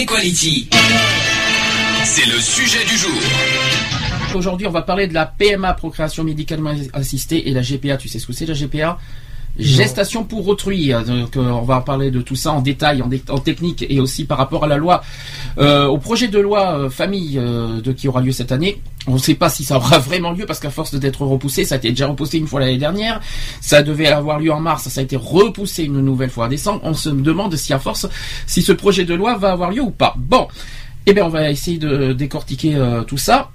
Equality. C'est le sujet du jour. Aujourd'hui, on va parler de la PMA, procréation médicalement assistée, et la GPA. Tu sais ce que c'est la GPA Gestation pour autrui. Donc, euh, on va parler de tout ça en détail, en, en technique et aussi par rapport à la loi, euh, au projet de loi euh, famille de qui aura lieu cette année. On ne sait pas si ça aura vraiment lieu parce qu'à force d'être repoussé, ça a été déjà repoussé une fois l'année dernière. Ça devait avoir lieu en mars, ça a été repoussé une nouvelle fois en décembre. On se demande si à force, si ce projet de loi va avoir lieu ou pas. Bon, eh bien, on va essayer de décortiquer tout ça.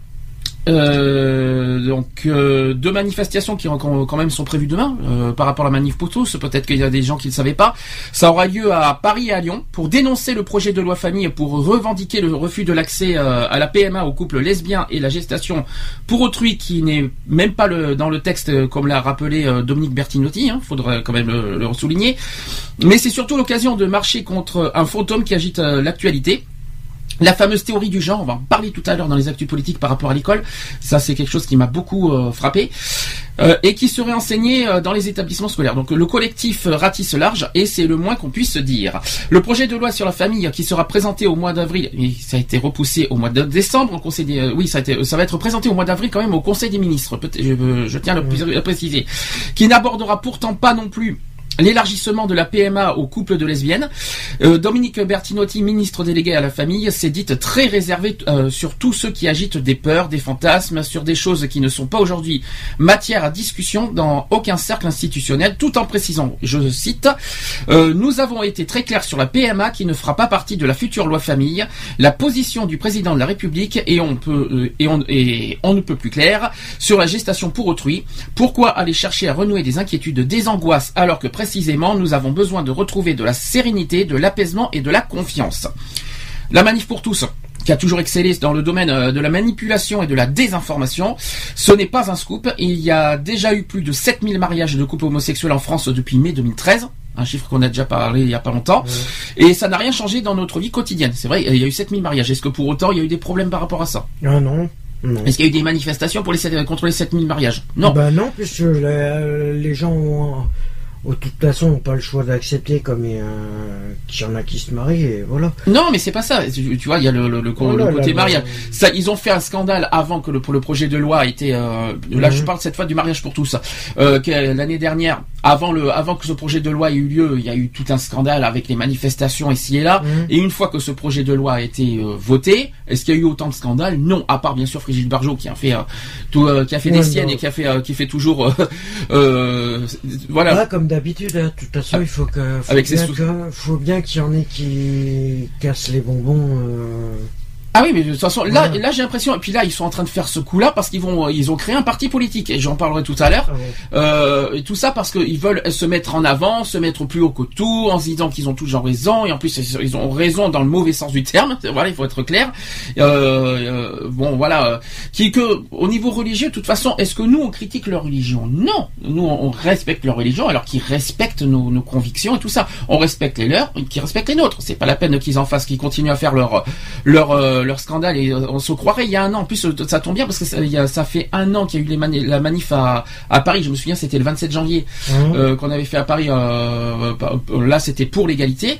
Euh, donc euh, deux manifestations qui quand même sont prévues demain euh, par rapport à la manif pour tous. Peut-être qu'il y a des gens qui ne le savaient pas. Ça aura lieu à Paris et à Lyon pour dénoncer le projet de loi famille pour revendiquer le refus de l'accès à la PMA aux couples lesbiens et la gestation pour autrui qui n'est même pas dans le texte comme l'a rappelé Dominique Bertinotti. Il faudrait quand même le, le souligner. Mais c'est surtout l'occasion de marcher contre un fantôme qui agite l'actualité. La fameuse théorie du genre, on va en parler tout à l'heure dans les actus politiques par rapport à l'école. Ça, c'est quelque chose qui m'a beaucoup euh, frappé Euh, et qui serait enseigné euh, dans les établissements scolaires. Donc le collectif euh, ratisse large et c'est le moins qu'on puisse se dire. Le projet de loi sur la famille qui sera présenté au mois d'avril, et ça a été repoussé au mois de décembre au conseil des, euh, oui, ça a été, ça va être présenté au mois d'avril quand même au conseil des ministres. Je, je tiens à le à préciser, qui n'abordera pourtant pas non plus L'élargissement de la PMA aux couples de lesbiennes. Euh, Dominique Bertinotti, ministre délégué à la famille, s'est dite très réservé euh, sur tous ceux qui agitent des peurs, des fantasmes, sur des choses qui ne sont pas aujourd'hui matière à discussion dans aucun cercle institutionnel, tout en précisant, je cite, euh, Nous avons été très clairs sur la PMA qui ne fera pas partie de la future loi famille, la position du président de la République et on peut et on on ne peut plus clair sur la gestation pour autrui. Pourquoi aller chercher à renouer des inquiétudes, des angoisses alors que précisément nous avons besoin de retrouver de la sérénité, de l'apaisement et de la confiance. La manif pour tous qui a toujours excellé dans le domaine euh, de la manipulation et de la désinformation. Ce n'est pas un scoop. Il y a déjà eu plus de 7000 mariages de couples homosexuels en France depuis mai 2013. Un chiffre qu'on a déjà parlé il y a pas longtemps. Et ça n'a rien changé dans notre vie quotidienne. C'est vrai, il y a eu 7000 mariages. Est-ce que pour autant il y a eu des problèmes par rapport à ça? Ah non. Non. Est-ce qu'il y a eu des manifestations pour les, sept- contre les 7000 mariages? Non. Bah non, puisque la- les gens ont, de toute façon n'ont pas le choix d'accepter comme il y, a- y en a qui se marient et voilà. Non, mais c'est pas ça. Tu, tu vois, il y a le, le, le, le côté là, mariage. bah, Ça, ils ont fait un scandale avant que le, pour le projet de loi ait été. Euh, là, Mhm. je parle cette fois du mariage pour tous. Euh, l'année dernière, avant le, avant que ce projet de loi ait eu lieu, il y a eu tout un scandale avec les manifestations ici et là. Mhm. Et une fois que ce projet de loi a été euh, voté, est-ce qu'il y a eu autant de scandales? Non, à part bien sûr Brigitte Barjot qui a fait euh, tout, euh, qui a fait Ouais, des siennes non. et qui a fait, euh, qui fait toujours. voilà. Comme d'habitude, hein, de toute façon, il faut que faut Avec sous- bien qu'il y en ait qui cassent les bonbons. euh. Ah oui, mais de toute façon, là, là j'ai l'impression, et puis là, ils sont en train de faire ce coup-là parce qu'ils vont, ils ont créé un parti politique, et j'en parlerai tout à l'heure. Ah. Euh, et tout ça parce qu'ils veulent se mettre en avant, se mettre plus haut que tout, en se disant qu'ils ont toujours raison, et en plus ils ont raison dans le mauvais sens du terme. Voilà, il faut être clair. Euh, euh, bon, voilà, euh, qui que au niveau religieux, de toute façon, est-ce que nous on critique leur religion? Non, nous on respecte leur religion, alors qu'ils respectent nos, nos convictions et tout ça. On respecte les leurs, qu'ils respectent les nôtres. C'est pas la peine qu'ils en fassent, qu'ils continuent à faire leur leur euh, leur scandale. Et euh, on se croirait il y a un an. En plus, euh, ça tombe bien parce que ça, il y a- ça fait un an qu'il y a eu les mani- la manif à à Paris. Je me souviens, c'était le 27 janvier Hein euh, qu'on avait fait à Paris. euh, là, c'était pour l'égalité.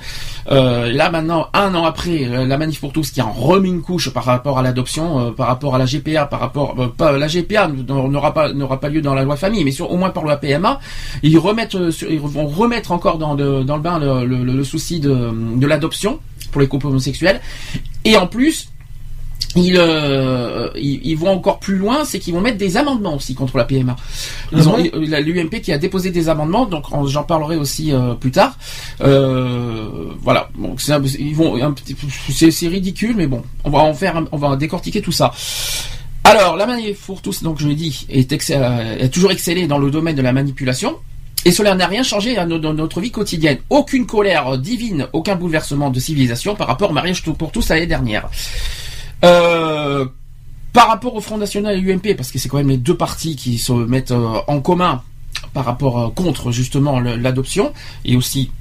Euh, là, maintenant, un an après, la manif pour tous qui en remis une couche par rapport à l'adoption, par rapport à la GPA, par rapport pas la GPA n'aura pas n'aura pas lieu dans la loi famille, mais sur, au moins par la PMA, ils remettent sur- ils vont remettre encore dans le dans le bain le, le- le souci de de l'adoption pour les couples homosexuels. Et en plus, ils, euh, ils, ils vont encore plus loin, c'est qu'ils vont mettre des amendements aussi contre la PMA. Ils Ah ont la- l'UMP qui a déposé des amendements, donc en- j'en parlerai aussi euh, plus tard. Euh, voilà, donc c'est un- ils vont un petit peu- c'est ridicule, mais bon, on va en faire, on va décortiquer tout ça. Alors, la manif pour tous, donc je l'ai dit, est, euh, est toujours excellée dans le domaine de la manipulation. Et cela n'a rien changé dans notre vie quotidienne. Aucune colère divine, aucun bouleversement de civilisation par rapport au mariage pour tous l'année dernière. Euh, par rapport au Front National et l'UMP, parce que c'est quand même les deux partis qui se mettent euh, en commun par rapport euh, contre justement l'adoption et aussi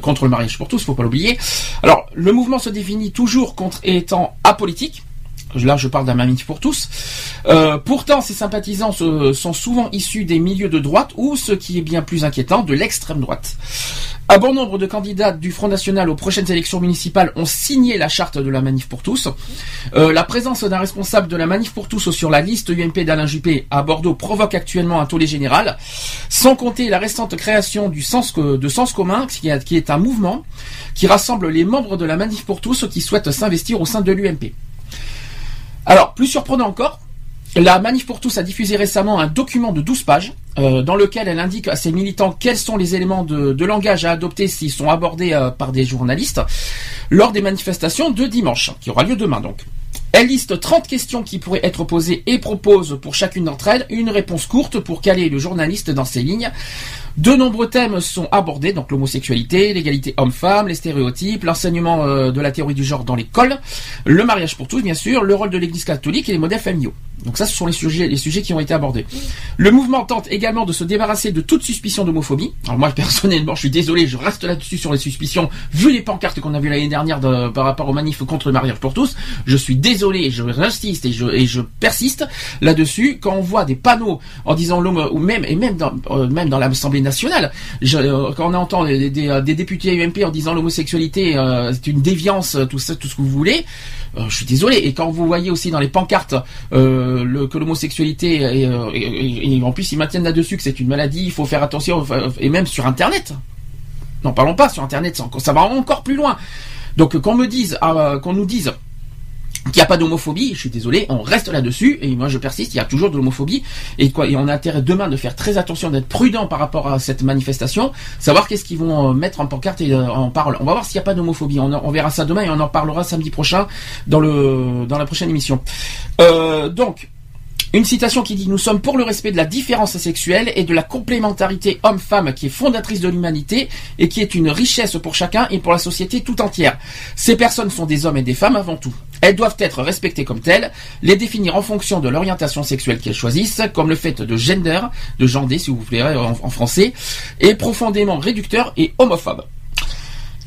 contre le mariage pour tous, faut pas l'oublier. Alors, le mouvement se définit toujours contre étant apolitique Là, je parle d'un manif pour tous. Pourtant, ces sympathisants sont souvent issus des milieux de droite ou, ce qui est bien plus inquiétant, de l'extrême droite. Un bon nombre de candidats du Front National aux prochaines élections municipales ont signé la charte de la manif pour tous. Euh, la présence d'un responsable de la manif pour tous sur la liste UMP d'Alain Juppé à Bordeaux provoque actuellement un tollé général, sans compter la récente création du sens de Sens commun, qui est un mouvement qui rassemble les membres de la manif pour tous qui souhaitent s'investir au sein de l'UMP. Alors, plus surprenant encore, la Manif pour tous a diffusé récemment un document de 12 pages euh, dans lequel elle indique à ses militants quels sont les éléments de, langage à adopter s'ils sont abordés euh, par des journalistes lors des manifestations de dimanche, qui aura lieu demain donc. Elle liste 30 questions qui pourraient être posées et propose pour chacune d'entre elles une réponse courte pour caler le journaliste dans ses lignes. De nombreux thèmes sont abordés, donc l'homosexualité, l'égalité homme-femme, les stéréotypes, l'enseignement euh, de la théorie du genre dans l'école, le mariage pour tous bien sûr, le rôle de l'Église catholique et les modèles familiaux. Donc ça, ce sont les sujets, les sujets qui ont été abordés. Le mouvement tente également de se débarrasser de toute suspicion d'homophobie. Alors moi, personnellement, je suis désolé, je reste là-dessus sur les suspicions, vu les pancartes qu'on a vues l'année dernière par rapport aux manifs contre le mariage pour tous. Je suis désolé, je résiste et je, et je persiste là-dessus. Quand on voit des panneaux en disant l'homme, ou même, et même dans, euh, même dans l'Assemblée nationale, euh, quand on entend des, des, des, députés UMP en disant l'homosexualité, euh, c'est une déviance, tout ça, tout ce que vous voulez, je suis désolé. Et quand vous voyez aussi dans les pancartes euh, que l'homosexualité euh, et, en plus ils maintiennent là-dessus que c'est une maladie, il faut faire attention et même sur Internet. N'en parlons pas sur Internet, ça va encore plus loin. Donc qu'on me dise, ah, qu'on nous dise qu'il n'y a pas d'homophobie, je suis désolé, on reste là-dessus, et moi je persiste, il y a toujours de l'homophobie, et quoi, et on a intérêt demain de faire très attention, d'être prudent par rapport à cette manifestation, savoir qu'est-ce qu'ils vont euh, mettre en pancarte et euh, en parole. On va voir s'il n'y a pas d'homophobie, on, verra ça demain et on en parlera samedi prochain dans le dans la prochaine émission. Euh, donc, une citation qui dit Nous sommes pour le respect de la différence sexuelle et de la complémentarité homme-femme qui est fondatrice de l'humanité et qui est une richesse pour chacun et pour la société tout entière. Ces personnes sont des hommes et des femmes avant tout. Elles doivent être respectées comme telles, les définir en fonction de l'orientation sexuelle qu'elles choisissent, comme le fait de gender, de gender si vous voulez en, en français, est profondément réducteur et homophobe.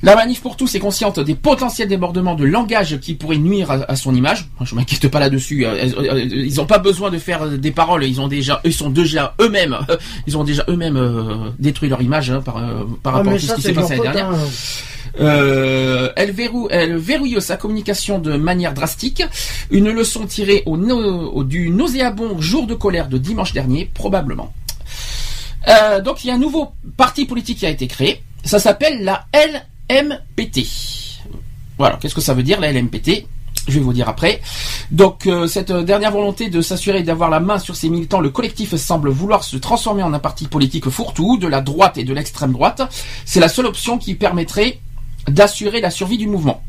La manif pour tous est consciente des potentiels débordements de langage qui pourraient nuire à, son image. Je m'inquiète pas là-dessus. Euh, euh, ils n'ont pas besoin de faire des paroles. Ils ont déjà, ils sont déjà eux-mêmes, ils ont déjà eux-mêmes euh, détruit leur image hein, par, par ah, rapport à ce qui s'est passé l'année dernière. elle, verrou, elle verrouille sa communication de manière drastique. Une leçon tirée au, du nauséabond jour de colère de dimanche dernier, probablement. donc il y a un nouveau parti politique qui a été créé. Ça s'appelle la L MPT. Voilà, qu'est-ce que ça veut dire la LMPT je vais vous dire après. Donc euh, cette dernière volonté de s'assurer d'avoir la main sur ses militants, le collectif semble vouloir se transformer en un parti politique fourre-tout de la droite et de l'extrême droite. C'est la seule option qui permettrait d'assurer la survie du mouvement.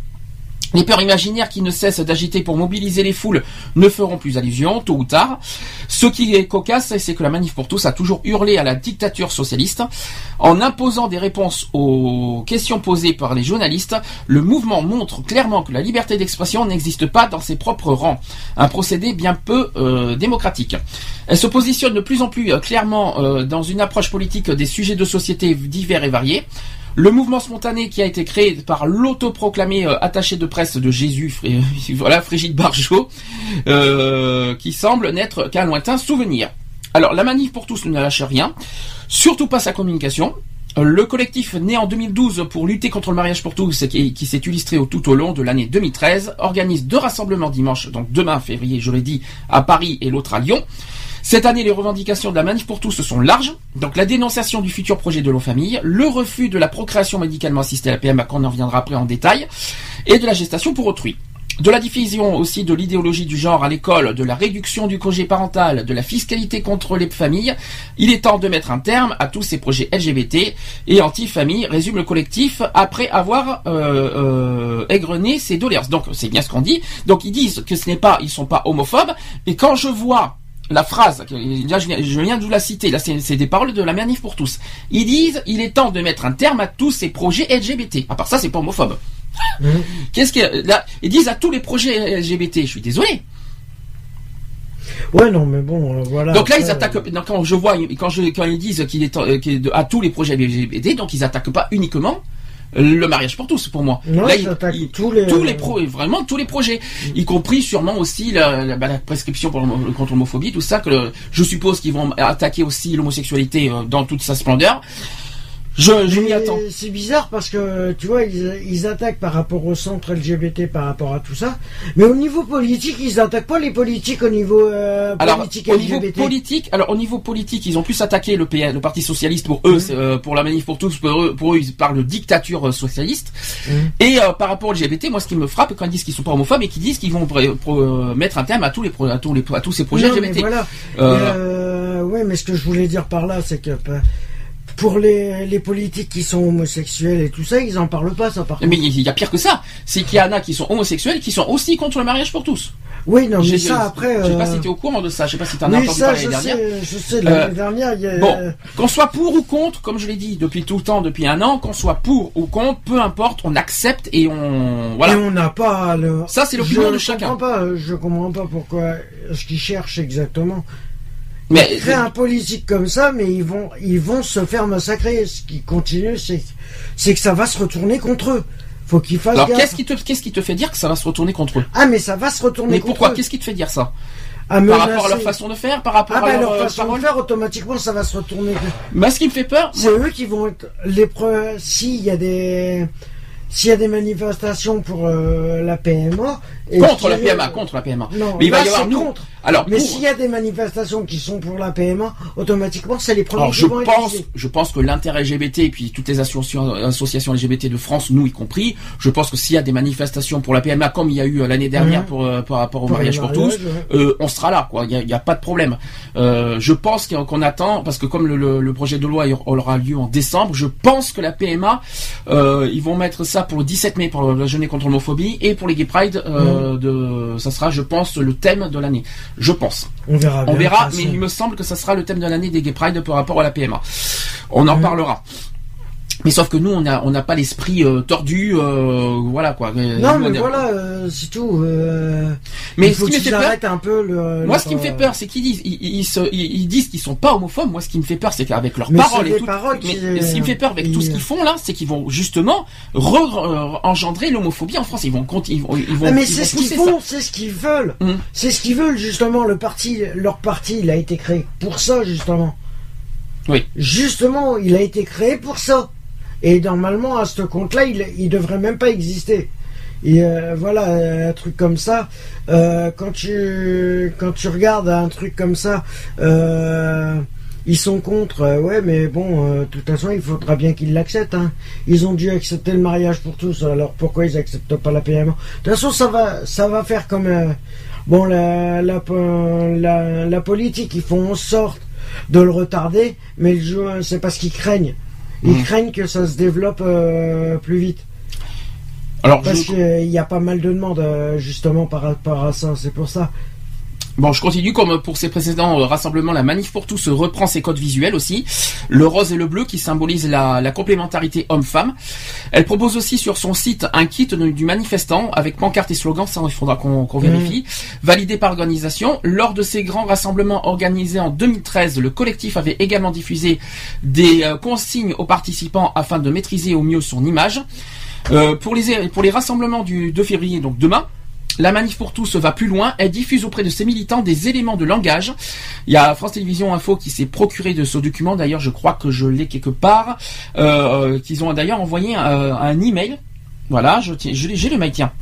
Les peurs imaginaires qui ne cessent d'agiter pour mobiliser les foules ne feront plus allusion, tôt ou tard. Ce qui est cocasse, c'est que la manif pour tous a toujours hurlé à la dictature socialiste. En imposant des réponses aux questions posées par les journalistes, le mouvement montre clairement que la liberté d'expression n'existe pas dans ses propres rangs. Un procédé bien peu euh, démocratique. Elle se positionne de plus en plus euh, clairement euh, dans une approche politique des sujets de société divers et variés. Le mouvement spontané qui a été créé par l'autoproclamé euh, attaché de presse de Jésus, voilà, Frigide Barjot, euh, qui semble n'être qu'un lointain souvenir. Alors, la manif pour tous ne lâche rien, surtout pas sa communication. Le collectif né en 2012 pour lutter contre le mariage pour tous, qui, qui s'est illustré tout au long de l'année 2013, organise deux rassemblements dimanche, donc demain février, je l'ai dit, à Paris et l'autre à Lyon. Cette année, les revendications de la manif pour tous sont larges. Donc la dénonciation du futur projet de l'eau-famille, le refus de la procréation médicalement assistée à la PMA, qu'on en reviendra après en détail, et de la gestation pour autrui. De la diffusion aussi de l'idéologie du genre à l'école, de la réduction du congé parental, de la fiscalité contre les familles, il est temps de mettre un terme à tous ces projets LGBT et anti-famille, résume le collectif, après avoir euh, euh, égrené ses doléances. Donc c'est bien ce qu'on dit. Donc ils disent que ce n'est pas, ils sont pas homophobes, et quand je vois la phrase, là, je viens de vous la citer, là c'est des paroles de la manif pour tous. Ils disent il est temps de mettre un terme à tous ces projets LGBT. À part ça, c'est pas homophobe. Mmh. Qu'est-ce que là Ils disent à tous les projets LGBT. Je suis désolé. Ouais, non, mais bon, euh, voilà. Donc là, ils attaquent. quand je vois, quand je quand ils disent qu'il est, euh, à tous les projets LGBT, donc ils attaquent pas uniquement le mariage pour tous pour moi. Non, là, tous les tous les pro, vraiment tous les projets, y compris sûrement aussi la, bah, prescription pour, contre l'homophobie, tout ça que je suppose qu'ils vont attaquer aussi l'homosexualité euh, dans toute sa splendeur. Je, je m'y attends. C'est bizarre parce que tu vois, ils, attaquent par rapport au centre LGBT, par rapport à tout ça. Mais au niveau politique, ils attaquent pas les politiques au niveau euh, politique alors, au niveau politique, alors au niveau politique, ils ont plus attaqué le, le Parti socialiste pour eux, mmh. euh, pour la manif pour tous, pour eux, pour eux ils parlent de dictature euh, socialiste. Mmh. Et par rapport au LGBT, moi, ce qui me frappe quand ils disent qu'ils sont pas homophobes et qu'ils disent qu'ils vont mettre un terme à tous les à tous les à tous ces projets LGBT. Mais voilà. oui, mais ce que je voulais dire par là, c'est que pour les, les politiques qui sont homosexuels et tout ça, ils en parlent pas, ça par Mais il y a pire que ça. C'est qu'il y en a qui sont homosexuels qui sont aussi contre le mariage pour tous. Oui, non, mais ça après. Je sais pas si tu es au courant de ça. Je sais pas si tu en as entendu parler l'année dernière. Je sais, l'année euh, dernière. Il y a... Bon, qu'on soit pour ou contre, comme je l'ai dit depuis tout le temps, depuis un an, qu'on soit pour ou contre, peu importe, on accepte et on voilà. Et on n'a pas le. Ça, c'est l'opinion de chacun. Comprends pas, je comprends pas pourquoi ce qu'ils cherchent exactement. Mais créent un politique comme ça, mais ils vont, ils vont se faire massacrer. Ce qui continue, c'est, que ça va se retourner contre eux. Faut qu'ils fassent. Alors qu'est-ce qui te, qu'est-ce qui te fait dire que ça va se retourner contre eux? Ah, mais ça va se retourner. Mais contre pourquoi Qu'est-ce qui te fait dire ça? Par rapport à leur façon de faire, par rapport ah, à bah, leur, façon de faire, automatiquement ça va se retourner. Mais ce qui me fait peur, c'est eux qui vont être les preuves. S'il y a des s'il y a des manifestations pour euh, la PMA. contre la PMA, contre la PMA. Non, mais il va y avoir nous. Contre. Alors, mais s'il y a des manifestations qui sont pour la PMA, automatiquement, c'est les premiers qui je vont pense, Je pense que l'intérêt LGBT et puis toutes les associations, associations LGBT de France, nous y compris, je pense que s'il y a des manifestations pour la PMA, comme il y a eu euh, l'année dernière pour euh, par rapport au mariage pour tous, on sera là, quoi. Il n'y a, pas de problème. je pense qu'on attend, parce que comme le, projet de loi aura lieu en décembre, je pense que la PMA, ils vont mettre ça pour le 17 mai pour la journée contre l'homophobie et pour les Gay Pride, euh, mm. de, ça sera, je pense, le thème de l'année. Je pense. On verra. On verra, mais il me semble que ça sera le thème de l'année des Gay Pride par rapport à la PMA. On en mm. parlera. Mais sauf que nous, on n'a on n'a pas l'esprit euh, tordu, euh, voilà quoi. Non, mais voilà, euh, c'est tout. mais il faut ce qui me fait peur, un peu le. Moi, ce qui me fait peur, c'est qu'ils disent, ils, ils, ils, disent qu'ils sont pas homophobes. Moi, ce qui me fait peur, c'est qu'avec leurs paroles et tout. mais ce qui me fait peur avec tout ce qu'ils font là, c'est qu'ils vont justement re engendrer l'homophobie en France. Ils vont ils ils vont. Ah, mais c'est ce qu'ils font, c'est ce qu'ils veulent. Hum. C'est ce qu'ils veulent justement. Le parti, leur parti, il a été créé pour ça justement. Oui. Justement, il a été créé pour ça. Et normalement, à ce compte-là, il, il devrait même pas exister. Et euh, voilà, un truc comme ça, euh, quand, tu, quand tu regardes un truc comme ça, euh, ils sont contre, ouais, mais bon, de toute façon, il faudra bien qu'ils l'acceptent. Hein. Ils ont dû accepter le mariage pour tous, alors pourquoi ils acceptent pas la PMA De toute façon, ça va, ça va faire comme... bon, la, la, la, la, politique, ils font en sorte de le retarder, mais le jeu, c'est parce qu'ils craignent. Ils hmm. craignent que ça se développe euh, plus vite. Alors, Parce qu'il y a pas mal de demandes euh, justement par rapport à ça, c'est pour ça. Bon, je continue comme pour ces précédents rassemblements, la manif pour tous reprend ses codes visuels aussi, le rose et le bleu qui symbolisent la, complémentarité homme-femme. Elle propose aussi sur son site un kit du manifestant avec pancarte et slogan, ça il faudra qu'on vérifie, mmh. validé par organisation. Lors de ces grands rassemblements organisés en 2013, le collectif avait également diffusé des euh, consignes aux participants afin de maîtriser au mieux son image. Euh, pour, les, pour les rassemblements du 2 février, donc demain, la manif pour tous va plus loin. Elle diffuse auprès de ses militants des éléments de langage. Il y a France Télévisions Info qui s'est procuré de ce document. D'ailleurs, je crois que je l'ai quelque part. Euh, qu'ils ont d'ailleurs envoyé un, un email. Voilà, je j'ai le mail. Tiens.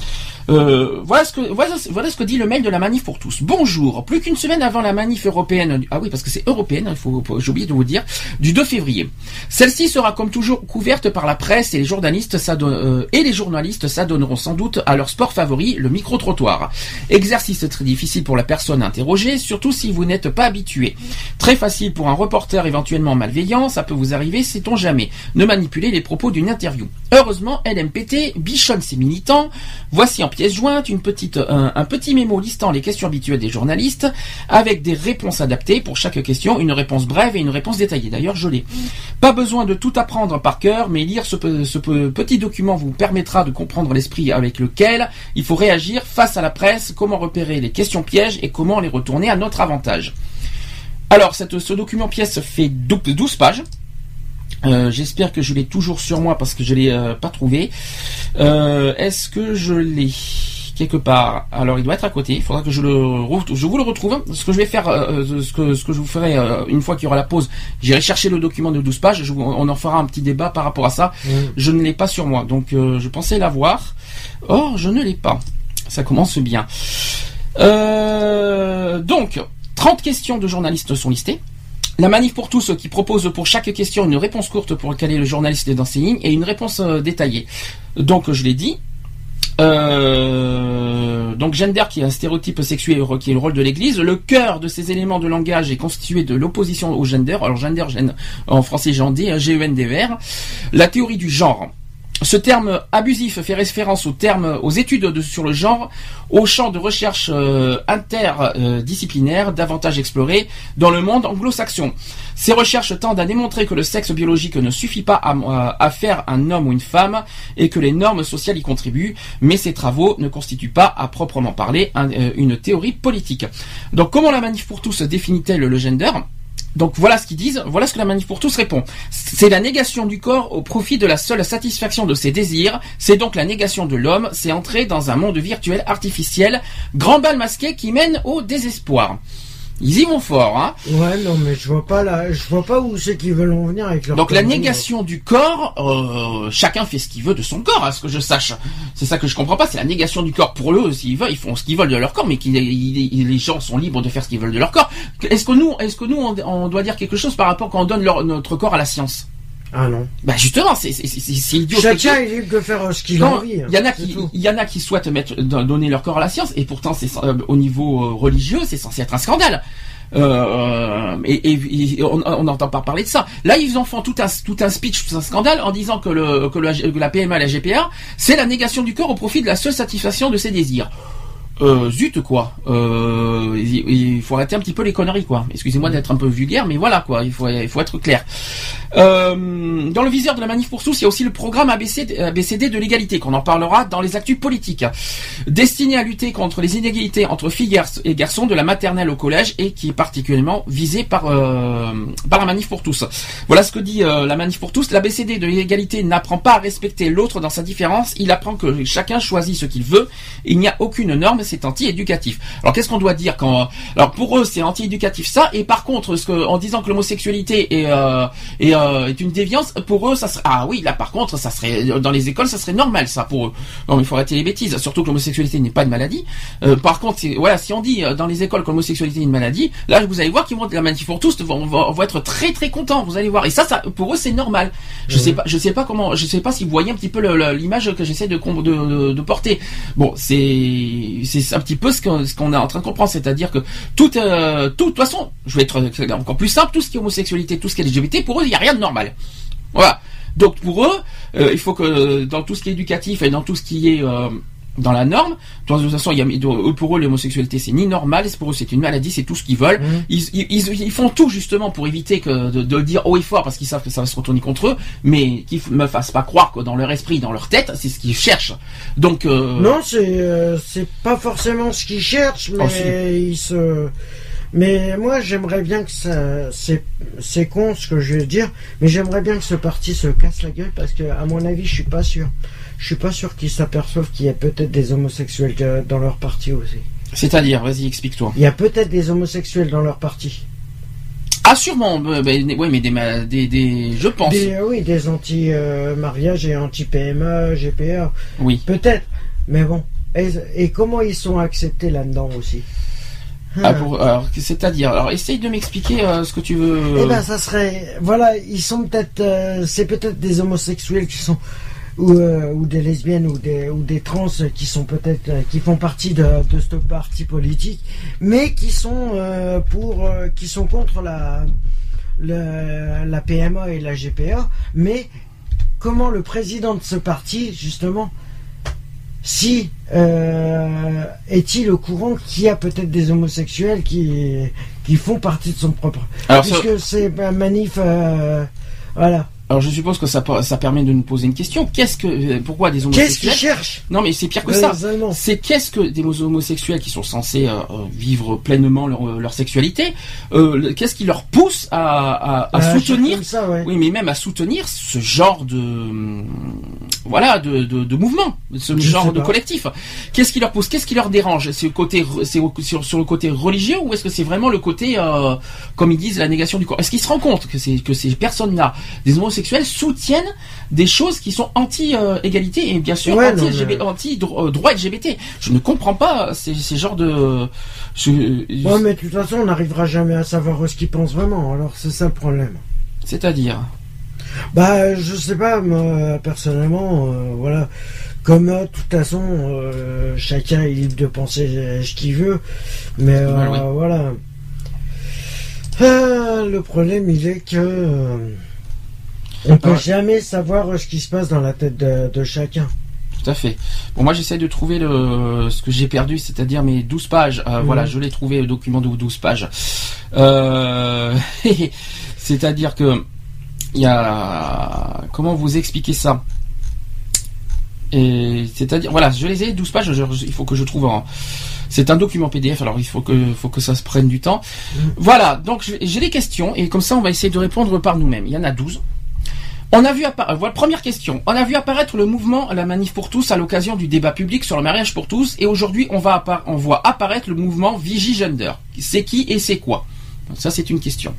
Euh, voilà, ce que, voilà, ce que dit le mail de la manif pour tous. Bonjour, plus qu'une semaine avant la manif européenne, ah oui parce que c'est européenne, il faut, j'ai oublié de vous dire, du 2 février. Celle-ci sera comme toujours couverte par la presse et les journalistes euh, et les journalistes s'adonneront sans doute à leur sport favori, le micro-trottoir. Exercice très difficile pour la personne interrogée, surtout si vous n'êtes pas habitué. Très facile pour un reporter éventuellement malveillant, ça peut vous arriver, sait-on jamais. Ne manipulez les propos d'une interview. Heureusement, LMPT bichonne ses militants. Voici en pièce jointe, une petite, un, petit mémo listant les questions habituelles des journalistes, avec des réponses adaptées pour chaque question, une réponse brève et une réponse détaillée. D'ailleurs, je l'ai. Pas besoin de tout apprendre par cœur, mais lire ce, ce pe- petit document vous permettra de comprendre l'esprit avec lequel il faut réagir face à la presse, comment repérer les questions pièges et comment les retourner à notre avantage. Alors, ce document pièce fait dou- 12 pages. Euh, J'espère que je l'ai toujours sur moi parce que je l'ai euh, pas trouvé. Euh, Est-ce que je l'ai quelque part? Alors, il doit être à côté. Il faudra que je le je vous le retrouve. Ce que je vais faire, ce que ce que je vous ferai une fois qu'il y aura la pause, j'irai chercher le document de 12 pages. Je vous- on en fera un petit débat par rapport à ça. Je ne l'ai pas sur moi, donc je pensais l'avoir. Or, je ne l'ai pas. Ça commence bien. Donc, 30 questions de journalistes sont listées. La manif pour tous euh, qui propose pour chaque question une réponse courte pour caler le journaliste dans ses lignes et une réponse euh, détaillée. Donc je l'ai dit. Euh, donc gender qui est un stéréotype sexuel qui est le rôle de l'Église. Le cœur de ces éléments de langage est constitué de l'opposition au gender. Alors gender, en français j'en dis, hein, G-E-N-D-E-R. La théorie du genre. Ce terme abusif fait référence au terme, aux études de- sur le genre, au champ de recherche euh, interdisciplinaire davantage exploré dans le monde anglo-saxon. Ces recherches tendent à démontrer que le sexe biologique ne suffit pas à, faire un homme ou une femme et que les normes sociales y contribuent, mais ces travaux ne constituent pas, à proprement parler, euh, une théorie politique. Donc comment la manif pour tous définit-elle le gender? Donc voilà ce qu'ils disent, voilà ce que la manif pour tous répond. C'est la négation du corps au profit de la seule satisfaction de ses désirs, c'est donc la négation de l'homme, c'est entrer dans un monde virtuel artificiel, grand bal masqué qui mène au désespoir. Ils y vont fort, hein. Ouais, non, mais je vois pas là, je vois pas où c'est qu'ils veulent en venir avec leur. Donc la négation du corps, euh, chacun fait ce qu'il veut de son corps, à ce que je sache. C'est ça que je comprends pas, c'est la négation du corps pour eux. S'ils veulent, ils font ce qu'ils veulent de leur corps, mais qu'ils- les gens sont libres de faire ce qu'ils veulent de leur corps. Est-ce que nous, est-ce que nous, on, on doit dire quelque chose par rapport quand on donne leur- notre corps à la science? Ah non. Bah justement, c'est c'est- c'est- c'est idiot. Chacun est libre de faire euh, ce qu'il a envie. hein, Il y en a qui, il y en a qui souhaitent mettre, don- donner leur corps à la science, et pourtant c'est euh, au niveau euh, religieux, c'est censé être un scandale. Euh, et, et- et on n'entend pas parler de ça. Là, ils en font tout un, tout un speech, tout un scandale, en disant que, le, que, la, que la PMA, la GPA, c'est la négation du corps au profit de la seule satisfaction de ses désirs. Euh, zut quoi. Euh, il, faut arrêter un petit peu les conneries quoi. Excusez-moi d'être un peu vulgaire, mais voilà quoi. Il faut, il faut être clair. Euh, dans le viseur de la manif pour tous, il y a aussi le programme ABC, ABCD de l'égalité qu'on en parlera dans les actus politiques, destiné à lutter contre les inégalités entre filles et garçons de la maternelle au collège et qui est particulièrement visé par euh, par la manif pour tous. Voilà ce que dit euh, la manif pour tous. L'ABCD de l'égalité n'apprend pas à respecter l'autre dans sa différence. Il apprend que chacun choisit ce qu'il veut. Il n'y a aucune norme, c'est anti-éducatif. Alors qu'est-ce qu'on doit dire quand Alors pour eux, c'est anti-éducatif ça. Et par contre, ce que, en disant que l'homosexualité est, euh, est, euh, est une déviance, pour eux, ça serait ah oui, là par contre, ça serait dans les écoles, ça serait normal ça pour eux. Non, mais il faut arrêter les bêtises. Surtout que l'homosexualité n'est pas une maladie. Euh, par contre, voilà, si on dit euh, dans les écoles que l'homosexualité est une maladie, là vous allez voir qu'ils vont la manif pour tous vont, vont, vont être très très contents. Vous allez voir. Et ça, ça pour eux, c'est normal. Je sais pas, je sais pas comment, je sais pas si vous voyez un petit peu l'image que j'essaie de, com- de, de, de porter. Bon, c'est c'est un petit peu ce qu'on est en train de comprendre, c'est-à-dire que tout, euh, tout, de toute façon, je vais être encore plus simple, tout ce qui est homosexualité, tout ce qui est LGBT, pour eux, il n'y a rien de normal. Voilà. Donc pour eux, euh, il faut que dans tout ce qui est éducatif et dans tout ce qui est euh, dans la norme, de toute façon, il y a, eux, pour eux, l'homosexualité, c'est ni normal, c'est pour eux, c'est une maladie, c'est tout ce qu'ils veulent. Mhm. Ils, ils, ils- ils font tout justement pour éviter que de, de le dire haut et fort parce qu'ils savent que ça va se retourner contre eux, mais qu'ils ne me fassent pas croire que dans leur esprit, dans leur tête, c'est ce qu'ils cherchent. Donc euh, Non, c'est euh, c'est pas forcément ce qu'ils cherchent, mais Oh, si. ils se. Mais moi, j'aimerais bien que ça. C'est c'est con ce que je vais dire, mais j'aimerais bien que ce parti se casse la gueule parce que, à mon avis, je suis pas sûr. Je suis pas sûr qu'ils s'aperçoivent qu'il y a peut-être des homosexuels euh, dans leur parti aussi. c'est-à-dire, vas-y, explique-toi. Il y a peut-être des homosexuels dans leur parti. Ah sûrement, euh, ben, oui, mais des, des, des, je pense, Des, euh, oui, des anti-mariage et anti-PMA, GPA. oui. Peut-être. Mais bon. Et, et comment ils sont acceptés là-dedans aussi? Ah, c'est-à-dire, alors essaye de m'expliquer euh, ce que tu veux. Eh ben, ça serait, voilà, ils sont peut-être, euh, c'est peut-être des homosexuels qui sont, ou, euh, ou des lesbiennes ou des, ou des trans qui sont peut-être, euh, qui font partie de, de ce parti politique, mais qui sont euh, pour, euh, qui sont contre la, la, la PMA et la GPA, mais comment le président de ce parti, justement, si euh, est-il au courant qu'il y a peut-être des homosexuels qui qui font partie de son propre. Alors, Puisque c'est un manif, euh, voilà. Alors je suppose que ça, ça permet de nous poser une question. Qu'est-ce que, euh, pourquoi des Qu'est-ce homosexuels qu'ils cherchent? Non mais c'est pire que ça. C'est qu'est-ce que des homosexuels qui sont censés euh, euh, vivre pleinement leur, leur sexualité, euh, qu'est-ce qui leur pousse à, à, à Euh, soutenir comme ça, ouais. Oui, mais même à soutenir ce genre de voilà de, de, de mouvement, ce Je genre de collectif. Qu'est-ce qui leur pousse Qu'est-ce qui leur dérange? C'est côté, c'est sur, sur le côté religieux ou est-ce que c'est vraiment le côté, comme ils disent, la négation du corps? Est-ce qu'ils se rendent compte que c'est que ces personnes-là, des homosexuels, soutiennent des choses qui sont anti-égalité et bien sûr Ouais, anti, non, LGBT, mais- anti dro- euh, LGBT. Je ne comprends pas ces, ces genres de. je- Ouais, mais de toute façon, on n'arrivera jamais à savoir ce qu'ils pensent vraiment. Alors, c'est ça le problème. C'est-à-dire? Bah, je sais pas, moi, personnellement, euh, voilà. Comme euh, de toute façon, euh, chacun est libre de penser ce qu'il veut, mais euh, oui. voilà. Ah, le problème, il est que on peut Ouais. jamais savoir ce qui se passe dans la tête de, de chacun. Tout à fait. Bon, moi j'essaie de trouver le ce que j'ai perdu, c'est-à-dire mes 12 pages. Euh, Mhm. Voilà, je l'ai trouvé, le document de 12 pages. Euh, c'est-à-dire que il y a comment vous expliquer ça? Et c'est-à-dire voilà, je les ai 12 pages, je- il faut que je trouve c'est un document PDF, alors il faut que, faut que ça se prenne du temps. Voilà, donc j'ai des questions, et comme ça on va essayer de répondre par nous-mêmes. Il y en a 12. On a vu apparaître, voilà, première question. On a vu apparaître le mouvement La Manif pour tous à l'occasion du débat public sur le mariage pour tous, et aujourd'hui on voit apparaître le mouvement Vigie Gender. C'est qui et c'est quoi? Ça c'est une question.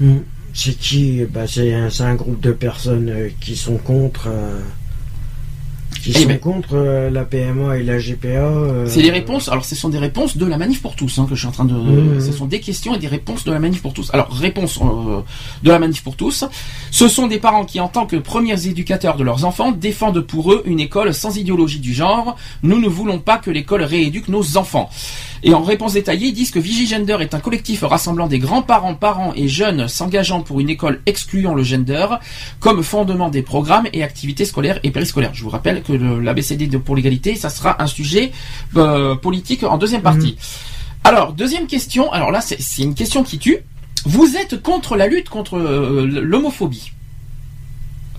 Mm. C'est qui? Bah, C'est un, c'est un groupe de personnes euh, qui sont contre. euh, qui Eh sont ben. contre euh, la PMA et la GPA. euh, C'est les réponses. Alors, ce sont des réponses de la manif pour tous hein, que je suis en train de. Mhm. Ce sont des questions et des réponses de la manif pour tous. Alors, réponse euh, de la manif pour tous. Ce sont des parents qui, en tant que premiers éducateurs de leurs enfants, défendent pour eux une école sans idéologie du genre. Nous ne voulons pas que l'école rééduque nos enfants. Et en réponse détaillée, ils disent que Vigigender est un collectif rassemblant des grands-parents, parents et jeunes s'engageant pour une école excluant le gender comme fondement des programmes et activités scolaires et périscolaires. Je vous rappelle que l'ABCD pour l'égalité, ça sera un sujet euh, politique en deuxième partie. Alors, deuxième question, alors là c'est c'est une question qui tue. Vous êtes contre la lutte contre euh, l'homophobie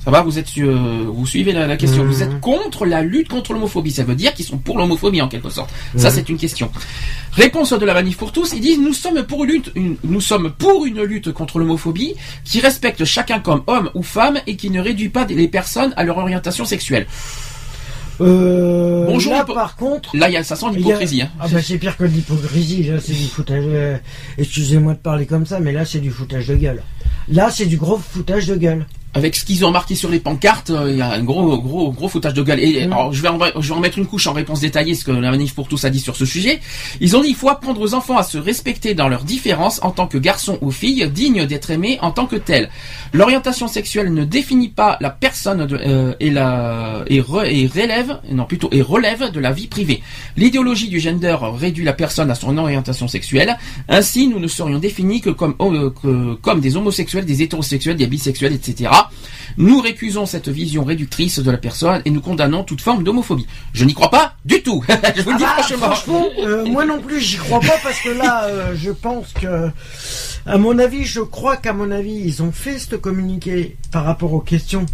ça va, vous êtes, euh, vous suivez la, la question. Vous êtes contre la lutte contre l'homophobie. Ça veut dire qu'ils sont pour l'homophobie en quelque sorte. Ça, Mhm. c'est une question. Réponse de la manif pour tous. Ils disent nous sommes pour une lutte, une- nous sommes pour une lutte contre l'homophobie qui respecte chacun comme homme ou femme et qui ne réduit pas les personnes à leur orientation sexuelle. Euh, Bonjour, là, par contre. Là, il y a, ça sent l'hypocrisie. Hein. Ah bah c'est pire que de l'hypocrisie, là c'est du foutage. euh, Excusez-moi de parler comme ça, mais là c'est du foutage de gueule. Là c'est du gros foutage de gueule. Avec ce qu'ils ont marqué sur les pancartes, euh, il y a un gros, gros, gros foutage de gueule. Et Mhm. alors, je vais, en, je vais en mettre une couche en réponse détaillée, ce que la manif pour tous a dit sur ce sujet. Ils ont dit il faut apprendre aux enfants à se respecter dans leurs différences en tant que garçons ou filles, dignes d'être aimés en tant que tels. L'orientation sexuelle ne définit pas la personne de, euh, et la et, re- et relève, non plutôt et relève de la vie privée. L'idéologie du gender réduit la personne à son orientation sexuelle. Ainsi, nous ne serions définis que comme euh, que- comme des homosexuels, des hétérosexuels, des bisexuels, etc. Nous récusons cette vision réductrice de la personne et nous condamnons toute forme d'homophobie. Je n'y crois pas du tout. je vous le dis Ah bah, franchement. franchement, euh, moi non plus j'y crois pas parce que là euh, je pense que, à mon avis, je crois qu'à mon avis ils ont fait ce communiqué par rapport aux questions.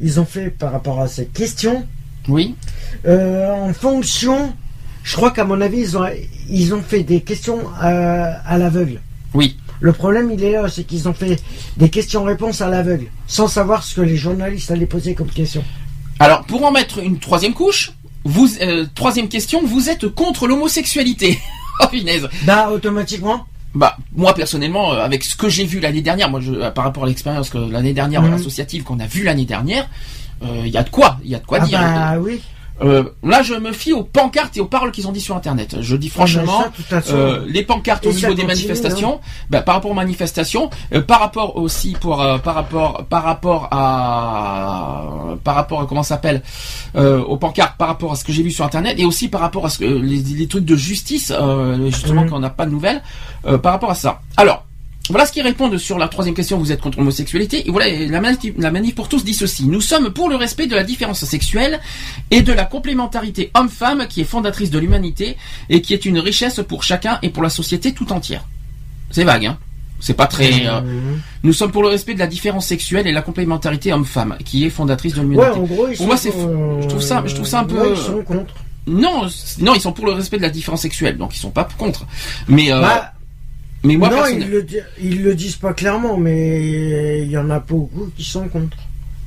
Ils ont fait par rapport à ces questions Oui. euh, en fonction. Je crois qu'à mon avis ils ont ils ont fait des questions euh, à l'aveugle. Oui. Le problème, il est là, c'est qu'ils ont fait des questions-réponses à l'aveugle, sans savoir ce que les journalistes allaient poser comme question. Alors, pour en mettre une troisième couche, vous, euh, troisième question, vous êtes contre l'homosexualité. oh punaise. Bah, automatiquement. Bah, moi personnellement, euh, avec ce que j'ai vu l'année dernière, moi, je, euh, par rapport à l'expérience que l'année dernière Mhm. associative qu'on a vue l'année dernière, il y a de quoi, il y a de quoi ah dire. bah oui. Euh, là, je me fie aux pancartes et aux paroles qu'ils ont dit sur Internet. Je dis franchement, Ah ça, façon. euh, les pancartes Et au niveau des manifestations, bah, par rapport aux manifestations, euh, par rapport aussi pour euh, par rapport par rapport à par rapport à comment ça s'appelle euh, aux pancartes, par rapport à ce que j'ai vu sur Internet et aussi par rapport à ce que les, les trucs de justice, euh, justement Mhm. qu'on n'a pas de nouvelles, euh, par rapport à ça. Alors. Voilà ce qu'ils répondent sur la troisième question, vous êtes contre l'homosexualité. Et voilà, la manif, la manif pour tous dit ceci. Nous sommes pour le respect de la différence sexuelle et de la complémentarité homme-femme qui est fondatrice de l'humanité et qui est une richesse pour chacun et pour la société tout entière. C'est vague, hein c'est pas très. Euh, nous sommes pour le respect de la différence sexuelle et la complémentarité homme-femme, qui est fondatrice de l'humanité. Ouais, en gros, ils Pour moi, c'est. fou. Je trouve ça, je trouve ça un peu. ouais, ils sont contre. Non, non, ils sont pour le respect de la différence sexuelle, donc ils sont pas contre. Mais, euh, Bah, mais moi, non, ils le, ils le disent pas clairement, mais il y en a beaucoup qui sont contre.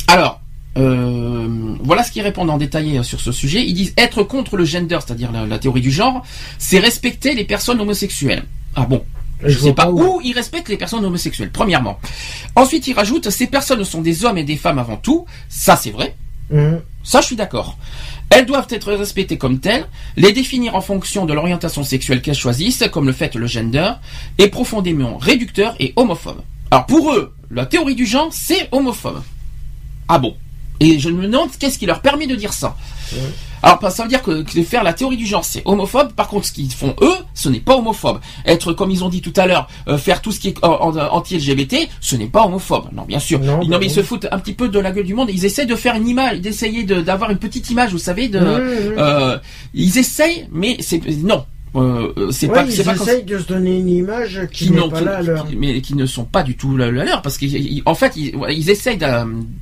Alors, euh, voilà ce qu'ils répondent en détaillé euh, sur ce sujet. Ils disent être contre le gender, c'est-à-dire la, la théorie du genre, c'est respecter les personnes homosexuelles. Ah bon Je Je sais pas pas où. où ils respectent les personnes homosexuelles, premièrement. Ensuite, ils rajoutent ces personnes sont des hommes et des femmes avant tout. Ça, c'est vrai. Mhm. Ça, je suis d'accord. Elles doivent être respectées comme telles, les définir en fonction de l'orientation sexuelle qu'elles choisissent, comme le fait le gender, est profondément réducteur et homophobe. Alors pour eux, la théorie du genre, c'est homophobe. Ah bon? Et je me demande qu'est-ce qui leur permet de dire ça? Alors ça veut dire que, que faire la théorie du genre, c'est homophobe. Par contre, ce qu'ils font eux, ce n'est pas homophobe. Être, comme ils ont dit tout à l'heure, euh, faire tout ce qui est en- en- anti-LGBT, ce n'est pas homophobe. Non, bien sûr. Non, Ils- bah mais ils non. se foutent un petit peu de la gueule du monde. Ils essaient de faire une image, d'essayer de- d'avoir une petite image, vous savez, de. Euh, ils essayent, mais c'est non. Euh, euh, c'est Ouais, pas, ils pas essayent de se donner une image qui, qui n'est pas là à qui- mais qui ne sont pas du tout la, la leur parce qu'en fait ils, ils essayent de,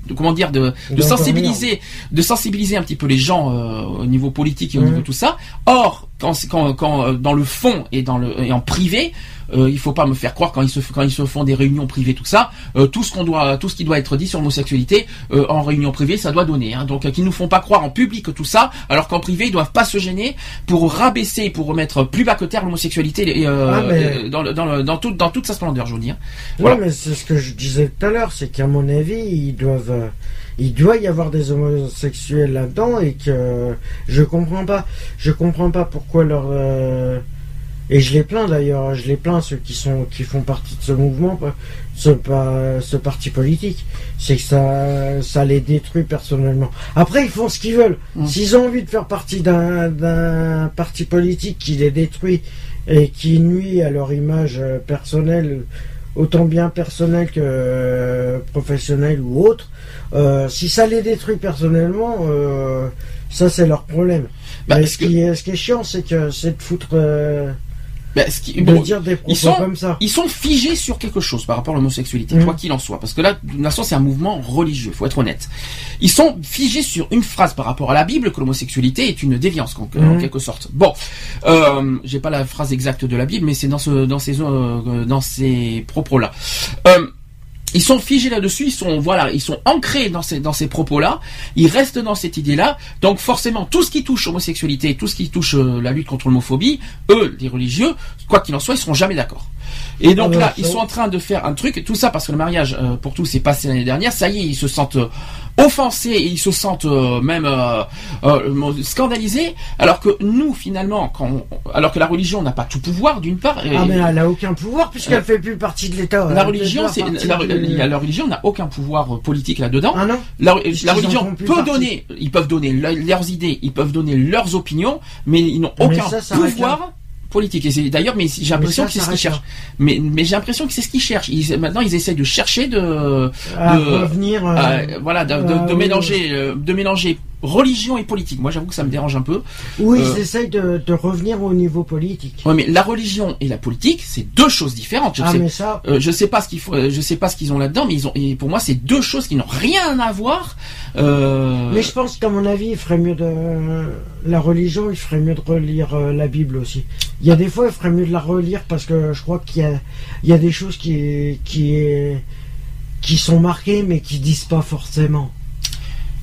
de- comment dire de, de sensibiliser de sensibiliser un petit peu les gens euh, au niveau politique et au Mhm. niveau tout ça. Or quand quand, quand euh, dans le fond et dans le et en privé euh, il faut pas me faire croire quand ils se quand ils se font des réunions privées tout ça euh, tout ce qu'on doit tout ce qui doit être dit sur l'homosexualité euh, en réunion privée ça doit donner hein. donc euh, qu'ils nous font pas croire en public tout ça alors qu'en privé ils doivent pas se gêner pour rabaisser pour remettre plus bas que terre l'homosexualité et, euh, Ah, mais- et dans, le- dans, le- dans, tout- dans toute sa splendeur je veux dire Ouais, Voilà. mais c'est ce que je disais tout à l'heure, c'est qu'à mon avis, ils doivent, euh, il doit y avoir des homosexuels là-dedans et que je comprends pas, je comprends pas pourquoi leur euh, et je les plains d'ailleurs, je les plains ceux qui sont qui font partie de ce mouvement, ce parti politique, c'est que ça ça les détruit personnellement. Après ils font ce qu'ils veulent. Mm. S'ils ont envie de faire partie d'un parti politique qui les détruit et qui nuit à leur image euh, personnelle autant bien personnelle que euh, professionnelle ou autre, euh, si ça les détruit personnellement, euh, ça c'est leur problème. Bah, Mais est-ce ce, qui est, ce qui est chiant, c'est que c'est de foutre, euh, Bah, ce qui- de bon, dire des propos ils sont- comme ça. ils sont figés sur quelque chose par rapport à l'homosexualité, Mhm. quoi qu'il en soit. Parce que là, de toute façon, c'est un mouvement religieux, faut être honnête. Ils sont figés sur une phrase par rapport à la Bible que l'homosexualité est une déviance, en, en Mhm. quelque sorte. Bon, euh, j'ai pas la phrase exacte de la Bible, mais c'est dans ce, dans ces, euh, dans ces propos-là. Euh, ils sont figés là-dessus, ils sont voilà, ils sont ancrés dans ces dans ces propos-là, ils restent dans cette idée-là. Donc forcément, tout ce qui touche l'homosexualité, tout ce qui touche euh, la lutte contre l'homophobie, eux, les religieux, quoi qu'il en soit, ils seront jamais d'accord. Et donc Ah, là, ils sont en train de faire un truc, tout ça parce que le mariage euh, pour tous s'est passé l'année dernière. Ça y est, ils se sentent euh, offensés et ils se sentent euh, même euh, euh, scandalisés, alors que nous finalement, quand on- alors que la religion n'a pas tout pouvoir d'une part. et- Ah mais elle a aucun pouvoir puisqu'elle fait plus partie de l'État. la religion, c'est la, du- la- la religion n'a aucun pouvoir politique là-dedans. Ah non La, religion peut partie. donner, ils peuvent donner le- leurs idées, ils peuvent donner leurs opinions, mais ils n'ont aucun ça, ça pouvoir politique. Et d'ailleurs, mais j'ai l'impression que c'est ce qu'ils cherchent. Mais, mais j'ai l'impression que c'est ce qu'ils cherchent. Ils, maintenant, ils essayent de chercher de, À de- revenir. euh, euh, voilà, de, de- ah, de oui. mélanger, euh, de mélanger religion et politique. Moi, j'avoue que ça me dérange un peu. ils euh, essayent de, de revenir au niveau politique. Ouais, mais la religion et la politique, c'est deux choses différentes. Je Ah sais, mais ça, euh, je sais pas ce qu'il faut, euh, je sais pas ce qu'ils ont là-dedans, mais ils ont, et pour moi, c'est deux choses qui n'ont rien à voir. Euh, Mais je pense qu'à mon avis, il ferait mieux de la religion, il ferait mieux de relire euh, la Bible aussi. Il y a des fois, il ferait mieux de la relire parce que je crois qu'il y a, il y a des choses qui, qui, qui sont marquées mais qui disent pas forcément.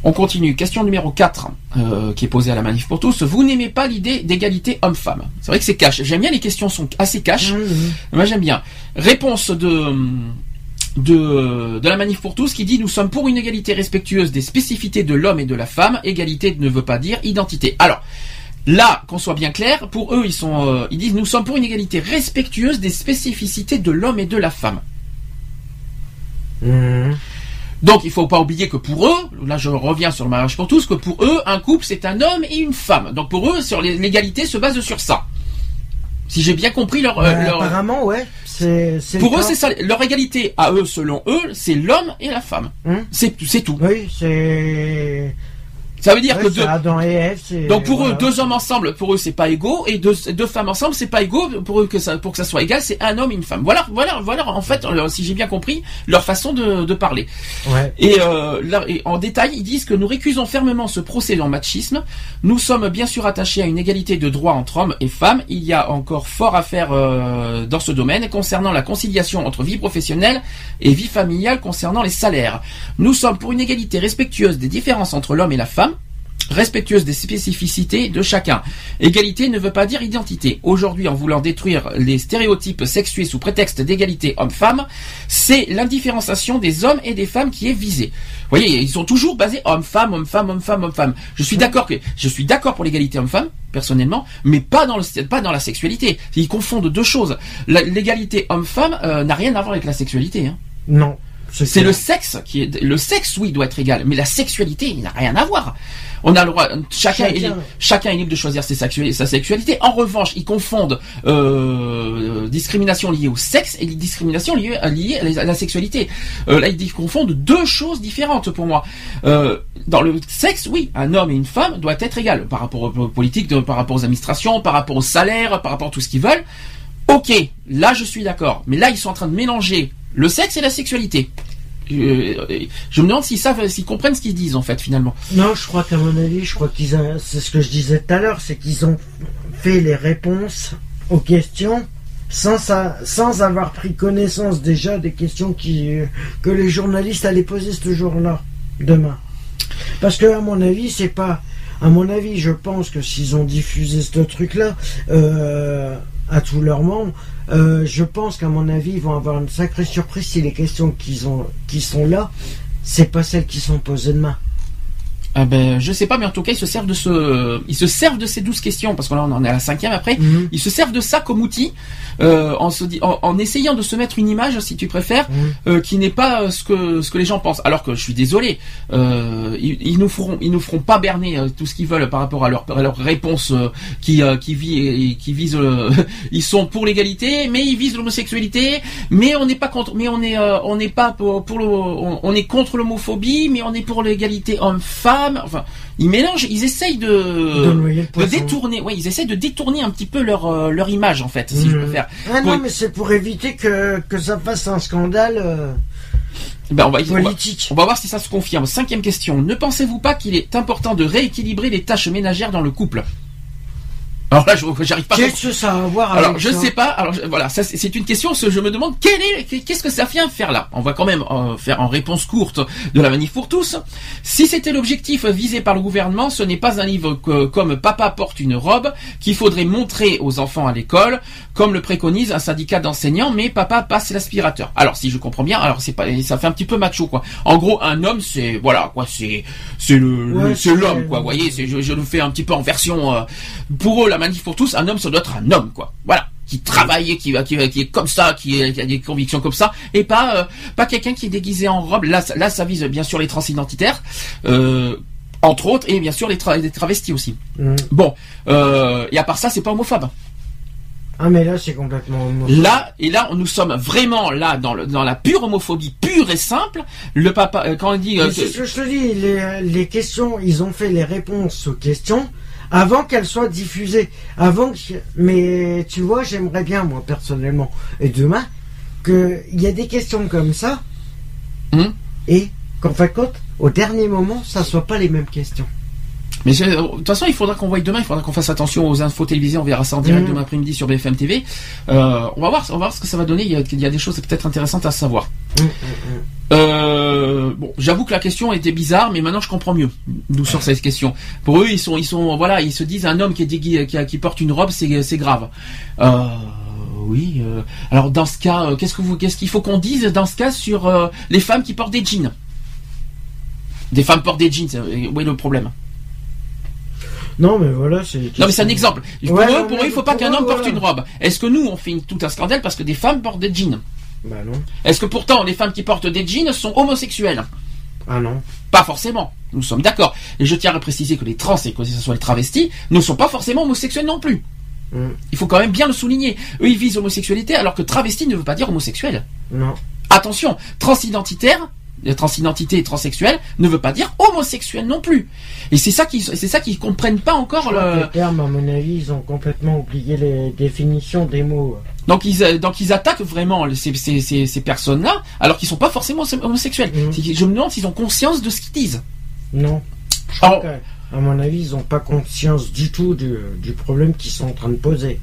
On continue. Question numéro 4, euh, qui est posée à la manif pour tous. Vous n'aimez pas l'idée d'égalité homme-femme. C'est vrai que c'est cash. J'aime bien les questions sont assez cash. Mhm. Moi j'aime bien. Réponse de, de, de la manif pour tous qui dit nous sommes pour une égalité respectueuse des spécificités de l'homme et de la femme. Égalité ne veut pas dire identité. Alors, là, qu'on soit bien clair, pour eux ils sont, euh, ils disent nous sommes pour une égalité respectueuse des spécificités de l'homme et de la femme. Mhm. Donc il faut pas oublier que pour eux, là je reviens sur le mariage pour tous, que pour eux un couple c'est un homme et une femme. Donc pour eux sur l'égalité se base sur ça. Si j'ai bien compris leur, euh, leur- Apparemment, ouais. C'est, c'est pour eux c'est ça. Leur égalité à eux, selon eux, c'est l'homme et la femme. C'est c'est tout. Oui, c'est. Ça veut dire que deux, Adam et Ève, c'est- donc pour eux deux hommes ensemble, pour eux c'est pas égaux et deux, deux femmes ensemble c'est pas égaux. Pour eux que ça pour que ça soit égal, c'est un homme et une femme. Voilà voilà voilà en fait euh, si j'ai bien compris leur façon de, de parler. Ouais. Et, euh, là, et en détail, ils disent que nous récusons fermement ce procès en machisme. Nous sommes bien sûr attachés à une égalité de droits entre hommes et femmes. Il y a encore fort à faire euh, dans ce domaine concernant la conciliation entre vie professionnelle et vie familiale concernant les salaires. Nous sommes pour une égalité respectueuse des différences entre l'homme et la femme respectueuse des spécificités de chacun. Égalité ne veut pas dire identité. Aujourd'hui, en voulant détruire les stéréotypes sexués sous prétexte d'égalité homme-femme, c'est l'indifférenciation des hommes et des femmes qui est visée. Vous voyez, ils sont toujours basés homme-femme, homme-femme, homme-femme, homme-femme. Je suis d'accord que je suis d'accord pour l'égalité homme-femme personnellement, mais pas dans le pas dans la sexualité. Ils confondent deux choses. L'égalité homme-femme euh, n'a rien à voir avec la sexualité. hein. Non. C'est le sexe qui est le sexe oui doit être égal, mais la sexualité il n'a rien à voir. On a le droit chacun est Chacun. libre, chacun est libre de choisir ses sexu- sa sexualité. En revanche, ils confondent euh, discrimination liée au sexe et discrimination liée, liée à la- à la sexualité. Euh, là ils confondent deux choses différentes pour moi. Euh, dans le sexe, oui, un homme et une femme doivent être égal par rapport aux politiques, par rapport aux administrations, par rapport au salaire, par rapport à tout ce qu'ils veulent. Ok, là je suis d'accord. Mais là ils sont en train de mélanger le sexe et la sexualité. Euh, je me demande s'ils savent, s'ils comprennent ce qu'ils disent en fait finalement. Non, je crois qu'à mon avis, je crois qu'ils c'est ce que je disais tout à l'heure, c'est qu'ils ont fait les réponses aux questions sans, sa- sans avoir pris connaissance déjà des questions qui, que les journalistes allaient poser ce jour-là, demain. Parce que à mon avis, c'est pas. À mon avis, je pense que s'ils ont diffusé ce truc-là euh, à tous leurs membres, euh, je pense qu'à mon avis, ils vont avoir une sacrée surprise si les questions qui sont là, c'est pas celles qui sont posées demain. Ah ben, je sais pas, mais en tout cas, ils se servent de ce, ils se servent de ces douze questions, parce que là, on en est à la cinquième après. Mhm. Ils se servent de ça comme outil, euh, en, se en, en essayant de se mettre une image, si tu préfères, Mhm. euh, qui n'est pas euh, ce que ce que les gens pensent. Alors que je suis désolé, euh, ils, ils nous feront, ils nous feront pas berner euh, tout ce qu'ils veulent par rapport à leur à leur réponse euh, qui euh, qui vit qui vise, euh, ils sont pour l'égalité, mais ils visent l'homosexualité, mais on n'est pas contre, mais on est euh, on n'est pas pour, pour le, on, on est contre l'homophobie, mais on est pour l'égalité homme-femme. Enfin, ils mélangent, ils essayent de détourner, ouais, ils essayent de détourner un petit peu leur euh, leur image en fait, si je peux faire. Ah non, Oui. mais c'est pour éviter que, que ça fasse un scandale euh, Ben, on va, on va- politique. On va voir si ça se confirme. Cinquième question. Ne pensez-vous pas qu'il est important de rééquilibrer les tâches ménagères dans le couple? Alors là, je j'arrive pas. à Qu'est-ce que ça a à voir Alors, avec je ça sais pas. Alors, voilà, ça c'est une question. Je me demande quel est, qu'est-ce que ça vient faire là? On va quand même euh, faire en réponse courte de la manif pour tous. Si c'était l'objectif visé par le gouvernement, ce n'est pas un livre que- comme Papa porte une robe qu'il faudrait montrer aux enfants à l'école, comme le préconise un syndicat d'enseignants. Mais Papa passe l'aspirateur. Alors, si je comprends bien, alors c'est pas, ça fait un petit peu macho quoi. En gros, un homme, c'est voilà quoi, c'est c'est le, Ouais, c'est c'est- l'homme quoi. Vous voyez, je, je le fais un petit peu en version. euh, pour eux, la manif pour tous, un homme, ça doit être un homme, quoi. Voilà. Qui travaille, qui, qui, qui est comme ça, qui, a des convictions comme ça, et pas, euh, pas quelqu'un qui est déguisé en robe. Là, ça- là, ça vise bien sûr les transidentitaires, euh, entre autres, et bien sûr les, tra- les travestis aussi. Mhm. Bon, euh, et à part ça, c'est pas homophobe. Ah, mais là, c'est complètement. homophobe. Là, et là, nous sommes vraiment là dans, le, dans la pure homophobie pure et simple. Le papa, quand on dit, euh, c'est ce que je te dis, les, les questions, ils ont fait les réponses aux questions avant qu'elles soient diffusées. Avant que, mais tu vois, j'aimerais bien, moi, personnellement, et demain, qu'il y a des questions comme ça, Hum. et qu'en fin de compte, au dernier moment, ça soit pas les mêmes questions. Mais de toute façon, il faudra qu'on voie demain, il faudra qu'on fasse attention aux infos télévisées. On verra ça en direct Mhm. demain après-midi sur BFM TV. Euh, on va voir, on va voir ce que ça va donner. Il y a, il y a des choses peut-être intéressantes à savoir. Hum, hum, Euh, bon, j'avoue que la question était bizarre, mais maintenant je comprends mieux d'où sort cette question. Pour eux, ils sont, ils sont, voilà, ils se disent un homme qui est déguisé, qui, porte une robe, c'est, c'est grave. Euh, oui. euh, alors dans ce cas, euh, qu'est-ce que vous, qu'est-ce qu'il faut qu'on dise dans ce cas sur euh, les femmes qui portent des jeans? Des femmes portent des jeans. Où est le problème? Non, mais voilà, c'est. Non mais c'est un exemple. Pour Ouais, eux, non, pour eux, il faut pas qu'un homme porte voilà. une robe. Est-ce que nous, on fait une- tout un scandale parce que des femmes portent des jeans? Bah non. Est-ce que pourtant les femmes qui portent des jeans sont homosexuelles? Ah non. Pas forcément. Nous sommes d'accord. Et je tiens à préciser que les trans et que ce soit les travestis ne sont pas forcément homosexuels non plus. Mm. Il faut quand même bien le souligner. Eux, ils visent l'homosexualité alors que travesti ne veut pas dire homosexuel. Non. Attention, transidentitaire, transidentité et transsexuel ne veut pas dire homosexuel non plus. Et c'est ça qu'ils c'est ça qu'ils comprennent pas encore Je le Les termes, à mon avis, ils ont complètement oublié les définitions des mots. donc ils euh, donc ils attaquent vraiment ces, ces, ces, ces personnes-là alors qu'ils sont pas forcément homosexuels. Mhm. Je me demande s'ils ont conscience de ce qu'ils disent. Non. Je Alors- à mon avis, ils n'ont pas conscience du tout du, du problème qu'ils sont en train de poser.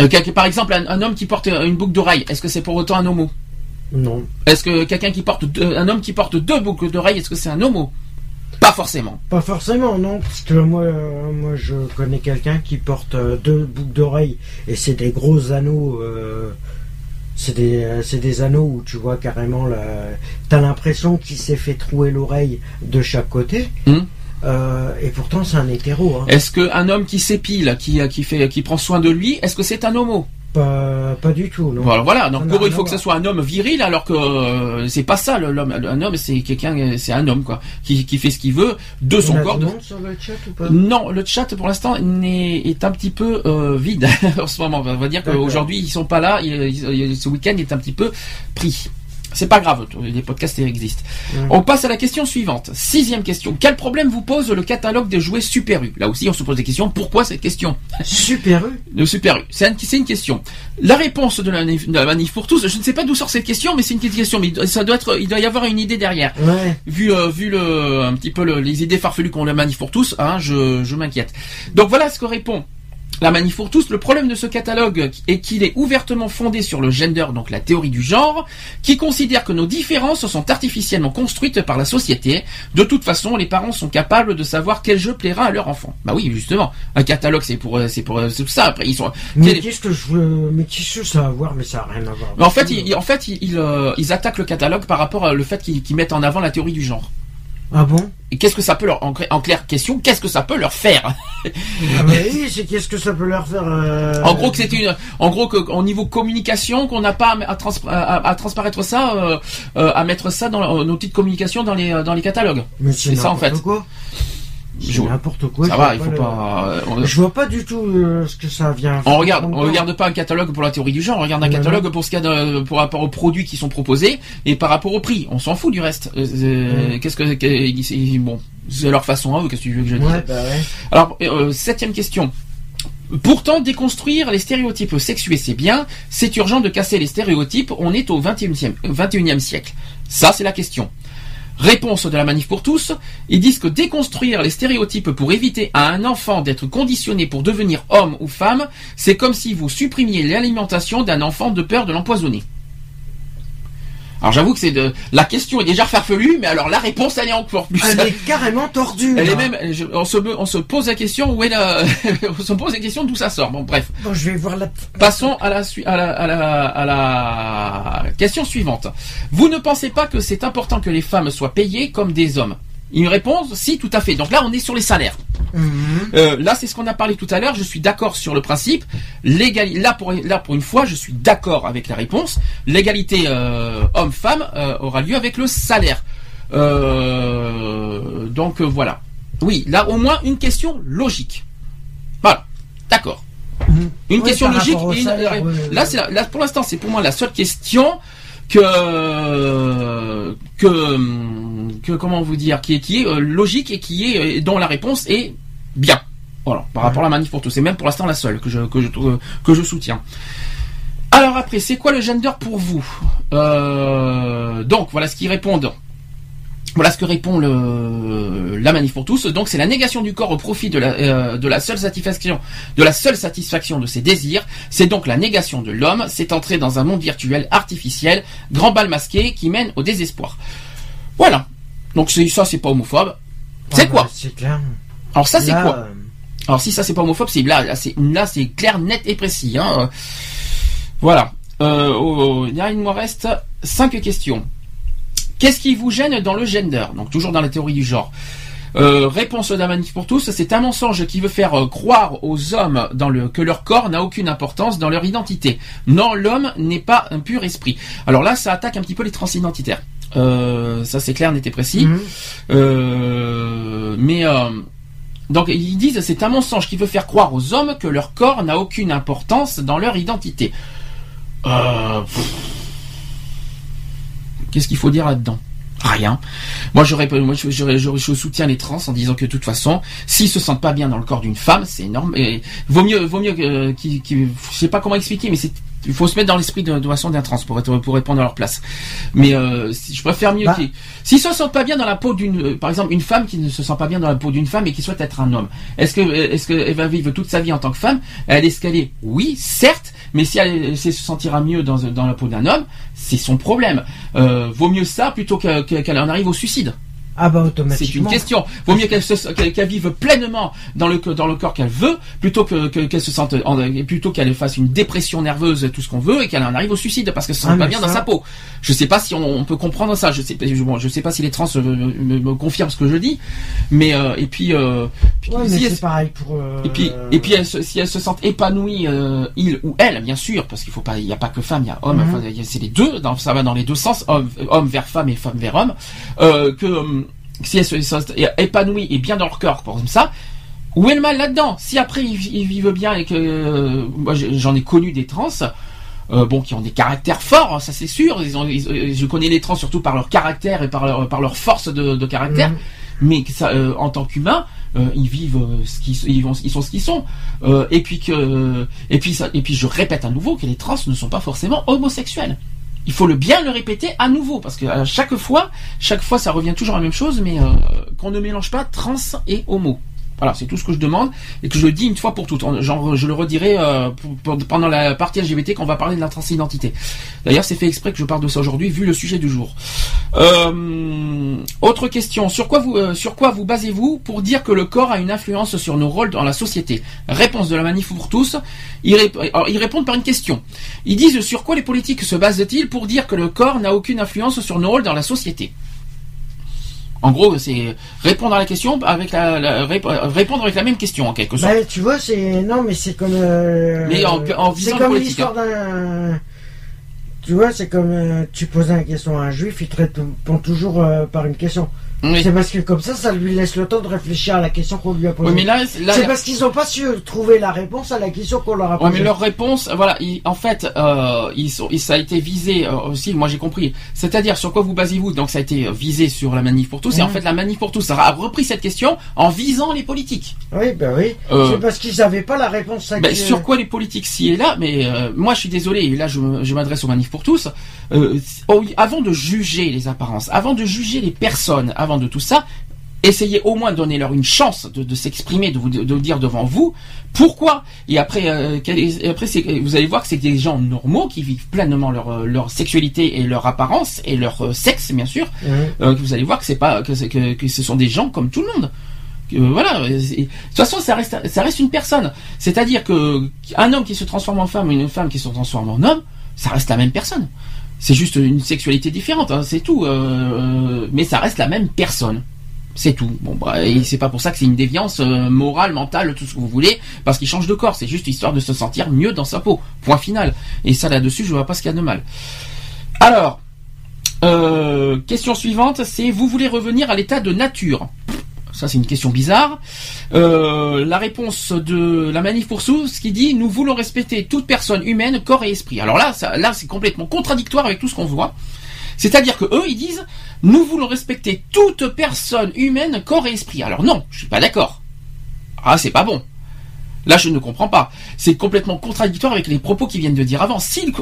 Euh, par exemple, un, un homme qui porte une boucle d'oreille, est-ce que c'est pour autant un homo? Non. Est-ce que quelqu'un qui porte deux- un homme qui porte deux boucles d'oreille, est-ce que c'est un homo? Pas forcément. Pas forcément, non, parce que moi, euh, moi je connais quelqu'un qui porte euh, deux boucles d'oreilles et c'est des gros anneaux. euh, c'est des, c'est des anneaux où tu vois carrément la. T'as l'impression qu'il s'est fait trouer l'oreille de chaque côté. Hmm. Et pourtant, c'est un hétéro. Hein. Est-ce qu'un homme qui s'épile, qui, qui fait, qui prend soin de lui, est-ce que c'est un homo? Pas, pas du tout, non. Voilà, Donc pour eux, il faut que ce soit un homme viril, alors que euh, c'est pas ça. le- L'homme, un homme, c'est quelqu'un, c'est un homme quoi, qui, qui fait ce qu'il veut de On son corps. du de- monde sur le chat ou pas? Non, le chat pour l'instant n'est- est un petit peu euh, vide en ce moment. On va dire qu'aujourd'hui ils sont pas là. ils- ils- ce week-end est un petit peu pris. C'est pas grave, les podcasts existent. On passe à la question suivante. Sixième question. Quel problème vous pose le catalogue des jouets Super U? Là aussi, on se pose des questions. Pourquoi cette question? Super U? Le Super U, c'est un- c'est une question. La réponse de la, manif- de la manif pour tous, je ne sais pas d'où sort cette question, mais c'est une question. Mais ça doit être, il doit y avoir une idée derrière Ouais. vu euh, vu le un petit peu le- les idées farfelues qu'on la manif pour tous, hein, je, je m'inquiète. Donc voilà ce que répond la manif pour tous. Le problème de ce catalogue est qu'il est ouvertement fondé sur le gender, donc la théorie du genre, qui considère que nos différences sont artificiellement construites par la société. De toute façon, les parents sont capables de savoir quel jeu plaira à leur enfant. Bah oui, justement, un catalogue c'est pour euh, c'est pour euh, c'est tout ça. Après ils sont Mais qu'est-ce que je veux. Mais qu'est-ce que ça a à voir Mais ça a rien à voir. mais en fait, ils, en fait, ils, ils, euh, ils attaquent le catalogue par rapport à le fait qu'ils qu'ils mettent en avant la théorie du genre. Ah bon Et qu'est-ce que ça peut leur, en, en clair question, qu'est-ce que ça peut leur faire Ah bah oui, c'est qu'est-ce que ça peut leur faire euh, En gros, que c'est une, en gros, que, au niveau communication, qu'on n'a pas à, trans- à- à transparaître ça, euh, euh, à mettre ça dans nos outils de communication dans les, dans les catalogues. Mais c'est ça, en fait. quoi. N'importe quoi. ça va, vois il faut le- pas. euh, on, Je vois pas du tout euh, ce que ça vient. on regarde, on regarde pas un catalogue pour la théorie du genre, on regarde un catalogue pour ce qu'il y a de- pour rapport aux produits qui sont proposés et par rapport au prix. On s'en fout du reste. Euh, Mm. Qu'est-ce que, bon, c'est leur façon à eux. Qu'est-ce que tu veux que je dise Ouais, bah ouais. Alors, euh, septième question. Pourtant, déconstruire les stéréotypes sexués, c'est bien. C'est urgent de casser les stéréotypes. On est au 21e, 21e siècle. Ça, c'est la question. Réponse de la manif pour tous. Ils disent que déconstruire les stéréotypes pour éviter à un enfant d'être conditionné pour devenir homme ou femme, c'est comme si vous supprimiez l'alimentation d'un enfant de peur de l'empoisonner. Alors j'avoue que c'est de la question est déjà farfelue, mais alors la réponse elle est encore plus. Elle est carrément tordue. Elle est même, je- on se, on se pose la question où est la, on se pose la question d'où ça sort. Bon, bref. Bon, je vais voir la. Passons à la, à la, à la, à la question suivante. Vous ne pensez pas que c'est important que les femmes soient payées comme des hommes? Une réponse, si, tout à fait. Donc là, on est sur les salaires. Euh, là, c'est ce qu'on a parlé tout à l'heure. Je suis d'accord sur le principe. Là, pour, là, pour une fois, je suis d'accord avec la réponse. L'égalité euh, homme-femme euh, aura lieu avec le salaire. Donc voilà. Oui, là, au moins une question logique. Voilà. D'accord. Mhm. Une Oui, question logique. et une- salaire, oui, oui, là, c'est la- là, pour l'instant, c'est pour moi la seule question que que que comment vous dire qui est qui est logique et qui est dont la réponse est bien. Voilà, par rapport à la manif pour tous, c'est même pour l'instant la seule que je que je que je soutiens. Alors après, c'est quoi le gender pour vous Euh, Donc voilà ce qu'ils répondent. Voilà ce que répond le, la manif pour tous. Donc c'est la négation du corps au profit de la, euh, de la seule satisfaction, de la seule satisfaction de ses désirs. C'est donc la négation de l'homme. C'est entrer dans un monde virtuel artificiel, grand bal masqué qui mène au désespoir. Voilà. Donc ça, c'est pas homophobe. C'est quoi bah, C'est clair. Alors ça, c'est quoi euh, alors si ça c'est pas homophobe, c'est là, là c'est là c'est clair, net et précis. Hein. Voilà. Euh, oh, là, il nous reste cinq questions. Qu'est-ce qui vous gêne dans le gender? Donc toujours dans la théorie du genre. Euh, réponse d'un manif pour tous, c'est un mensonge qui veut faire euh, croire aux hommes dans le, que leur corps n'a aucune importance dans leur identité. Non, l'homme n'est pas un pur esprit. Alors là, ça attaque un petit peu les transidentitaires. Euh, ça c'est clair, net et précis. mhm. Mais Donc ils disent c'est un mensonge qui veut faire croire aux hommes que leur corps n'a aucune importance dans leur identité. Euh, Qu'est-ce qu'il faut dire là-dedans? Rien. Moi, j'aurais, moi, je, soutiens les trans en disant que de toute façon, s'ils se sentent pas bien dans le corps d'une femme, c'est énorme. Et vaut mieux, vaut mieux que, qui, qui, je sais pas comment expliquer, mais c'est il faut se mettre dans l'esprit de, de façon d'un trans pour être pour répondre à leur place. Mais euh, si, je préfère mieux bah. qu'ils s'ils se sentent pas bien dans la peau d'une euh, par exemple une femme qui ne se sent pas bien dans la peau d'une femme et qui souhaite être un homme. Est-ce que est-ce qu'elle va vivre toute sa vie en tant que femme? Elle escalier Oui, certes, mais si elle, se sentira mieux dans dans la peau d'un homme, c'est son problème. Euh, vaut mieux ça plutôt qu'elle en arrive au suicide. Ah bah automatiquement. C'est une question. Vaut mieux qu'elle qu'elle vive pleinement dans le dans le corps qu'elle veut, plutôt que qu'elle se sente plutôt qu'elle fasse une dépression nerveuse, tout ce qu'on veut, et qu'elle en arrive au suicide parce qu'elle se sent ah, pas bien dans sa peau. Je sais pas si on, peut comprendre ça. Je sais je, je sais pas si les trans me, confirment ce que je dis, mais euh, et puis. Euh, c'est pareil pour. Euh, et puis et puis si elle se sent épanouie, il ou elle, bien sûr, parce qu'il faut pas, il y a pas que femme, il y a homme. Mhm. c'est les deux. Dans, ça va dans les deux sens, homme, homme vers femme et femme vers homme. que si elles sont épanouies et bien dans leur corps, comme ça, où est le mal là-dedans? Si après ils, vivent bien et que euh, moi j'en ai connu des trans, euh, bon qui ont des caractères forts, ça c'est sûr. Ils ont, je connais les trans surtout par leur caractère et par leur, par leur force de, caractère, mhm. mais ça, euh, en tant qu'humains, ils vivent ce qu'ils ils, sont ce qu'ils sont. et puis que et puis ça, et puis je répète à nouveau que les trans ne sont pas forcément homosexuels il faut le bien le répéter à nouveau parce que à chaque fois, chaque fois ça revient toujours à la même chose, mais euh, qu'on ne mélange pas trans et homo. Voilà, c'est tout ce que je demande et que je le dis une fois pour toutes. Je le redirai euh, pendant la partie LGBT quand on va parler de la transidentité. D'ailleurs, c'est fait exprès que je parle de ça aujourd'hui, vu le sujet du jour. Euh, autre question sur quoi vous euh, sur quoi vous basez-vous pour dire que le corps a une influence sur nos rôles dans la société? Réponse de la manif pour tous. Ils répondent par une question. Ils disent sur quoi les politiques se basent-ils pour dire que le corps n'a aucune influence sur nos rôles dans la société? En gros, c'est répondre à la question avec la, répondre avec la même question en quelque sorte. Bah, tu vois, c'est non, mais c'est comme. Euh, mais en, en visant comme l'histoire d'un. Tu vois, c'est comme euh, tu poses une question à un juif, il te répond toujours euh, par une question. C'est parce que comme ça, ça lui laisse le temps de réfléchir à la question qu'on lui a posée. mais là, c'est parce qu'ils n'ont pas su trouver la réponse à la question qu'on leur a posée. Oui, mais leur réponse, voilà, en fait, euh, ils sont, ça a été visé euh, aussi. Moi, j'ai compris. C'est-à-dire sur quoi vous basez-vous? Donc, ça a été visé sur la manif pour tous. Et en fait, la manif pour tous a repris cette question en visant les politiques. Oui, ben oui. Euh, c'est parce qu'ils n'avaient pas la réponse. À ben, sur quoi les politiques s'y est là Mais moi, je suis désolé. Et là, je, je m'adresse aux manif pour tous. avant de juger les apparences, avant de juger les personnes, avant de tout ça, essayez au moins de donner leur une chance de, s'exprimer, de vous de, dire devant vous pourquoi? Et après, euh, après vous allez voir que c'est des gens normaux qui vivent pleinement leur, euh, leur sexualité et leur apparence et leur euh, sexe, bien sûr. vous allez voir que c'est pas que, que, ce sont des gens comme tout le monde. voilà. De toute façon, ça reste ça reste une personne. C'est-à-dire que un homme qui se transforme en femme, une femme qui se transforme en homme, ça reste la même personne. C'est juste une sexualité différente, hein, c'est tout. Euh, euh, mais ça reste la même personne. C'est tout. Bon, bah, c'est pas pour ça que c'est une déviance euh, morale, mentale, tout ce que vous voulez, parce qu'il change de corps. C'est juste histoire de se sentir mieux dans sa peau. Point final. Et ça, là-dessus, je vois pas ce qu'il y a de mal. Alors, question suivante, c'est vous voulez revenir à l'état de nature ça, c'est une question bizarre. Euh, la réponse de la manif pour ce qui dit nous voulons respecter toute personne humaine, corps et esprit. Alors là, là, c'est complètement contradictoire avec tout ce qu'on voit. C'est-à-dire que eux, ils disent nous voulons respecter toute personne humaine, corps et esprit. Alors non, je suis pas d'accord. Ah, c'est pas bon. Là, je ne comprends pas. C'est complètement contradictoire avec les propos qu'ils viennent de dire avant. S'ils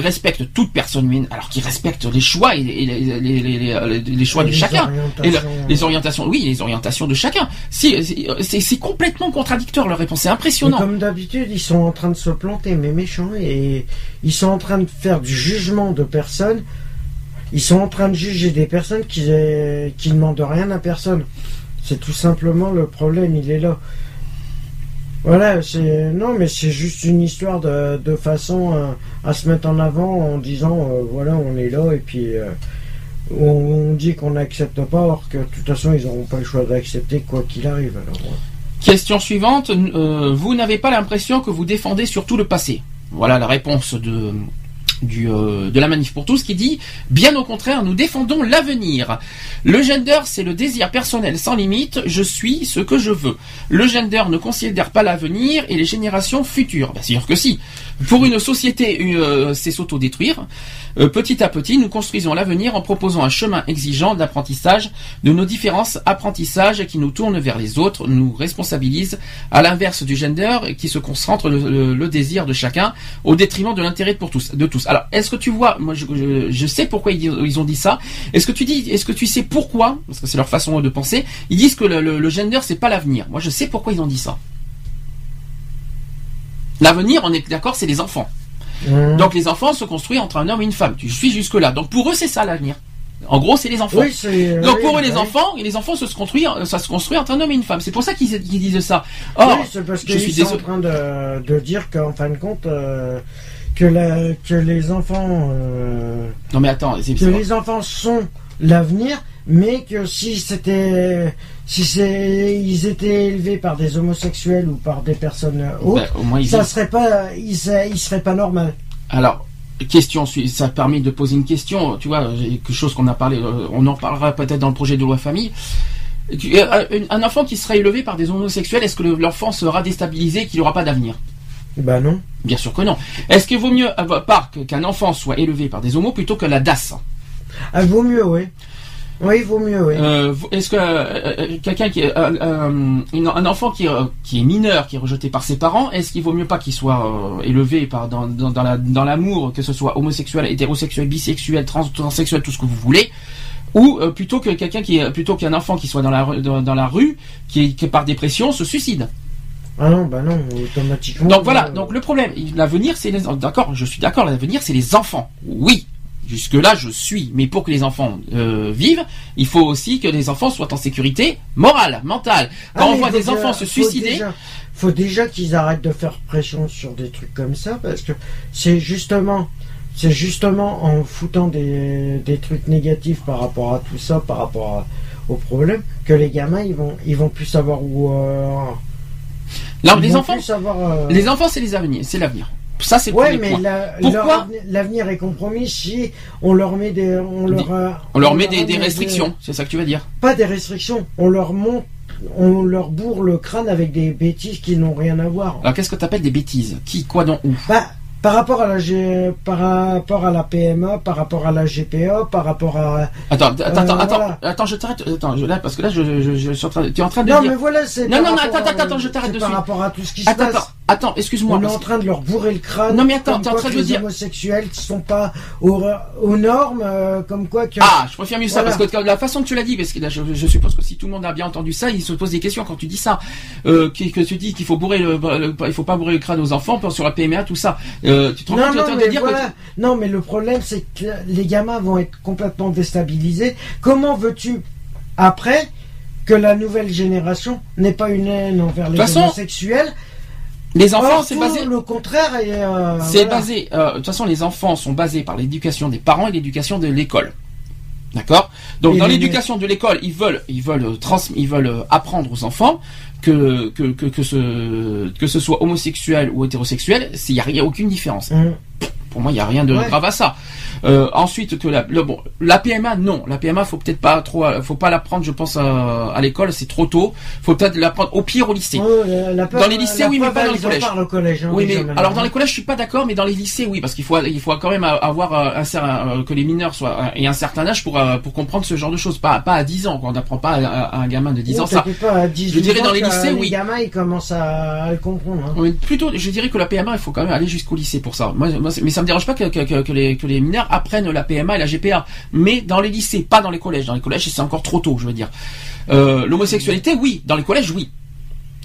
respectent toute personne humaine, alors qu'ils respectent les choix et les, choix de chacun, et les orientations, oui, les orientations de chacun. C'est complètement contradictoire leur réponse. C'est impressionnant. comme d'habitude, ils sont en train de se planter, mais méchants, et ils sont en train de faire du jugement de personnes. Ils sont en train de juger des personnes qui, qui ne demandent rien à personne. C'est tout simplement le problème, il est là. Voilà, c'est non, mais c'est juste une histoire de, de façon euh, à, se mettre en avant en disant euh, voilà, on est là et puis euh, on, dit qu'on n'accepte pas, or que de toute façon ils n'auront pas le choix d'accepter quoi qu'il arrive. Alors, Question suivante vous n'avez pas l'impression que vous défendez surtout le passé? Voilà la réponse de euh, de la manif pour tous qui dit bien au contraire nous défendons l'avenir. Le gender c'est le désir personnel sans limite, je suis ce que je veux. Le gender ne considère pas l'avenir et les générations futures. Bah, c'est sûr que si. Pour une société euh, c'est s'autodétruire. Euh, petit à petit nous construisons l'avenir en proposant un chemin exigeant d'apprentissage de nos différences apprentissages qui nous tournent vers les autres, nous responsabilise à l'inverse du gender qui se concentre le, désir de chacun au détriment de l'intérêt pour tous, de tous. Alors, est-ce que tu vois, moi je, sais pourquoi ils, ont dit ça. Est-ce que tu dis, est-ce que tu sais pourquoi, parce que c'est leur façon de penser, ils disent que le, le, le gender c'est pas l'avenir. Moi je sais pourquoi ils ont dit ça. L'avenir, on est d'accord, c'est les enfants. Mmh. Donc les enfants se construisent entre un homme et une femme. Tu suis jusque là. Donc pour eux c'est ça l'avenir. En gros, c'est les enfants. Oui, Donc oui, pour eux, les oui. enfants, et les enfants se construisent, ça se construit entre un homme et une femme. C'est pour ça qu'ils disent ça. Or, c'est parce je qu'ils en train de, de dire qu'en fin de compte, euh, que, la, que les enfants, euh, Non mais attends, c'est que les enfants sont l'avenir, mais que si c'était, si c'est, ils étaient élevés par des homosexuels ou par des personnes autres, Ben, au moins ils ça serait pas, pas normal. Alors, question, ça permet de poser une question, tu vois, quelque chose qu'on a parlé, euh, on en parlera peut-être dans le projet de loi famille. Tu- euh, Un enfant qui sera élevé par des homosexuels, est-ce que le- l'enfant sera déstabilisé et qu'il n'aura pas d'avenir? Bah non. Bien sûr que non. Est-ce qu'il vaut mieux avoir- par que- qu'un enfant soit élevé par des homos plutôt que la DAS? Ah, vaut mieux, oui. Oui, il vaut mieux, oui. Euh, Est-ce que euh, euh, quelqu'un qui est euh, une- un enfant qui, est, qui est mineur, qui est rejeté par ses parents, est-ce qu'il vaut mieux pas qu'il soit élevé par dans, dans, dans la- dans l'amour, que ce soit homosexuel, hétérosexuel, bisexuel, trans, transsexuel, tout ce que vous voulez, ou plutôt que quelqu'un qui plutôt qu'un enfant qui soit dans la rue- dans, dans la rue, qui, est- qui par dépression se suicide? Ah non, bah non, automatiquement. Donc voilà. Donc le problème, l'avenir, c'est les d'accord. Je suis d'accord. L'avenir, c'est les enfants. Oui. Jusque là, je suis. Mais pour que les enfants euh, vivent, il faut aussi que les enfants soient en sécurité morale, mentale. Quand Ah, on mais voit des déjà- enfants se suicider, déjà- faut déjà qu'ils arrêtent de faire pression sur des trucs comme ça parce que c'est justement c'est justement en foutant des, des trucs négatifs par rapport à tout ça par rapport à- au problème que les gamins ils vont ils vont plus savoir où euh, ils les enfants, savoir euh, les enfants, c'est les avenirs, c'est l'avenir. Ça, c'est ouais mais la- Pourquoi l'avenir est compromis si on leur met des on leur euh, On leur met des, des restrictions. C'est ça que tu veux dire pas des restrictions on leur monte on leur bourre le crâne avec des bêtises qui n'ont rien à voir Alors, qu'est-ce que tu appelles des bêtises? Qui, quoi, donc, où? Bah, par rapport à la G- par rapport à la PMA, par rapport à la GPA, par rapport à Attends, attends, attends, Euh, attends, voilà. attends, je t'arrête. Attends, je, là, parce que là, je, je, je suis en train, de- tu es en train de non dire. mais voilà c'est Non, non, non, attends, attends, attends, je t'arrête c'est de par rapport à tout ce qui se passe. attends, attends, excuse-moi. On est en train de leur bourrer le crâne. Non, mais attends, t'es en train de les dire- homosexuels qui sont pas aux, aux normes, euh, comme quoi que. Ah, je préfère mieux ça parce que la façon que tu l'as dit, parce que là, je, je suppose que si tout le monde a bien entendu ça, il se pose des questions quand tu dis ça, euh, que, que tu dis qu'il faut bourrer le, le- il faut pas bourrer le crâne aux enfants sur la PMA, tout ça. Euh, tu te rends Non, compte, tu es en non, train mais de dire que non, mais le problème, c'est que les gamins vont être complètement déstabilisés. Comment veux-tu, après, que la nouvelle génération n'ait pas une haine envers les façon, homosexuels les enfants, c'est basé. le contraire et euh, C'est voilà. basé. euh, de toute façon, les enfants sont basés par l'éducation des parents et l'éducation de l'école. D'accord? Donc Et dans l'éducation de l'école, ils veulent, ils veulent euh, trans, ils veulent euh, apprendre aux enfants que que que, que ce que ce soit homosexuel ou hétérosexuel, il y a, aucune différence. Hum. Pour moi, il y a rien de Ouais. grave à ça. Euh, ensuite, que la, le, bon, la PMA, non, la PMA, faut peut-être pas trop, euh, faut pas la prendre, je pense, à, à l'école, c'est trop tôt. Faut peut-être la prendre au pire au lycée. Oh, la- Dans les lycées, la oui, mais pas dans les collèges. parlent au collège. hein, Oui, mais alors dans les collèges, je suis pas d'accord, mais dans les lycées, oui, parce qu'il faut, il faut quand même avoir euh, un, euh, que les mineurs soient et un certain âge pour pour comprendre ce genre de choses. Pas pas à 10 ans, quoi. on n'apprend pas à, à un gamin de 10 ans ça. t'inquiète pas, à 18 Je dirais ans dans les lycées, oui. Les gamins, ils commencent à, le comprendre. hein. Oui, plutôt, je dirais que la PMA, il faut quand même aller jusqu'au lycée pour ça. Moi, mais ça me dérange pas que, les mineurs apprennent la PMA et la GPA, mais dans les lycées, pas dans les collèges. Dans les collèges, c'est encore trop tôt, je veux dire. Euh, L'homosexualité, oui. Dans les collèges, oui.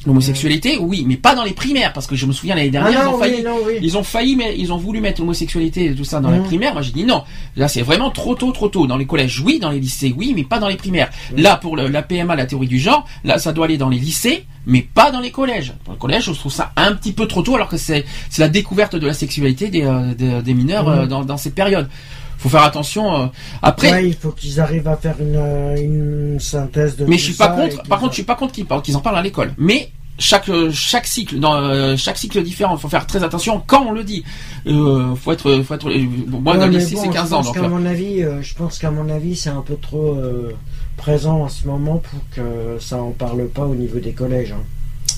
L'homosexualité, oui, mais pas dans les primaires, parce que je me souviens l'année Ah dernière, ils non, ont failli. oui, non, oui. Ils ont failli, mais ils ont voulu mettre l'homosexualité et tout ça dans la Mhm. primaire. Moi, j'ai dit non. Là, c'est vraiment trop tôt, trop tôt. Dans les collèges, oui. Dans les lycées, oui, mais pas dans les primaires. Là, pour le- la PMA, la théorie du genre, là, ça doit aller dans les lycées, mais pas dans les collèges. Dans les collèges, je trouve ça un petit peu trop tôt, alors que c'est c'est la découverte de la sexualité des, euh, des, des mineurs Mhm. euh, dans, dans ces périodes. Faut faire attention. euh. Après, Ouais, il faut qu'ils arrivent à faire une, euh, une synthèse de mais tout je suis pas contre. Par contre, je suis pas contre qu'ils parlent- qu'ils en parlent à l'école. Mais chaque chaque cycle dans euh, chaque cycle différent. Il faut faire très attention quand on le dit. Euh, faut être faut être. Moi, Ouais, dans bon, c'est 15 ans. Donc, euh, mon avis, euh, je pense qu'à mon avis, c'est un peu trop euh, présent en ce moment pour que ça en parle pas au niveau des collèges. hein.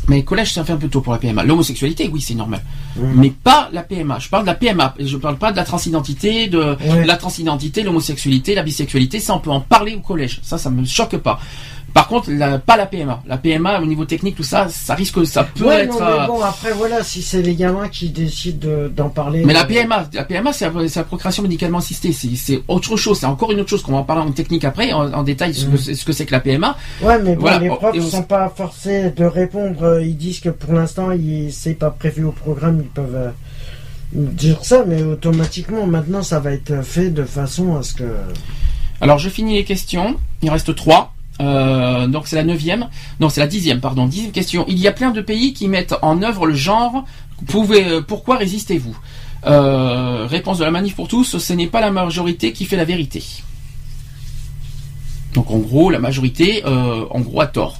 Mais collège, ça fait un peu tôt pour la PMA. L'homosexualité, oui, c'est normal. Mais pas la PMA. Je parle de la PMA. Je parle pas de la transidentité, de Ouais. la transidentité, l'homosexualité, la bisexualité. Ça, on peut en parler au collège. Ça, ça me choque pas. Par contre, la- pas la PMA. La PMA, au niveau technique, tout ça, ça risque, ça peut Ouais, être. non, euh, mais bon, après, voilà, si c'est les gamins qui décident de- d'en parler. Mais la euh, PMA, la PMA, c'est la, procréation médicalement assistée. C'est, autre chose. C'est encore une autre chose qu'on va en parler en technique après, en, en détail, ce, que, Mhm. ce que c'est que la PMA. Ouais, mais bon, Voilà. les profs ne on- sont pas forcés de répondre. euh, Ils disent que pour l'instant, c'est pas prévu au programme. Ils peuvent euh, dire ça, mais automatiquement, maintenant, ça va être fait de façon à ce que. Alors, je finis les questions. Il reste trois. Euh, donc c'est la neuvième, non c'est la dixième, pardon, dixième question. Il y a plein de pays qui mettent en œuvre le genre. Pouvez, euh, pourquoi résistez-vous? Euh, Réponse de la manif pour tous, ce n'est pas la majorité qui fait la vérité. Donc en gros, la majorité, euh, en gros, a tort.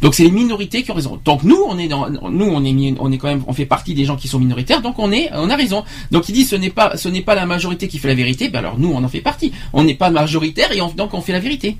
Donc c'est les minorités qui ont raison. Donc nous, on est dans, nous, on est, on est quand même, on fait partie des gens qui sont minoritaires. Donc on est, on a raison. Donc il dit, ce n'est pas, ce n'est pas la majorité qui fait la vérité. Ben alors nous, on en fait partie. On n'est pas majoritaire et on- donc on fait la vérité.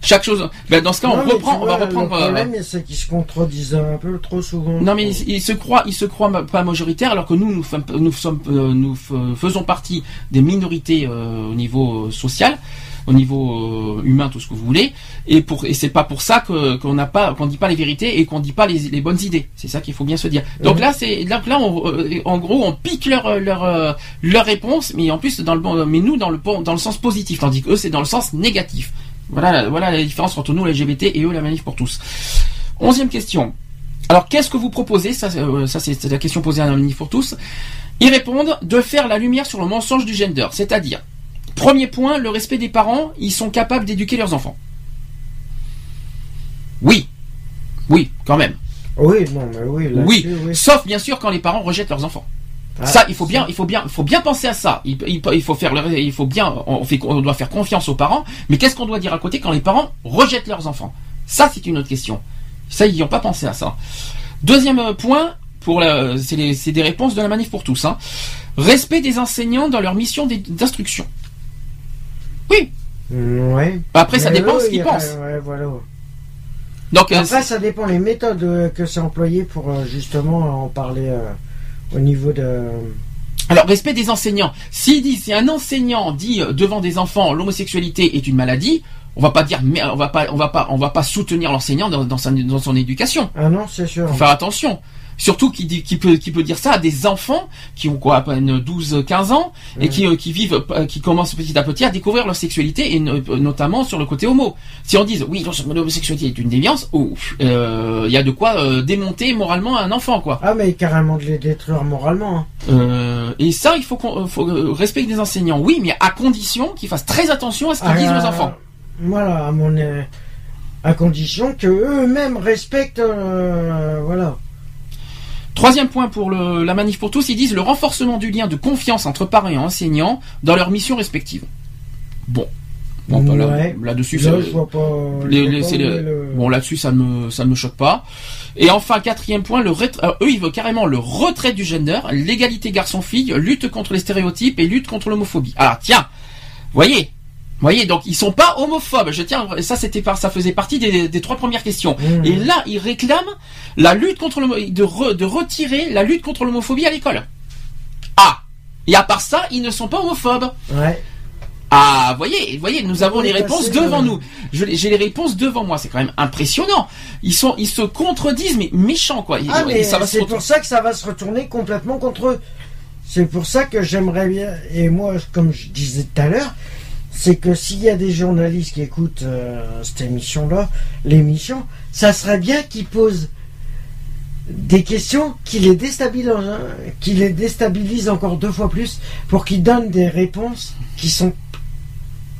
Chaque chose. Ben dans ce cas. Non, on reprend, tu on va vois, reprendre. Le euh, problème, c'est qu'ils se contredisent un peu trop souvent. non mais il, il se croit, il se croit ma- pas majoritaire alors que nous nous, nous sommes, euh, nous faisons partie des minorités euh, au niveau social, au niveau humain, tout ce que vous voulez. Et pour et c'est pas pour ça que qu'on n'a pas, qu'on dit pas les vérités et qu'on dit pas les, les bonnes idées. C'est ça qu'il faut bien se dire. Donc là c'est là, là on, en gros on pique leur leur leur réponse, mais en plus dans le bon, mais nous dans le bon- dans le sens positif, tandis que eux c'est dans le sens négatif. Voilà, la- voilà la différence entre nous les LGBT et eux la manif pour tous. Onzième question. Alors, qu'est-ce que vous proposez? Ça, c'est, euh, ça, c'est la question posée à un manif pour tous. Ils répondent de faire la lumière sur le mensonge du gender, c'est-à-dire, premier point, le respect des parents, ils sont capables d'éduquer leurs enfants. Oui, oui, quand même. Oui, non, mais oui. Oui. sauf bien sûr quand les parents rejettent leurs enfants. Ah, ça, il faut bien, il faut bien, il faut bien penser à ça. Il, il- il faut faire, le- il faut bien, on, fait, on doit faire confiance aux parents. Mais qu'est-ce qu'on doit dire à côté quand les parents rejettent leurs enfants? Ça, c'est une autre question. Ça, ils n'y ont pas pensé à ça. Deuxième euh, point, pour c'est des réponses de la manif pour tous. Hein. Respect des enseignants dans leur mission d'instruction. Oui. Mm, Ouais. Après, ça dépend eux, ce qu'ils ils- pensent. Ouais, voilà. Donc, euh, Après, ça dépend les méthodes euh, que c'est employé pour justement en parler euh, au niveau de. Alors, respect des enseignants. S'il dit, si un enseignant dit euh, devant des enfants l'homosexualité est une maladie, on va pas dire, mais on va pas, on va pas, on va pas soutenir l'enseignant dans, dans, sa- dans son éducation. Ah non, c'est sûr. Faut faire attention. Surtout qui dit, qui peut, qui peut dire ça à des enfants qui ont quoi, à peine 12, 15 ans et qui, euh, qui vivent, euh, qui commencent petit à petit à découvrir leur sexualité et no- notamment sur le côté homo. Si on dit oui, l'homosexualité est une déviance, oh, euh, il y a de quoi euh, démonter moralement un enfant quoi. Ah, mais carrément de les détruire moralement. hein. Euh, et ça, il faut qu'on faut euh, respecter les enseignants, oui, mais à condition qu'ils fassent très attention à ce qu'ils disent Ah, aux enfants. Voilà, à mon euh, à condition que eux-mêmes respectent. euh, voilà. Troisième point pour le- la manif pour tous, ils disent le renforcement du lien de confiance entre parents et enseignants dans leurs missions respectives. Bon, bon bah, là- là-dessus, le- le- bon là-dessus, ça ne me, ça ne me choque pas. Et enfin, quatrième point, le euh, eux, ils veulent carrément le retrait du gender, l'égalité garçon-fille, lutte contre les stéréotypes et lutte contre l'homophobie. Alors tiens, voyez. Voyez, donc ils sont pas homophobes. Je tiens, ça c'était par, ça faisait partie des, des trois premières questions. Mmh. Et là, ils réclament la lutte contre le, de, re- de retirer la lutte contre l'homophobie à l'école. Ah. Et à part ça, ils ne sont pas homophobes. Ouais. Ah, voyez, voyez, nous avons les réponses devant nous. J'ai les réponses devant moi. C'est quand même impressionnant. Ils sont, ils se contredisent, mais méchants quoi. Ils- Ah, mais c'est pour ça que ça va se retourner complètement contre eux. C'est pour ça que j'aimerais bien, et moi, comme je disais tout à l'heure, c'est que s'il y a des journalistes qui écoutent euh, cette émission-là, l'émission, ça serait bien qu'ils posent des questions qui les déstabilisent, hein, qui les déstabilisent encore deux fois plus, pour qu'ils donnent des réponses qui sont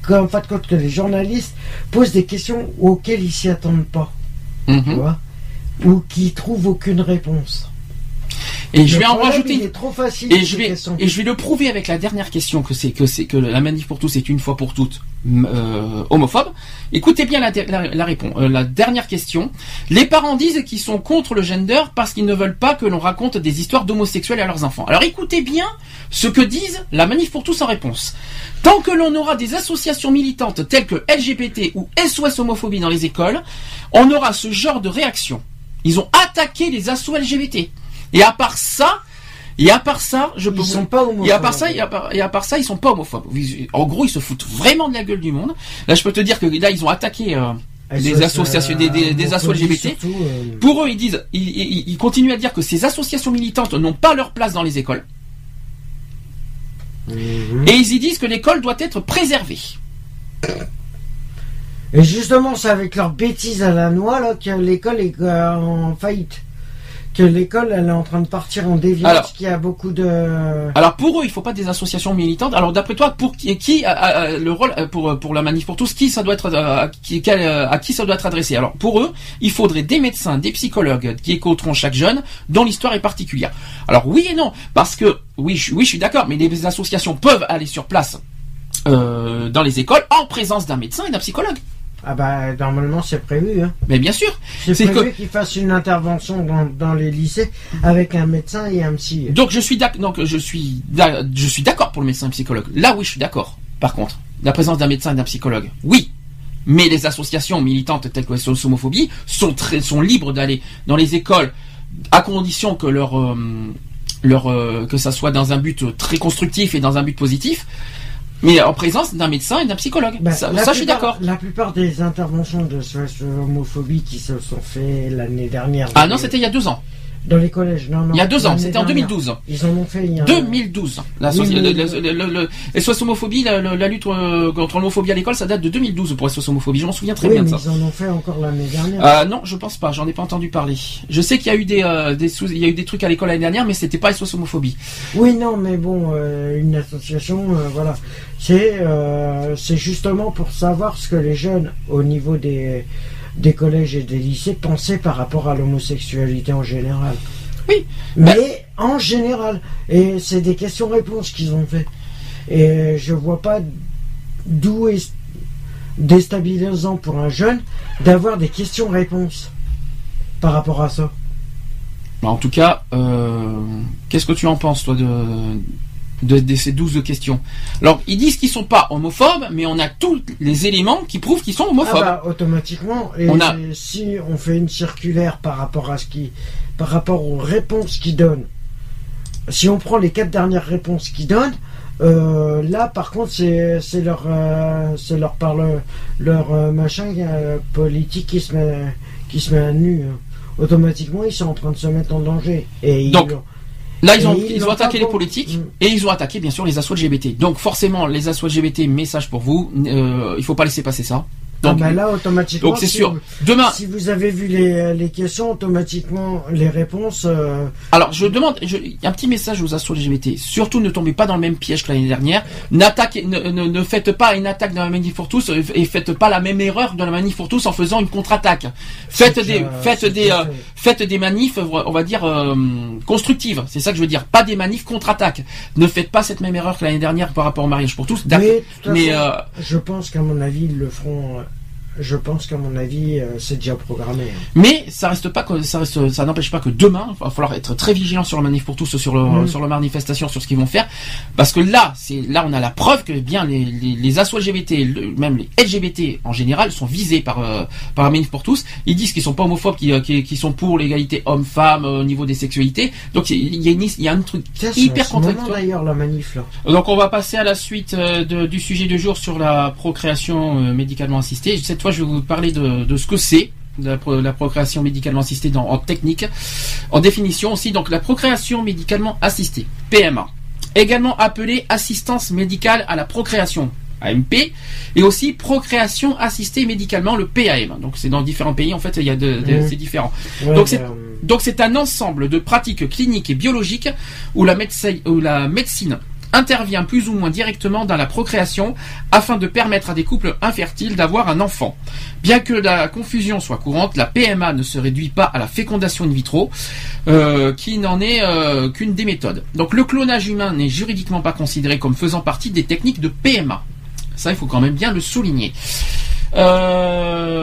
comme en fin de compte que les journalistes posent des questions auxquelles ils s'y attendent pas, tu Mhm. vois, ou qui trouvent aucune réponse. Et je vais en rajouter. Il est trop facile. Et je vais questions. et je vais le prouver avec la dernière question que c'est que c'est que la manif pour tous est une fois pour toutes euh, homophobe. Écoutez bien la, la, la réponse. Euh, la dernière question. Les parents disent qu'ils sont contre le gender parce qu'ils ne veulent pas que l'on raconte des histoires d'homosexuels à leurs enfants. Alors écoutez bien ce que disent la manif pour tous en réponse. Tant que l'on aura des associations militantes telles que LGBT ou SOS homophobie dans les écoles, on aura ce genre de réaction. Ils ont attaqué les assos LGBT. Et à part ça, et à part ça, je peux Ils sont pas homophobes. et à part ça, et à part, et à part ça, ils sont pas homophobes. En gros, ils se foutent vraiment de la gueule du monde. Là, je peux te dire que là, ils ont attaqué euh, des SOS, associations, des, des, des assos LGBT. surtout, euh, Pour eux, ils disent, ils, ils- ils continuent à dire que ces associations militantes n'ont pas leur place dans les écoles. mhm. Et ils y disent que l'école doit être préservée. Et justement, c'est avec leur bêtise à la noix là que l'école est euh, en faillite. Que l'école elle est en train de partir en déviance, qu'il y a beaucoup de. Alors pour eux, il faut pas des associations militantes. Alors d'après toi, pour qui, qui a, a- a le rôle euh, pour pour la manif pour tous, qui ça doit être euh, à qui, quel, euh, à qui ça doit être adressé? Alors pour eux, il faudrait des médecins, des psychologues qui écouteront chaque jeune dont l'histoire est particulière. Alors oui et non, parce que oui, je, oui, je suis d'accord, mais les associations peuvent aller sur place euh, dans les écoles en présence d'un médecin et d'un psychologue. Ah bah normalement c'est prévu. Hein. Mais bien sûr. C'est prévu qu'ils fassent une intervention dans, dans les lycées avec un médecin et un psy. Donc je suis d'accord. Je suis je suis d'accord pour le médecin et le psychologue. Là oui, je suis d'accord. Par contre, la présence d'un médecin et d'un psychologue, oui. Mais les associations militantes telles que SOS Homophobie sont très sont libres d'aller dans les écoles à condition que leur euh, leur euh, que ça soit dans un but très constructif et dans un but positif. Mais en présence d'un médecin et d'un psychologue. Bah, ça, je suis plupart- d'accord. La plupart des interventions de homophobie qui se sont faites l'année dernière. Ah non, c'était il y a deux ans. Dans les collèges. Non, non. Il y a deux ans, c'était en dernière. 2012. Ils en ont fait il y a. 2012. La, Oui, soci- mais- la, la- la lutte euh, contre l'homophobie à l'école, ça date de 2012 pour SOS homophobie. Je m'en souviens très oui, bien de ça. ils en ont fait encore l'année dernière. Euh, non, je pense pas. J'en ai pas entendu parler. Je sais qu'il y a eu des, euh, des sous- il y a eu des trucs à l'école l'année dernière, mais c'était pas homophobie. Oui, non, mais bon, euh, une association, voilà. C'est c'est justement pour savoir ce que les jeunes, au niveau des, des collèges et des lycées, pensaient par rapport à l'homosexualité en général. Oui. Mais en général. Et c'est des questions-réponses qu'ils ont fait. Et je vois pas d'où est déstabilisant pour un jeune d'avoir des questions-réponses par rapport à ça. Bah, en tout cas, euh, qu'est-ce que tu en penses, toi, de, de, de ces 12 questions Alors, ils disent qu'ils sont pas homophobes, mais on a tous les éléments qui prouvent qu'ils sont Ah homophobes. bah, automatiquement. Et On a- si on fait une circulaire par rapport à ce qui, par rapport aux réponses qu'ils donnent, si on prend les quatre dernières réponses qu'ils donnent, euh, là par contre c'est c'est leur euh, c'est leur par le- leur euh, machin politique qui se met qui se met à nu. hein. Automatiquement ils sont en train de se mettre en danger. Et ils Donc, Là, ils ont, ils ils ont l'ont attaqué les politiques et ils ont attaqué, bien sûr, les assos LGBT. Donc, forcément, les assos LGBT, message pour vous, euh, il faut pas laisser passer ça. Ah Donc, bah là automatiquement. donc c'est si sûr. vous- Demain, Si vous avez vu les, les questions, automatiquement les réponses. euh, alors je demande, je- un petit message aux assos LGBT. Surtout, ne tombez pas dans le même piège que l'année dernière. N'attaquez, ne, ne, ne faites pas une attaque dans la manif pour tous euh, et faites pas la même erreur dans la manif pour tous en faisant une contre-attaque. Faites des, faites des, euh, fait. faites des manifs, on va dire euh, constructives. C'est ça que je veux dire. Pas des manifs contre-attaque. Ne faites pas cette même erreur que l'année dernière par rapport au mariage pour tous. D'accord. Mais, Mais, euh, je pense qu'à mon avis, ils le feront. Je pense qu'à mon avis, euh, c'est déjà programmé. hein. Mais ça reste pas que ça reste, ça n'empêche pas que demain, il va falloir être très vigilant sur le manif pour tous, sur le, Mm. sur la manifestation, sur ce qu'ils vont faire, parce que là, c'est là on a la preuve que bien les les, les assos LGBT, le- même les LGBT en général, sont visés par euh, par la manif pour tous. Ils disent qu'ils sont pas homophobes, qu'ils euh, qu'ils- qu'ils sont pour l'égalité homme-femme au niveau des sexualités. Donc il y a une, il y a un truc hyper contradictoire. d'ailleurs la manif là. Donc on va passer à la suite euh, de- du sujet du jour sur la procréation euh, médicalement assistée. Cette fois, je vais vous parler de, de ce que c'est. La, pro- la procréation médicalement assistée dans, en technique, en définition aussi. Donc la procréation médicalement assistée, PMA, également appelée assistance médicale à la procréation, AMP, et aussi procréation assistée médicalement, le PAM. Donc c'est dans différents pays, en fait, il y a de, de- Mhm. c'est différent. Ouais, Donc c'est- ben, Donc c'est un ensemble de pratiques cliniques et biologiques où la, médecin- où la médecine intervient plus ou moins directement dans la procréation afin de permettre à des couples infertiles d'avoir un enfant. Bien que la confusion soit courante, la PMA ne se réduit pas à la fécondation in vitro, euh, qui n'en est euh, qu'une des méthodes. Donc le clonage humain n'est juridiquement pas considéré comme faisant partie des techniques de PMA. Ça, il faut quand même bien le souligner. Euh,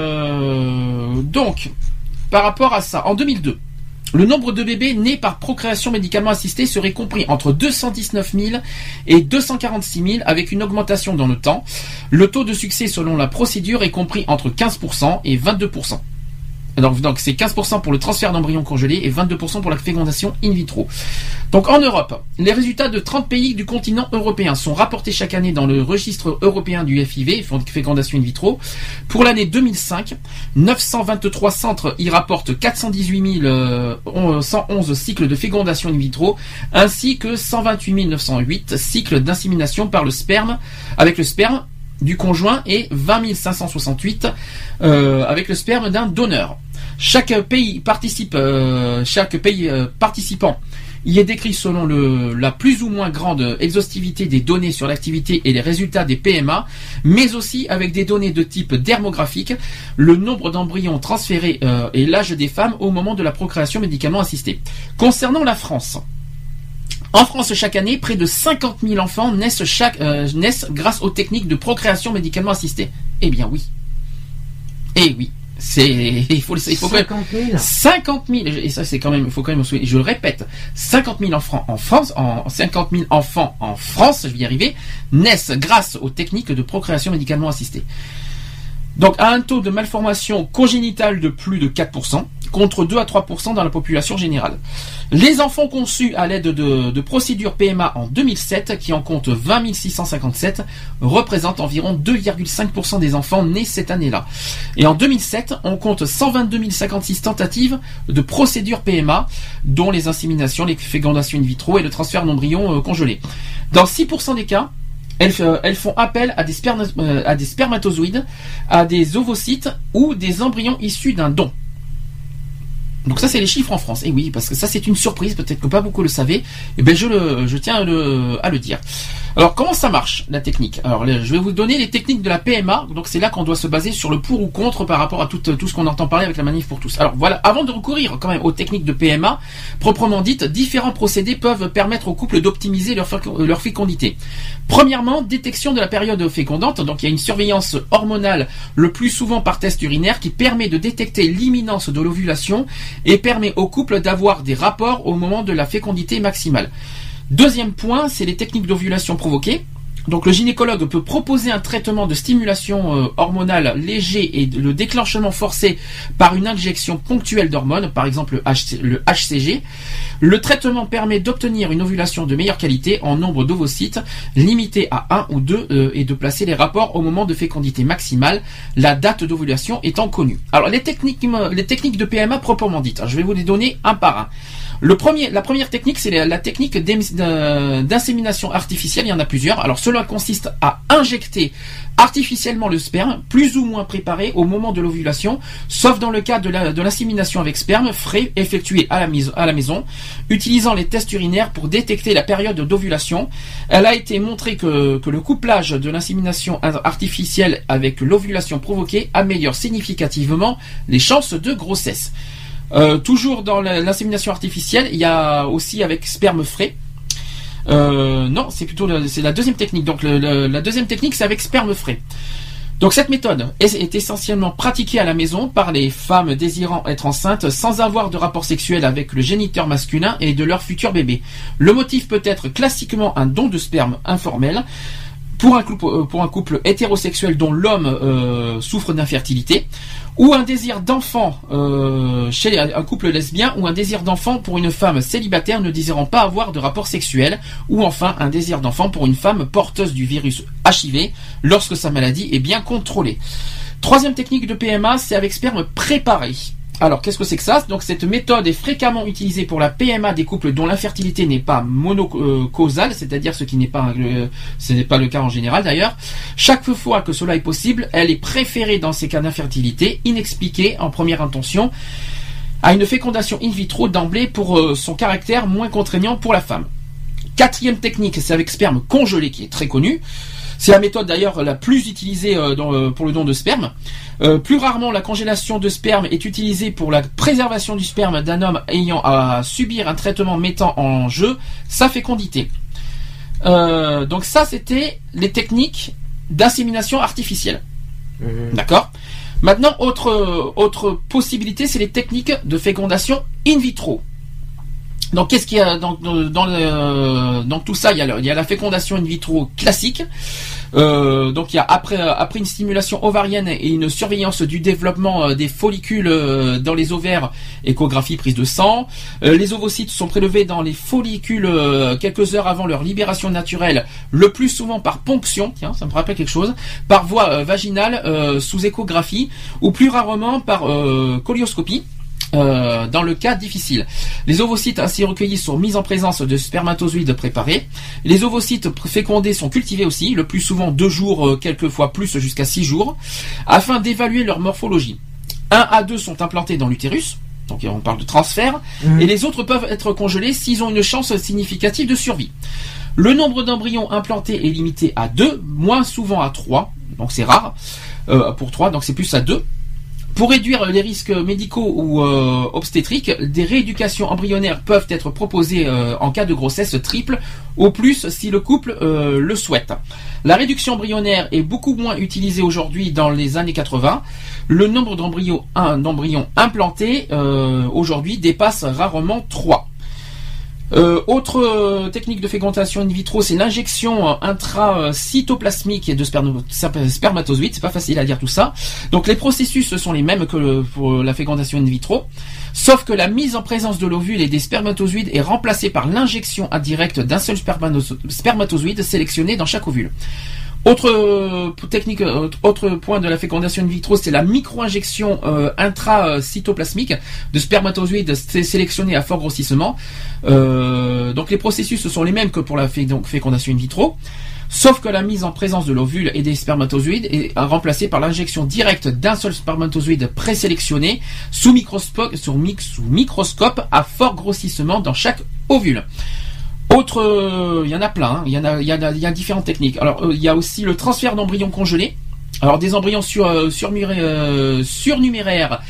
donc, par rapport à ça, en 2002, le nombre de bébés nés par procréation médicalement assistée serait compris entre 219 000 et 246 000 avec une augmentation dans le temps. Le taux de succès selon la procédure est compris entre 15% et 22%. Donc, donc c'est 15% pour le transfert d'embryons congelés et 22% pour la fécondation in vitro. Donc en Europe, les résultats de 30 pays du continent européen sont rapportés chaque année dans le registre européen du FIV, fécondation in vitro. Pour l'année 2005, 923 centres y rapportent 418 111 cycles de fécondation in vitro, ainsi que 128 908 cycles d'insémination par le sperme, avec le sperme du conjoint et 20 568 euh, avec le sperme d'un donneur. Chaque pays participe, euh, chaque pays euh, participant y est décrit selon la plus ou moins grande exhaustivité des données sur l'activité et les résultats des PMA, mais aussi avec des données de type dermographique, le nombre d'embryons transférés et l'âge des femmes au moment de la procréation médicalement assistée. Concernant la France, en France, chaque année, près de 50 000 enfants naissent, naissent grâce aux techniques de procréation médicalement assistée. Eh bien oui. Eh oui. C'est, il faut, il faut 50 000. 50 000, et ça c'est quand même, il faut quand même, je le répète, 50 000 enfants en France, en 50 000 enfants en France, je vais y arriver, naissent grâce aux techniques de procréation médicalement assistée. Donc à un taux de malformation congénitale de plus de 4%, contre 2 à 3% dans la population générale. Les enfants conçus à l'aide de, procédures PMA en 2007, qui en comptent 20 657, représentent environ 2,5% des enfants nés cette année-là. Et en 2007, on compte 122 056 tentatives de procédures PMA, dont les inséminations, les fécondations in vitro et le transfert d'embryons euh, congelés. Dans 6% des cas, elles, euh, elles, font appel à des, sperma, euh, à des spermatozoïdes, à des ovocytes ou des embryons issus d'un don. Donc ça c'est les chiffres en France. Et oui, parce que ça c'est une surprise, peut-être que pas beaucoup le savaient. Et eh ben je le, je tiens à le dire. Alors comment ça marche la technique? Alors je vais vous donner les techniques de la PMA. Donc c'est là qu'on doit se baser sur le pour ou contre par rapport à tout, tout ce qu'on entend parler avec la manif pour tous. Alors voilà, avant de recourir quand même aux techniques de PMA proprement dites, différents procédés peuvent permettre aux couples d'optimiser leur, leur fécondité. Premièrement, détection de la période fécondante. Donc il y a une surveillance hormonale le plus souvent par test urinaire qui permet de détecter l'imminence de l'ovulation et permet au couple d'avoir des rapports au moment de la fécondité maximale. Deuxième point, c'est les techniques d'ovulation provoquées. Donc le gynécologue peut proposer un traitement de stimulation euh, hormonale léger et le déclenchement forcé par une injection ponctuelle d'hormones, par exemple le HCG. Le traitement permet d'obtenir une ovulation de meilleure qualité en nombre d'ovocytes limité à 1 ou 2 euh, et de placer les rapports au moment de fécondité maximale, la date d'ovulation étant connue. Alors les techniques, les techniques de PMA proprement dites, hein, je vais vous les donner un par un. La première technique, c'est la, technique d'insémination artificielle. Il y en a plusieurs. Alors, cela consiste à injecter artificiellement le sperme, plus ou moins préparé au moment de l'ovulation, sauf dans le cas de l'insémination avec sperme frais effectué à la, maison, utilisant les tests urinaires pour détecter la période d'ovulation. Elle a été montré que, que le couplage de l'insémination artificielle avec l'ovulation provoquée améliore significativement les chances de grossesse. Euh, toujours dans l'insémination artificielle, il y a aussi avec sperme frais. Euh, non, c'est plutôt c'est la deuxième technique. Donc la deuxième technique, c'est avec sperme frais. Donc cette méthode est, essentiellement pratiquée à la maison par les femmes désirant être enceintes sans avoir de rapport sexuel avec le géniteur masculin et de leur futur bébé. Le motif peut être classiquement un don de sperme informel pour un couple, euh, pour un couple hétérosexuel dont l'homme souffre d'infertilité ou un désir d'enfant euh, chez un couple lesbien, ou un désir d'enfant pour une femme célibataire ne désirant pas avoir de rapport sexuel, ou enfin un désir d'enfant pour une femme porteuse du virus HIV lorsque sa maladie est bien contrôlée. Troisième technique de PMA, c'est avec sperme préparé. Alors, qu'est-ce que c'est que ça? Donc, cette méthode est fréquemment utilisée pour la PMA des couples dont l'infertilité n'est pas monocausale, c'est-à-dire ce qui n'est pas, euh, n'est pas le cas en général d'ailleurs. Chaque fois que cela est possible, elle est préférée dans ces cas d'infertilité inexpliquée en première intention à une fécondation in vitro d'emblée pour euh, son caractère moins contraignant pour la femme. Quatrième technique, c'est avec sperme congelé qui est très connue. C'est la méthode d'ailleurs la plus utilisée euh, dans, euh, pour le don de sperme. Euh, plus rarement, la congélation de sperme est utilisée pour la préservation du sperme d'un homme ayant à subir un traitement mettant en jeu sa fécondité. Euh, donc ça, c'était les techniques d'insémination artificielle. Mhm. D'accord? Maintenant, autre, autre possibilité, c'est les techniques de fécondation in vitro. Donc, qu'est-ce qu'il y a dans, dans, tout ça? Il y, a, la fécondation in vitro classique. Euh, donc, il y a après, après une stimulation ovarienne et une surveillance du développement euh, des follicules euh, dans les ovaires, échographie, prise de sang. Euh, les ovocytes sont prélevés dans les follicules euh, quelques heures avant leur libération naturelle, le plus souvent par ponction. Tiens, ça me rappelle quelque chose par voie euh, vaginale euh, sous échographie ou plus rarement par euh, colioscopie. Euh, dans le cas difficile. Les ovocytes ainsi recueillis sont mis en présence de spermatozoïdes préparés. Les ovocytes fécondés sont cultivés aussi, le plus souvent deux jours, euh, quelquefois plus jusqu'à six jours, afin d'évaluer leur morphologie. Un à deux sont implantés dans l'utérus, donc on parle de transfert, Mhm. et les autres peuvent être congelés s'ils ont une chance significative de survie. Le nombre d'embryons implantés est limité à 2, moins souvent à 3, donc c'est rare euh, pour 3, donc c'est plus à 2. Pour réduire les risques médicaux ou euh, obstétriques, des rééducations embryonnaires peuvent être proposées euh, en cas de grossesse triple, au plus si le couple euh, le souhaite. La réduction embryonnaire est beaucoup moins utilisée aujourd'hui dans les années 80. Le nombre d'embryons, implantés aujourd'hui dépasse rarement 3. Euh, autre euh, technique de fécondation in vitro, c'est l'injection euh, intracytoplasmique de spermatozoïdes. C'est pas facile à dire tout ça. Donc les processus sont les mêmes que pour la fécondation in vitro, sauf que la mise en présence de l'ovule et des spermatozoïdes est remplacée par l'injection indirecte d'un seul spermatozoïde sélectionné dans chaque ovule. Autre euh, technique, euh, autre point de la fécondation in vitro, c'est la micro-injection euh, intracytoplasmique de spermatozoïdes sé- sélectionnés à fort grossissement. Euh, donc les processus sont les mêmes que pour la fécondation in vitro, sauf que la mise en présence de l'ovule et des spermatozoïdes est remplacée par l'injection directe d'un seul spermatozoïde présélectionné sous microscope à fort grossissement dans chaque ovule. Autre, euh, il y en a plein, hein. il y a, différentes techniques. Alors, euh, il y a aussi le transfert d'embryons congelés. Alors, des embryons euh, surnuméraires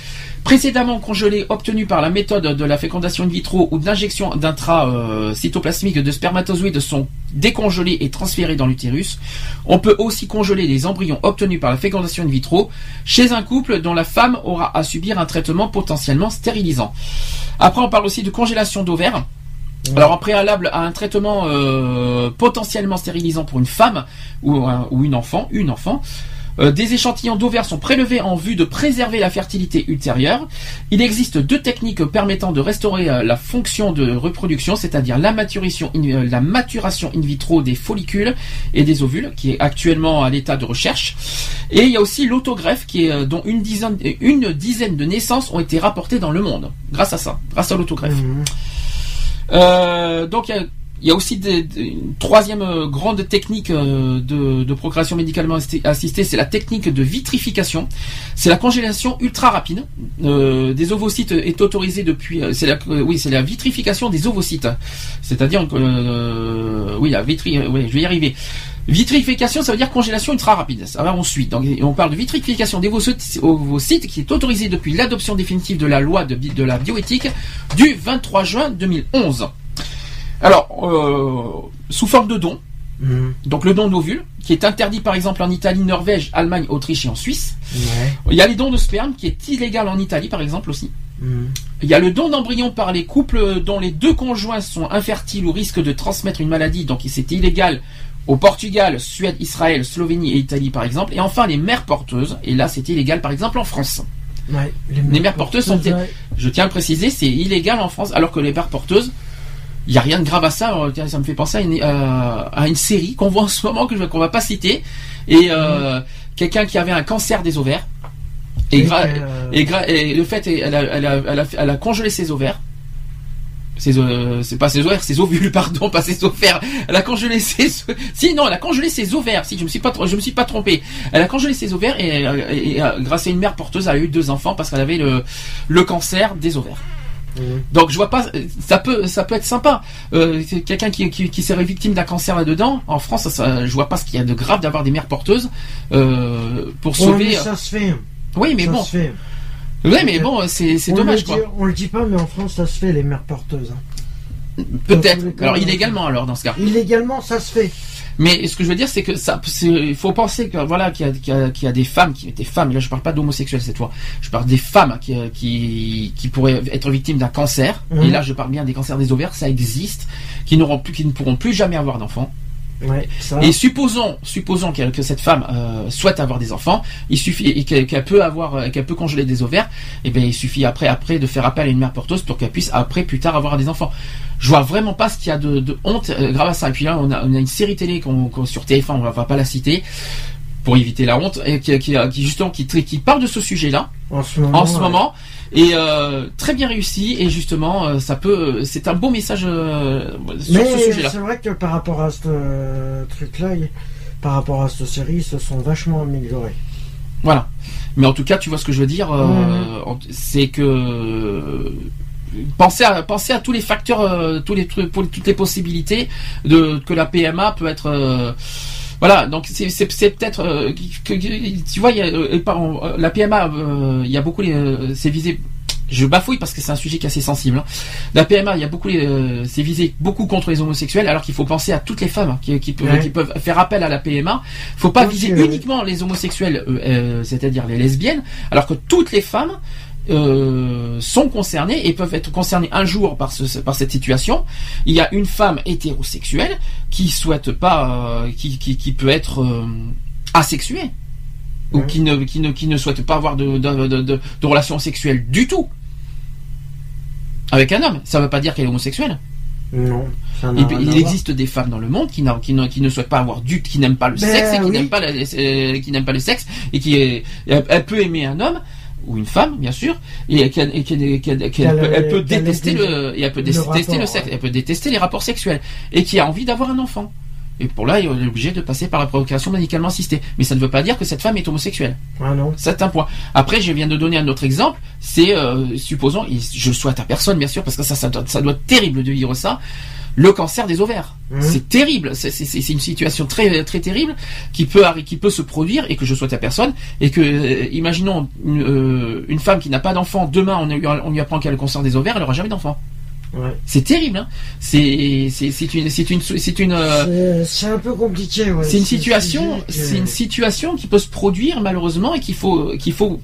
précédemment congelés obtenus par la méthode de la fécondation in vitro ou d'injection d'intra-cytoplasmique de spermatozoïdes sont décongelés et transférés dans l'utérus. On peut aussi congeler les embryons obtenus par la fécondation in vitro chez un couple dont la femme aura à subir un traitement potentiellement stérilisant. Après, on parle aussi de congélation d'ovaires. Alors en préalable à un traitement euh, potentiellement stérilisant pour une femme ou, un- ou une enfant, une enfant, euh, des échantillons d'ovaires sont prélevés en vue de préserver la fertilité ultérieure. Il existe deux techniques permettant de restaurer euh, la fonction de reproduction, c'est-à-dire la maturation, in, euh, la maturation in vitro des follicules et des ovules, qui est actuellement à l'état de recherche. Et il y a aussi l'autogreffe, qui est euh, dont une dizaine, une dizaine de naissances ont été rapportées dans le monde, grâce à ça, grâce à l'autogreffe. Mhm. Euh, donc il y a- y, a aussi des, une troisième euh, grande technique euh, de, de procréation médicalement assistée, c'est la technique de vitrification. C'est la congélation ultra rapide euh, des ovocytes est autorisée depuis. euh, la, oui, c'est la vitrification des ovocytes. C'est-à-dire, euh, oui, la vitri, oui, je vais y arriver. Vitrification, ça veut dire congélation ultra rapide. Ça va ensuite. Donc, on parle de vitrification des ovocytes, qui est autorisée depuis l'adoption définitive de la loi de, la bioéthique du 23 juin 2011. Alors, euh, sous forme de don, Mhm. donc le don d'ovules, qui est interdit par exemple en Italie, Norvège, Allemagne, Autriche et en Suisse. Ouais. Il y a les dons de sperme, qui est illégal en Italie par exemple aussi. Mhm. Il y a le don d'embryons par les couples dont les deux conjoints sont infertiles ou risquent de transmettre une maladie, donc c'est illégal au Portugal, Suède, Israël, Slovénie et Italie par exemple. Et enfin les mères porteuses, et là c'est illégal par exemple en France. Ouais. Les mères porteuses sont- ouais. Je tiens à le préciser, c'est illégal en France, alors que les mères porteuses, il n'y a rien de grave à ça. Tiens, Ça me fait penser à une, à- à une série qu'on voit en ce moment, que qu'on va pas citer, et euh, quelqu'un qui avait un cancer des ovaires. Et, euh, le fait, elle a, elle, a, elle, a, elle a congelé ses ovaires. Ses, euh, c'est pas ses ovaires, ses ovules, pardon, pas ses ovaires. Elle a congelé ses, si non, elle a congelé ses ovaires. Si je me suis pas, je me suis pas trompé. Elle a congelé ses ovaires et, euh, et, euh, grâce à une mère porteuse, elle a eu deux enfants parce qu'elle avait le, le cancer des ovaires. Mhm. Donc je vois pas, ça peut, ça peut être sympa. Euh, quelqu'un qui, qui, qui serait victime d'un cancer là-dedans, en France, ça, ça- je vois pas ce qu'il y a de grave d'avoir des mères porteuses euh, pour sauver. mais ça se fait. oui, mais ça bon, se fait. Oui, mais bon, c'est dommage le quoi. dit- on le dit pas, mais en France, ça se fait, les mères porteuses. hein. Peut-être. Alors ouais. illégalement alors dans ce cas. Illégalement, ça se fait. Mais ce que je veux dire, c'est que ça, il faut penser que voilà qu'il y a, qu'il y y a des femmes, qui, des femmes. Là, je parle pas d'homosexuels cette fois. Je parle des femmes qui, qui, qui pourraient être victimes d'un cancer. Et là, je parle bien des cancers des ovaires. Ça existe, qui n'auront plus, qui ne pourront plus jamais avoir d'enfants. Ouais, ça. Et supposons, supposons que cette femme euh, souhaite avoir des enfants, il suffit et qu'elle peut avoir, euh, qu'elle peut congeler des ovaires. Et bien, il suffit après, après de faire appel à une mère porteuse pour qu'elle puisse après, plus tard, avoir des enfants. Je vois vraiment pas ce qu'il y a de, de honte euh, grave à ça. Et puis là, on a, on a une série télé qu'on, sur TF1, on va, va pas la citer pour éviter la honte, et qui, qui, qui justement qui, parle de ce sujet-là en ce moment. en ce ouais. moment et euh, très bien réussi et justement euh, ça peut, c'est un beau message euh, sur Mais ce sujet-là. c'est vrai que par rapport à ce euh, truc-là, il- par rapport à cette série, ils se sont vachement améliorés. Voilà. Mais en tout cas, tu vois ce que je veux dire, euh, Mhm. c'est que pensez à penser à tous les facteurs, euh, tous les toutes les possibilités de que la PMA peut être. Voilà, donc c'est peut-être euh, que, que- tu vois, il y a, euh, pardon, euh, la PMA, euh, il y a beaucoup les, euh, c'est visé. Je bafouille parce que c'est un sujet qui est assez sensible. hein. La PMA, il y a beaucoup, les, euh, c'est visé beaucoup contre les homosexuels, alors qu'il faut penser à toutes les femmes hein, qui, qui peuvent, Ouais. qui peuvent faire appel à la PMA. Faut pas viser uniquement les homosexuels, euh, euh, c'est-à-dire les lesbiennes, alors que toutes les femmes euh, sont concernées et peuvent être concernées un jour par, ce, par cette situation. Il y a une femme hétérosexuelle qui souhaite pas, euh, qui, qui, qui peut être euh, asexuée ou Ouais. qui ne, qui, ne, qui ne souhaite pas avoir de, de, de, de, de relations sexuelles du tout avec un homme. Ça ne veut pas dire qu'elle est homosexuelle. Non, ça Il, existe des femmes dans le monde qui, qui, ne, qui ne souhaitent pas avoir du, qui n'aiment pas le Ben sexe et qui oui. n'aiment pas, qui pas le sexe et qui est, elle peut aimer un homme ou une femme bien sûr et qu'elle peut, détester le et elle peut le détester le sexe elle peut détester les rapports sexuels et qui a envie d'avoir un enfant et pour là il est obligé de passer par la procréation médicalement assistée mais ça ne veut pas dire que cette femme est homosexuelle Ah non. c'est un point. Après, je viens de donner un autre exemple. C'est, euh, supposons, et je souhaite à personne, bien sûr, parce que ça, ça, doit, ça doit être terrible de vivre ça. Le cancer des ovaires, Mhm. c'est terrible. C'est une situation très très terrible qui peut qui peut se produire et que je souhaite à personne. Et que, euh, imaginons une, euh, une femme qui n'a pas d'enfant. Demain, on, lui- on lui apprend qu'elle a le cancer des ovaires, elle aura jamais d'enfant. Ouais. C'est terrible. Hein c'est une c'est une c'est une euh, C'est- un peu compliqué. Ouais. c'est une situation, c'est- une situation qui peut se produire malheureusement et qu'il faut qu'il faut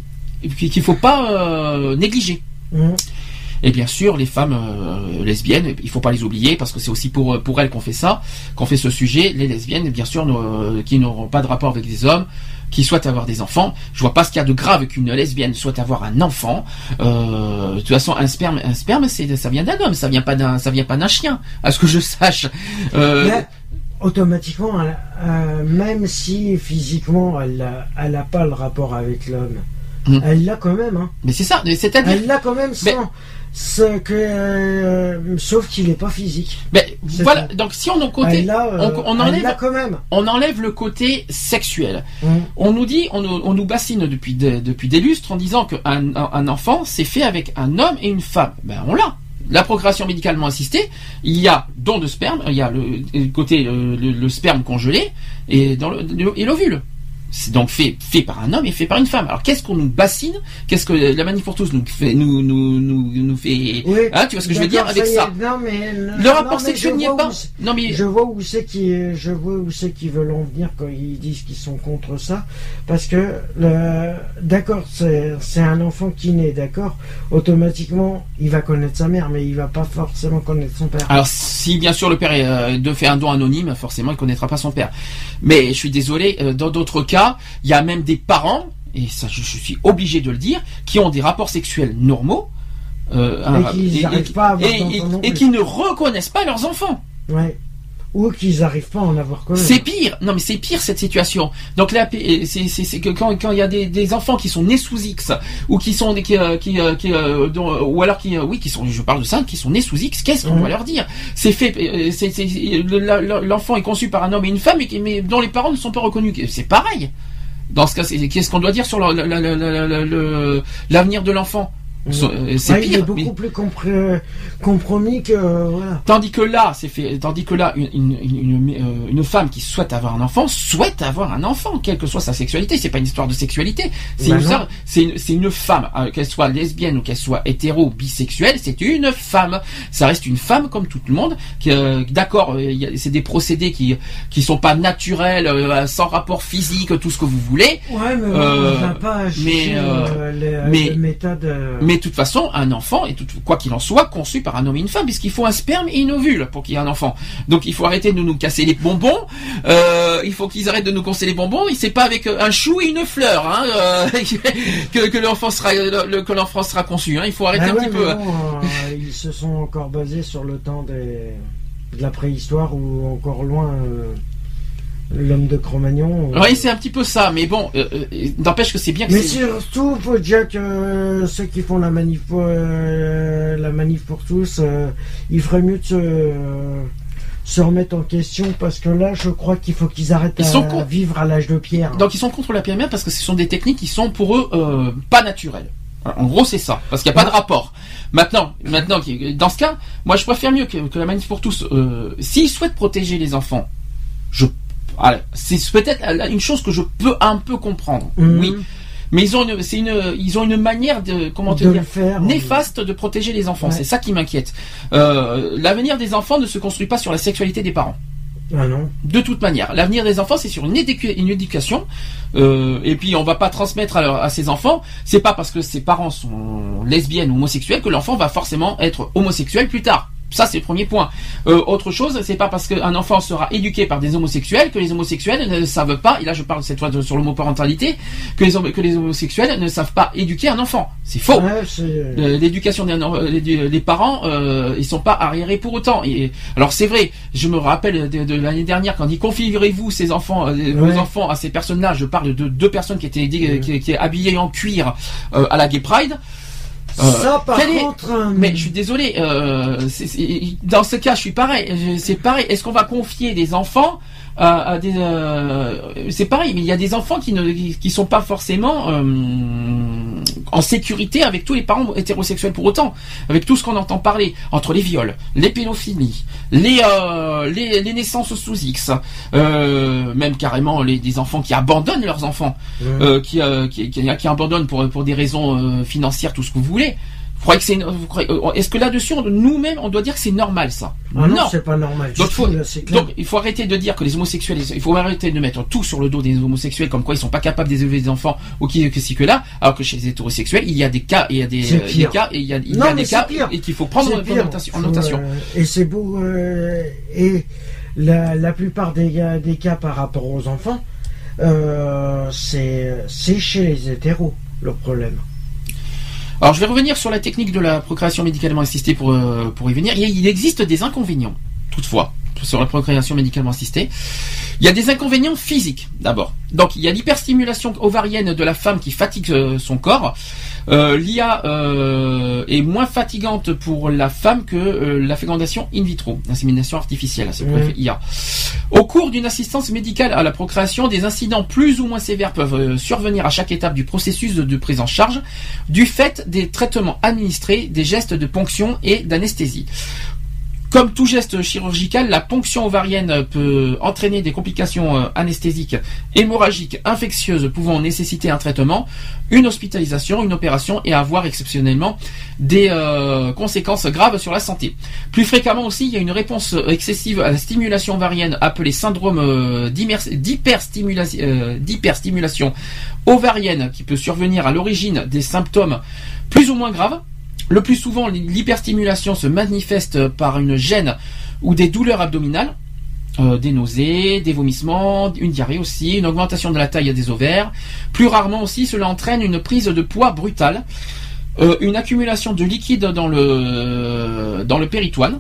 qu'il faut pas négliger. Mhm. Et bien sûr, les femmes euh, lesbiennes, il faut pas les oublier parce que c'est aussi pour pour elles qu'on fait ça, qu'on fait ce sujet. Les lesbiennes, bien sûr, qui n'auront pas de rapport avec des hommes, qui souhaitent avoir des enfants. Je vois pas ce qu'il y a de grave qu'une lesbienne souhaite avoir un enfant. Euh, de toute façon, un sperme, un sperme, c'est ça vient d'un homme, ça vient pas d'un ça vient pas d'un chien, à ce que je sache. Euh, Mais automatiquement, euh, même si physiquement elle a, elle a pas le rapport avec l'homme, Mhm. elle l'a quand même. Hein. mais c'est ça, c'est-à-dire Elle l'a quand même Mais- sans. Ce que, euh, sauf qu'il n'est pas physique. Ben, voilà, ça. donc si on, en côté, elle l'a, euh, on, on elle enlève, l'a quand même. on enlève le côté sexuel. Mhm. On nous dit, on, nous- on nous bassine depuis, des- depuis des lustres en disant qu'un un, enfant, c'est fait avec un homme et une femme. Ben, on l'a. La procréation médicalement assistée, il y a don de sperme, il y a le, le côté le, le sperme congelé dans et l'ovule. C'est donc fait, fait par un homme et fait par une femme. Alors qu'est-ce qu'on nous bassine Qu'est-ce que la manif pour tous nous fait, nous, nous, nous, nous fait Oui. Hein, Tu vois ce que je veux dire avec ça Non, mais, Le rapport sexuel je n'y est pas. Non mais Je vois où c'est qui, je vois où c'est qu'ils veulent en venir quand ils disent qu'ils sont contre ça, parce que d'accord, c'est, c'est un enfant qui naît, d'accord, automatiquement, il va connaître sa mère, mais il va pas forcément connaître son père. Alors si bien sûr le père est, euh, de fait un don anonyme, forcément il connaîtra pas son père. Mais je suis désolé, euh, dans d'autres cas, il y a même des parents, et ça je, je suis obligé de le dire, qui ont des rapports sexuels normaux. euh, Et qui ne reconnaissent pas leurs enfants. Ouais. Ou qu'ils n'arrivent pas à en avoir quand même. C'est pire. Non, mais c'est pire cette situation. Donc là, c'est c'est- que quand quand il y a des, des enfants qui sont nés sous X ou qui sont qui euh, qui, euh, qui, euh, dont- ou alors qui euh, oui qui sont je parle de ça qui sont nés sous X. Qu'est-ce qu'on Mhm. doit leur dire? C'est fait. euh, l'enfant est conçu par un homme et une femme mais, dont les parents ne sont pas reconnus. C'est pareil. Dans ce cas, qu'est-ce qu'on doit dire sur le- le- le- l'avenir de l'enfant? Euh, c'est Ouais, il est pire. beaucoup mais- plus compré- compromis que voilà. Tandis que là, c'est fait. Tandis que là, une, une, une, euh, une femme qui souhaite avoir un enfant souhaite avoir un enfant, quelle que soit sa sexualité. C'est pas une histoire de sexualité. C'est Bah une, femme, euh, qu'elle soit lesbienne ou qu'elle soit hétéro, bisexuelle, c'est une femme. Ça reste une femme comme tout le monde. euh, D'accord, euh, c'est des procédés qui qui sont pas naturels, euh, sans rapport physique, tout ce que vous voulez. Ouais, mais Euh, on va pas mais, euh, euh, les, mais- les méthodes. euh, Mais de toute façon, un enfant est tout, quoi qu'il en soit conçu par un homme et une femme, puisqu'il faut un sperme et une ovule pour qu'il y ait un enfant. Donc il faut arrêter de nous casser les bonbons. Euh, il faut qu'ils arrêtent de nous casser les bonbons. Et c'est pas avec un chou et une fleur hein, euh, que, que l'enfant sera le- le- que l'enfant sera conçu. Hein. Il faut arrêter ah un ouais, petit peu. euh, ils se sont encore basés sur le temps des, de la préhistoire ou encore loin euh, l'homme de Cro-Magnon. Oui, c'est un petit peu ça. Mais bon, euh, euh, n'empêche que c'est bien que Mais surtout, faut dire que euh, ceux qui font la manif, euh, la manif pour tous, euh, il ferait mieux de se, euh, se remettre en question parce que là, je crois qu'il faut qu'ils arrêtent Ils à sont vivre à l'âge de pierre. Donc ils sont contre la PMA parce que ce sont des techniques qui sont pour eux euh, pas naturelles. En gros, c'est ça, parce qu'il n'y a pas de rapport. Maintenant, maintenant, dans ce cas, moi, je préfère mieux que, que la manif pour tous. Euh, S'ils souhaitent protéger les enfants, je, c'est peut-être une chose que je peux un peu comprendre. Mhm. Oui, mais ils ont, une, c'est une, ils ont une manière de, comment te de dire, faire. néfaste de protéger les enfants. Ouais. C'est ça qui m'inquiète. Euh, L'avenir des enfants ne se construit pas sur la sexualité des parents. Ah non. De toute manière, l'avenir des enfants, c'est sur une éducation. Euh, et puis, on va pas transmettre à, leur- à ses enfants. C'est pas parce que ses parents sont lesbiennes ou homosexuels que l'enfant va forcément être homosexuel plus tard. Ça, c'est le premier point. Euh, autre chose, c'est pas parce qu'un enfant sera éduqué par des homosexuels que les homosexuels ne savent pas. Et là, je parle cette fois de- sur l'homoparentalité que les, hom- que les homosexuels ne savent pas éduquer un enfant. C'est faux. Ouais, c'est- Euh, l'éducation des, euh, parents euh, ils sont pas arriérés pour autant et alors c'est vrai je me rappelle de, de l'année dernière quand dit configurez-vous ces enfants euh, vos enfants à ces personnes là je parle de deux personnes qui étaient qui, qui habillées en cuir euh, à la Gay Pride Euh, ça, par quel est- contre. euh, mais je suis désolé euh, dans ce cas je suis pareil c'est pareil est-ce qu'on va confier des enfants à, à des euh, c'est pareil mais il y a des enfants qui ne qui, qui sont pas forcément euh, en sécurité avec tous les parents hétérosexuels pour autant avec tout ce qu'on entend parler entre les viols les pédophilies les euh, les, les naissances sous X euh, même carrément les des enfants qui abandonnent leurs enfants euh, qui, qui, qui, qui abandonnent pour, pour des raisons financières, tout ce que vous voulez. Vous que c'est, euh, est-ce que là-dessus, nous-mêmes, on doit dire que c'est normal, ça Ah non, c'est pas normal. Donc, faut- il faut arrêter de dire que les homosexuels, il faut arrêter de mettre tout sur le dos des homosexuels, comme quoi ils sont pas capables d'élever des enfants, ou qui, que si que là, alors que chez les hétérosexuels, il y a des cas, il y a des, cas, et il y a, il y Non, a mais des cas, pire. et qu'il faut prendre en notation. en Faut, notation. euh, et c'est beau. euh, et la, la plupart des, cas par rapport aux enfants, euh, c'est chez les hétéros le problème. Alors, je vais revenir sur la technique de la procréation médicalement assistée pour, euh, pour y venir. Il, existe des inconvénients, toutefois, sur la procréation médicalement assistée. Il y a des inconvénients physiques, d'abord. Donc, il y a l'hyperstimulation ovarienne de la femme qui fatigue euh, son corps. Euh, L'IA euh, est moins fatigante pour la femme que euh, la fécondation in vitro, l'insémination artificielle, c'est effet IA. Au cours d'une assistance médicale à la procréation, des incidents plus ou moins sévères peuvent survenir à chaque étape du processus de, de prise en charge, du fait des traitements administrés, des gestes de ponction et d'anesthésie. Comme tout geste chirurgical, la ponction ovarienne peut entraîner des complications euh, anesthésiques, hémorragiques, infectieuses pouvant nécessiter un traitement, une hospitalisation, une opération et avoir exceptionnellement des euh, conséquences graves sur la santé. Plus fréquemment aussi, il y a une réponse excessive à la stimulation ovarienne appelée syndrome euh, d'hyperstimulation ovarienne qui peut survenir à l'origine des symptômes plus ou moins graves. Le plus souvent, l'hyperstimulation se manifeste par une gêne ou des douleurs abdominales, euh, des nausées, des vomissements, une diarrhée aussi, une augmentation de la taille des ovaires. Plus rarement aussi, cela entraîne une prise de poids brutale, euh, une accumulation de liquide dans le, péritoine,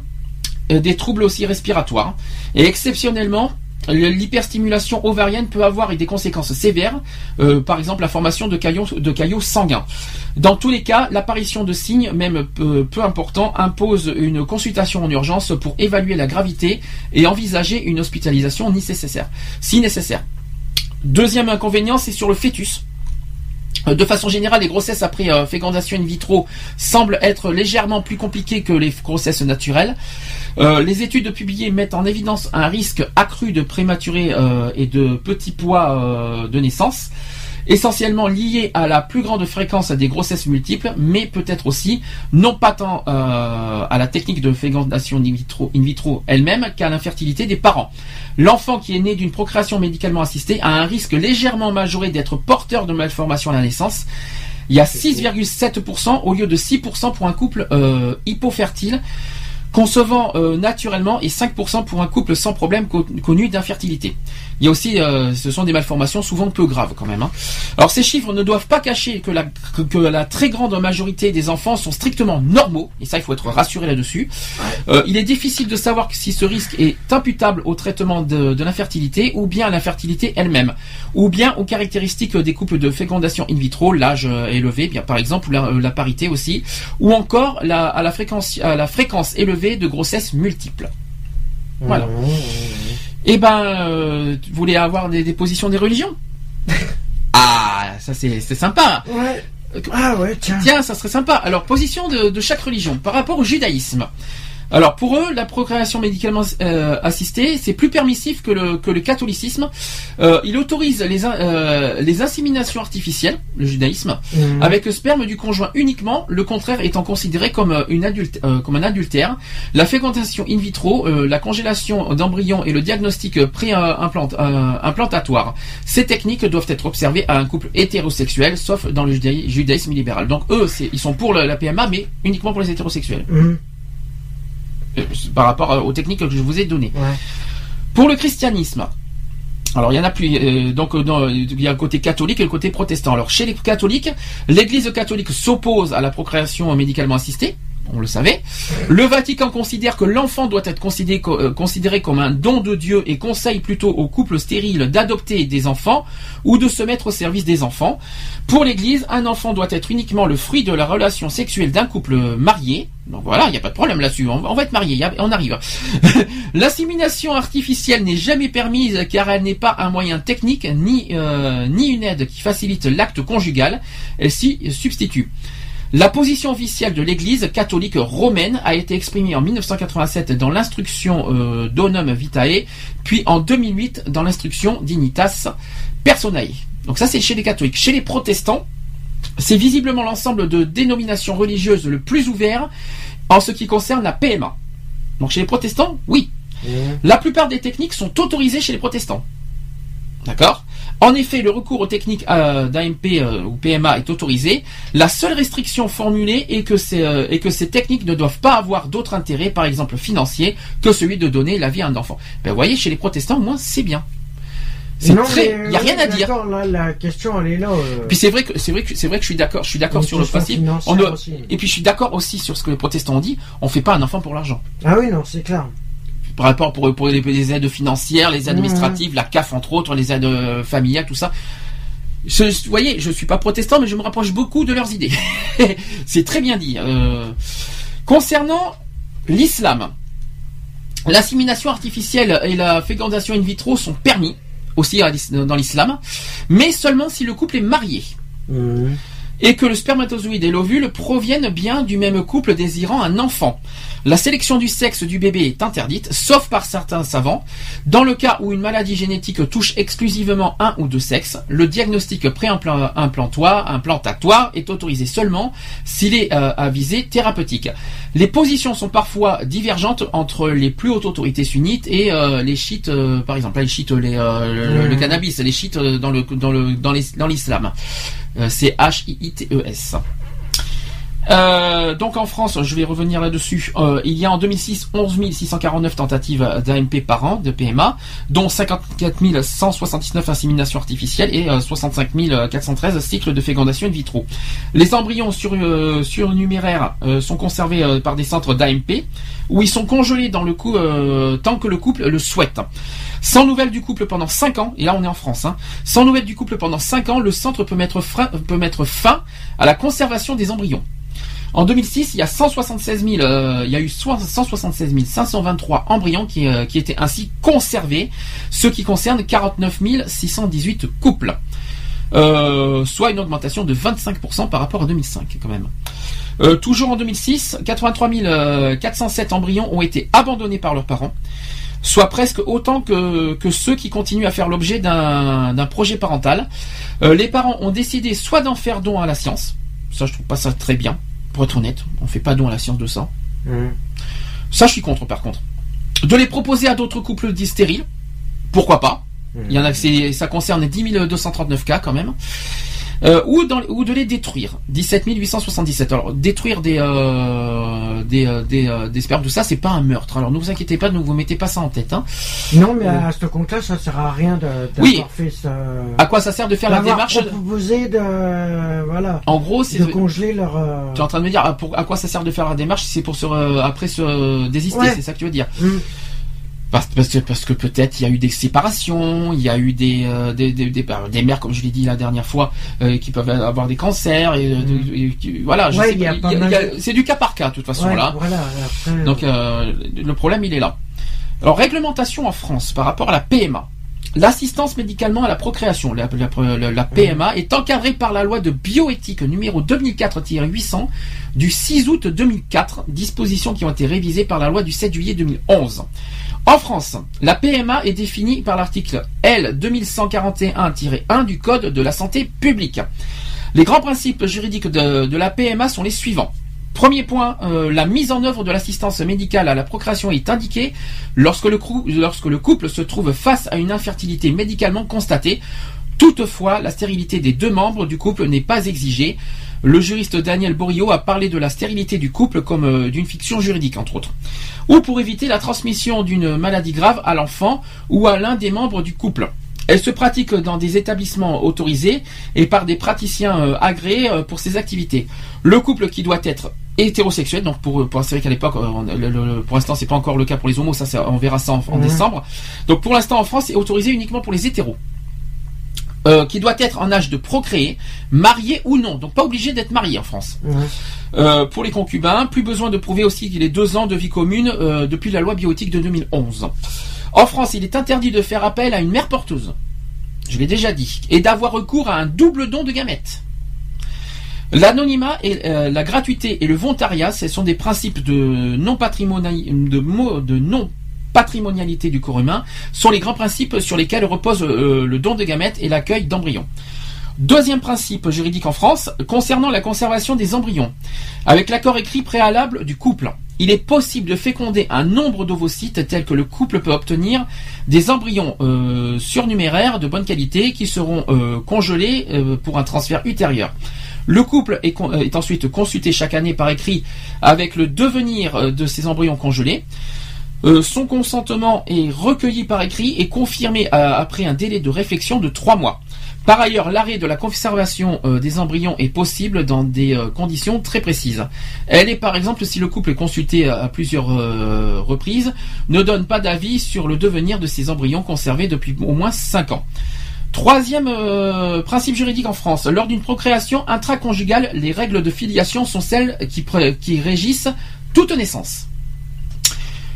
euh, des troubles aussi respiratoires. Et exceptionnellement, le- l'hyperstimulation ovarienne peut avoir des conséquences sévères, euh, par exemple la formation de caillots, sanguins. Dans tous les cas, l'apparition de signes, même peu, importants, impose une consultation en urgence pour évaluer la gravité et envisager une hospitalisation si nécessaire. Deuxième inconvénient, c'est sur le fœtus. Euh, De façon générale, les grossesses après euh, fécondation in vitro semblent être légèrement plus compliquées que les grossesses naturelles. Euh, les études publiées mettent en évidence un risque accru de prématurés euh, et de petits poids de naissance, essentiellement lié à la plus grande fréquence des grossesses multiples, mais peut-être aussi non pas tant euh, à la technique de fécondation in vitro, in vitro elle-même qu'à l'infertilité des parents. L'enfant qui est né d'une procréation médicalement assistée a un risque légèrement majoré d'être porteur de malformations à la naissance. Il y a 6,7% au lieu de 6% pour un couple euh, hypofertile concevant euh, naturellement et 5% pour un couple sans problème co- connu d'infertilité. Il y a aussi, euh, ce sont des malformations souvent peu graves quand même. hein. Alors ces chiffres ne doivent pas cacher que la, que, que la très grande majorité des enfants sont strictement normaux, et ça il faut être rassuré là-dessus. Euh, il est difficile de savoir si ce risque est imputable au traitement de, de l'infertilité ou bien à l'infertilité elle-même, ou bien aux caractéristiques des couples de fécondation in vitro, l'âge euh, élevé, bien par exemple, ou la, la parité aussi, ou encore la, à, la fréquence, à la fréquence élevée de grossesses multiples. Voilà. Mmh, Eh ben, euh, vous voulez avoir des, des positions des religions Ah, ça c'est c'est sympa. Ouais. Ah ouais, tiens. Tiens, ça serait sympa. Alors, position de, de chaque religion par rapport au judaïsme. Alors pour eux, la procréation médicalement euh, assistée, c'est plus permissif que le, que le catholicisme. Euh, il autorise les, euh, les inséminations artificielles, le judaïsme, Mhm. avec le sperme du conjoint uniquement, le contraire étant considéré comme, euh, une adulte, euh, comme un adultère. La fécondation in vitro, euh, la congélation d'embryons et le diagnostic pré-implantatoire. Ces techniques doivent être observées à un couple hétérosexuel, sauf dans le judaï- judaïsme libéral. Donc eux, c'est- ils sont pour la PMA, mais uniquement pour les hétérosexuels, Mhm. Euh, par rapport euh, aux techniques que je vous ai données. Ouais. Pour le christianisme, alors il y en a plus. euh, donc dans- il y a le côté catholique et le côté protestant. Alors chez les catholiques, l'Église catholique s'oppose à la procréation médicalement assistée. On le savait. Le Vatican considère que l'enfant doit être euh, considéré comme un don de Dieu et conseille plutôt aux couples stériles d'adopter des enfants ou de se mettre au service des enfants. Pour l'Église, un enfant doit être uniquement le fruit de la relation sexuelle d'un couple marié. Donc voilà, il n'y a pas de problème là-dessus. On, va être marié, on arrive. L'insémination artificielle n'est jamais permise car elle n'est pas un moyen technique ni, euh, ni une aide qui facilite l'acte conjugal. Elle s'y substitue. La position officielle de l'Église catholique romaine a été exprimée en 1987 dans l'instruction euh, Donum Vitae, puis en 2008 dans l'instruction Dignitas Personae. Donc ça c'est chez les catholiques. Chez les protestants, c'est visiblement l'ensemble de dénominations religieuses le plus ouvert en ce qui concerne la PMA. Donc chez les protestants, oui. Mhm. La plupart des techniques sont autorisées chez les protestants. D'accord? En effet, le recours aux techniques euh, d'AMP euh, ou PMA est autorisé. La seule restriction formulée est que, ces, euh, est que ces techniques ne doivent pas avoir d'autre intérêt, par exemple financier, que celui de donner la vie à un enfant. Ben, vous voyez, chez les protestants, au moins, c'est bien. C'est très, il y a rien à dire. d'accord, Là, la question, elle est là. euh, Puis c'est vrai que c'est vrai que c'est vrai que je suis d'accord, je suis d'accord sur le principe. On. Et puis je suis d'accord aussi sur ce que les protestants ont dit. On fait pas un enfant pour l'argent. Ah oui, non, c'est clair. Par rapport pour, pour les, les aides financières, les aides administratives, la CAF entre autres, les aides euh, familiales, tout ça. Je, vous voyez, je suis pas protestant, mais je me rapproche beaucoup de leurs idées. C'est très bien dit. Euh, concernant l'islam, l'assimilation artificielle et la fécondation in vitro sont permis aussi dans l'islam, mais seulement si le couple est marié Mhm. et que le spermatozoïde et l'ovule proviennent bien du même couple désirant un enfant. La sélection du sexe du bébé est interdite, sauf par certains savants. Dans le cas où une maladie génétique touche exclusivement un ou deux sexes, le diagnostic préimplantoire implantatoire est autorisé seulement s'il est euh, à visée thérapeutique. Les positions sont parfois divergentes entre les plus hautes autorités sunnites et euh, les chiites, euh, par exemple, les chiites, les, euh, le, le Mhm. cannabis, les chiites dans le dans le dans les- dans l'islam. Euh, c'est H-I-I-T-E-S. Euh, donc en France, je vais revenir là-dessus. Euh, il y a en 2006 11 649 tentatives d'AMP par an de PMA, dont 54 179 inséminations artificielles et euh, 65 413 cycles de fécondation in vitro. Les embryons sur, euh, surnuméraires euh, sont conservés euh, par des centres d'AMP où ils sont congelés dans le euh, tant que le couple le souhaite. Sans nouvelles du couple pendant 5 ans, et là on est en France, hein, sans nouvelles du couple pendant 5 ans, le centre peut mettre, peut mettre fin à la conservation des embryons. En 2006, il y a 176 000, euh, il y a eu so- 176 523 embryons qui, euh, qui étaient ainsi conservés, ce qui concerne 49 618 couples. euh, soit une augmentation de 25% par rapport à 2005 quand même. Toujours en 2006, 83 407 embryons ont été abandonnés par leurs parents, soit presque autant que, ceux qui continuent à faire l'objet d'un projet parental. Les parents ont décidé soit d'en faire don à la science, ça je trouve pas ça très bien, pour être honnête, on fait pas don à la science de ça. Mmh. Ça je suis contre par contre. De les proposer à d'autres couples dits stériles, pourquoi pas Il y en a, ça concerne 10 239 cas quand même. Euh, ou, dans- ou de les détruire? 17 877. Alors détruire des euh, des euh, des, euh, des spermes, tout ça, c'est pas un meurtre. Alors ne vous inquiétez pas, ne vous mettez pas ça en tête. Hein. Non, mais à ce compte-là, ça sert à rien de- d'avoir Oui. fait ça. À quoi ça sert de faire la démarche? proposé de voilà En gros, c'est de de- congeler leur. euh, tu es en train de me dire ah, pour, à quoi ça sert de faire la démarche si c'est pour se euh, après se désister, Ouais. c'est ça que tu veux dire? Mm. Parce, parce que, parce que peut-être il y a eu des séparations, il y a eu des, euh, des, des, des, bah, des mères, comme je l'ai dit la dernière fois, euh, qui peuvent avoir des cancers. Et, euh, et voilà, Mm. Ouais, de- c'est du cas par cas, de toute façon. ouais, là. Voilà. Après, Donc euh, le problème, il est là. Alors, réglementation en France par rapport à la PMA. L'assistance médicalement à la procréation, la, la- la- la PMA, est encadrée par la loi de bioéthique numéro 2004-800 du 6 août 2004, dispositions qui ont été révisées par la loi du 7 juillet 2011. En France, la PMA est définie par l'article L 2141-1 du Code de la santé publique. Les grands principes juridiques de, la PMA sont les suivants. Premier point, euh, la mise en œuvre de l'assistance médicale à la procréation est indiquée lorsque le couple se trouve face à une infertilité médicalement constatée. Toutefois, la stérilité des deux membres du couple n'est pas exigée. Le juriste Daniel Borio a parlé de la stérilité du couple comme euh, d'une fiction juridique, entre autres. Ou pour éviter la transmission d'une maladie grave à l'enfant ou à l'un des membres du couple. Elle se pratique dans des établissements autorisés et par des praticiens euh, agréés euh, pour ces activités. Le couple qui doit être hétérosexuel, donc pour, pour c'est vrai qu'à l'époque, pour l'instant c'est pas encore le cas pour les homos, ça on verra ça en, en décembre. Donc pour l'instant en France c'est autorisé uniquement pour les hétéros. Euh, qui doit être en âge de procréer, marié ou non. Donc pas obligé d'être marié en France. Euh, pour les concubins, plus besoin de prouver aussi qu'il est deux ans de vie commune euh, depuis la loi bioéthique de 2011. En France, il est interdit de faire appel à une mère porteuse. Je l'ai déjà dit. Et d'avoir recours à un double don de gamètes. L'anonymat et euh, la gratuité et le volontariat, ce sont des principes de non patrimonial, de, mo- de non patrimonialité du corps humain, sont les grands principes sur lesquels repose euh, le don de gamètes et l'accueil d'embryons. Deuxième principe juridique en France, concernant la conservation des embryons. Avec l'accord écrit préalable du couple, il est possible de féconder un nombre d'ovocytes tel que le couple peut obtenir des embryons euh, surnuméraires de bonne qualité qui seront euh, congelés pour un transfert ultérieur. Le couple est, ensuite consulté chaque année par écrit avec le devenir de ces embryons congelés. Euh, son consentement est recueilli par écrit et confirmé euh, après un délai de réflexion de trois mois. Par ailleurs, l'arrêt de la conservation euh, des embryons est possible dans des conditions très précises. Elle est par exemple si le couple est consulté à, plusieurs reprises, ne donne pas d'avis sur le devenir de ces embryons conservés depuis au moins 5 ans. Troisième principe juridique en France, lors d'une procréation intraconjugale, les règles de filiation sont celles qui régissent toute naissance.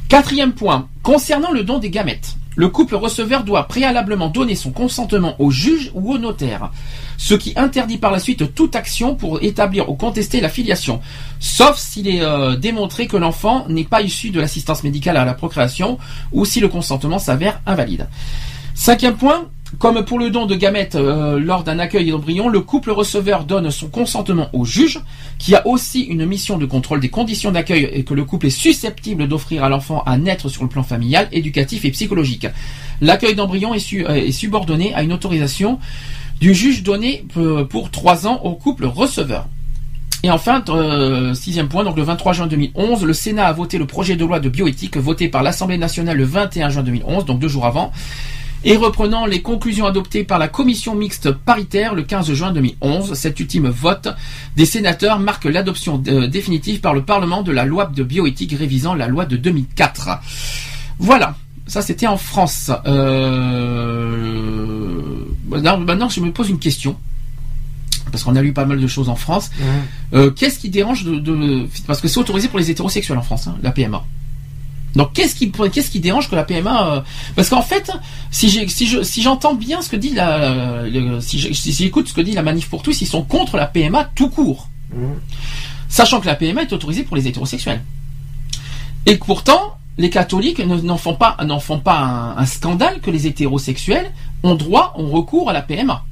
Quatrième point, concernant le don des gamètes. Le couple receveur doit préalablement donner son consentement au juge ou au notaire, ce qui interdit par la suite toute action pour établir ou contester la filiation, sauf s'il est euh, démontré que l'enfant n'est pas issu de l'assistance médicale à la procréation ou si le consentement s'avère invalide. Cinquième point, comme pour le don de gamètes euh, lors d'un accueil d'embryon, le couple receveur donne son consentement au juge, qui a aussi une mission de contrôle des conditions d'accueil et que le couple est susceptible d'offrir à l'enfant à naître sur le plan familial, éducatif et psychologique. L'accueil d'embryon est, euh, subordonné à une autorisation du juge donnée euh, pour trois ans au couple receveur. Et enfin, sixième point, donc le 23 juin 2011, le Sénat a voté le projet de loi de bioéthique voté par l'Assemblée nationale le 21 juin 2011, donc deux jours avant, et reprenant les conclusions adoptées par la commission mixte paritaire le 15 juin 2011, cet ultime vote des sénateurs marque l'adoption euh, définitive par le Parlement de la loi de bioéthique révisant la loi de 2004. Voilà, ça c'était en France. Euh... Maintenant, je me pose une question. Parce qu'on a lu pas mal de choses en France. Euh, Qu'est-ce qui dérange de, de- Parce que c'est autorisé pour les hétérosexuels en France, hein, la PMA. Donc qu'est-ce qui qu'est-ce qui dérange que la PMA euh, Parce qu'en fait, si j'ai si je si j'entends bien ce que dit la le- si j'écoute ce que dit la manif pour tous, ils sont contre la PMA tout court, Mhm. sachant que la PMA est autorisée pour les hétérosexuels. Et que pourtant, les catholiques ne- n'en font pas n'en font pas un, un scandale que les hétérosexuels ont droit, ont recours à la PMA.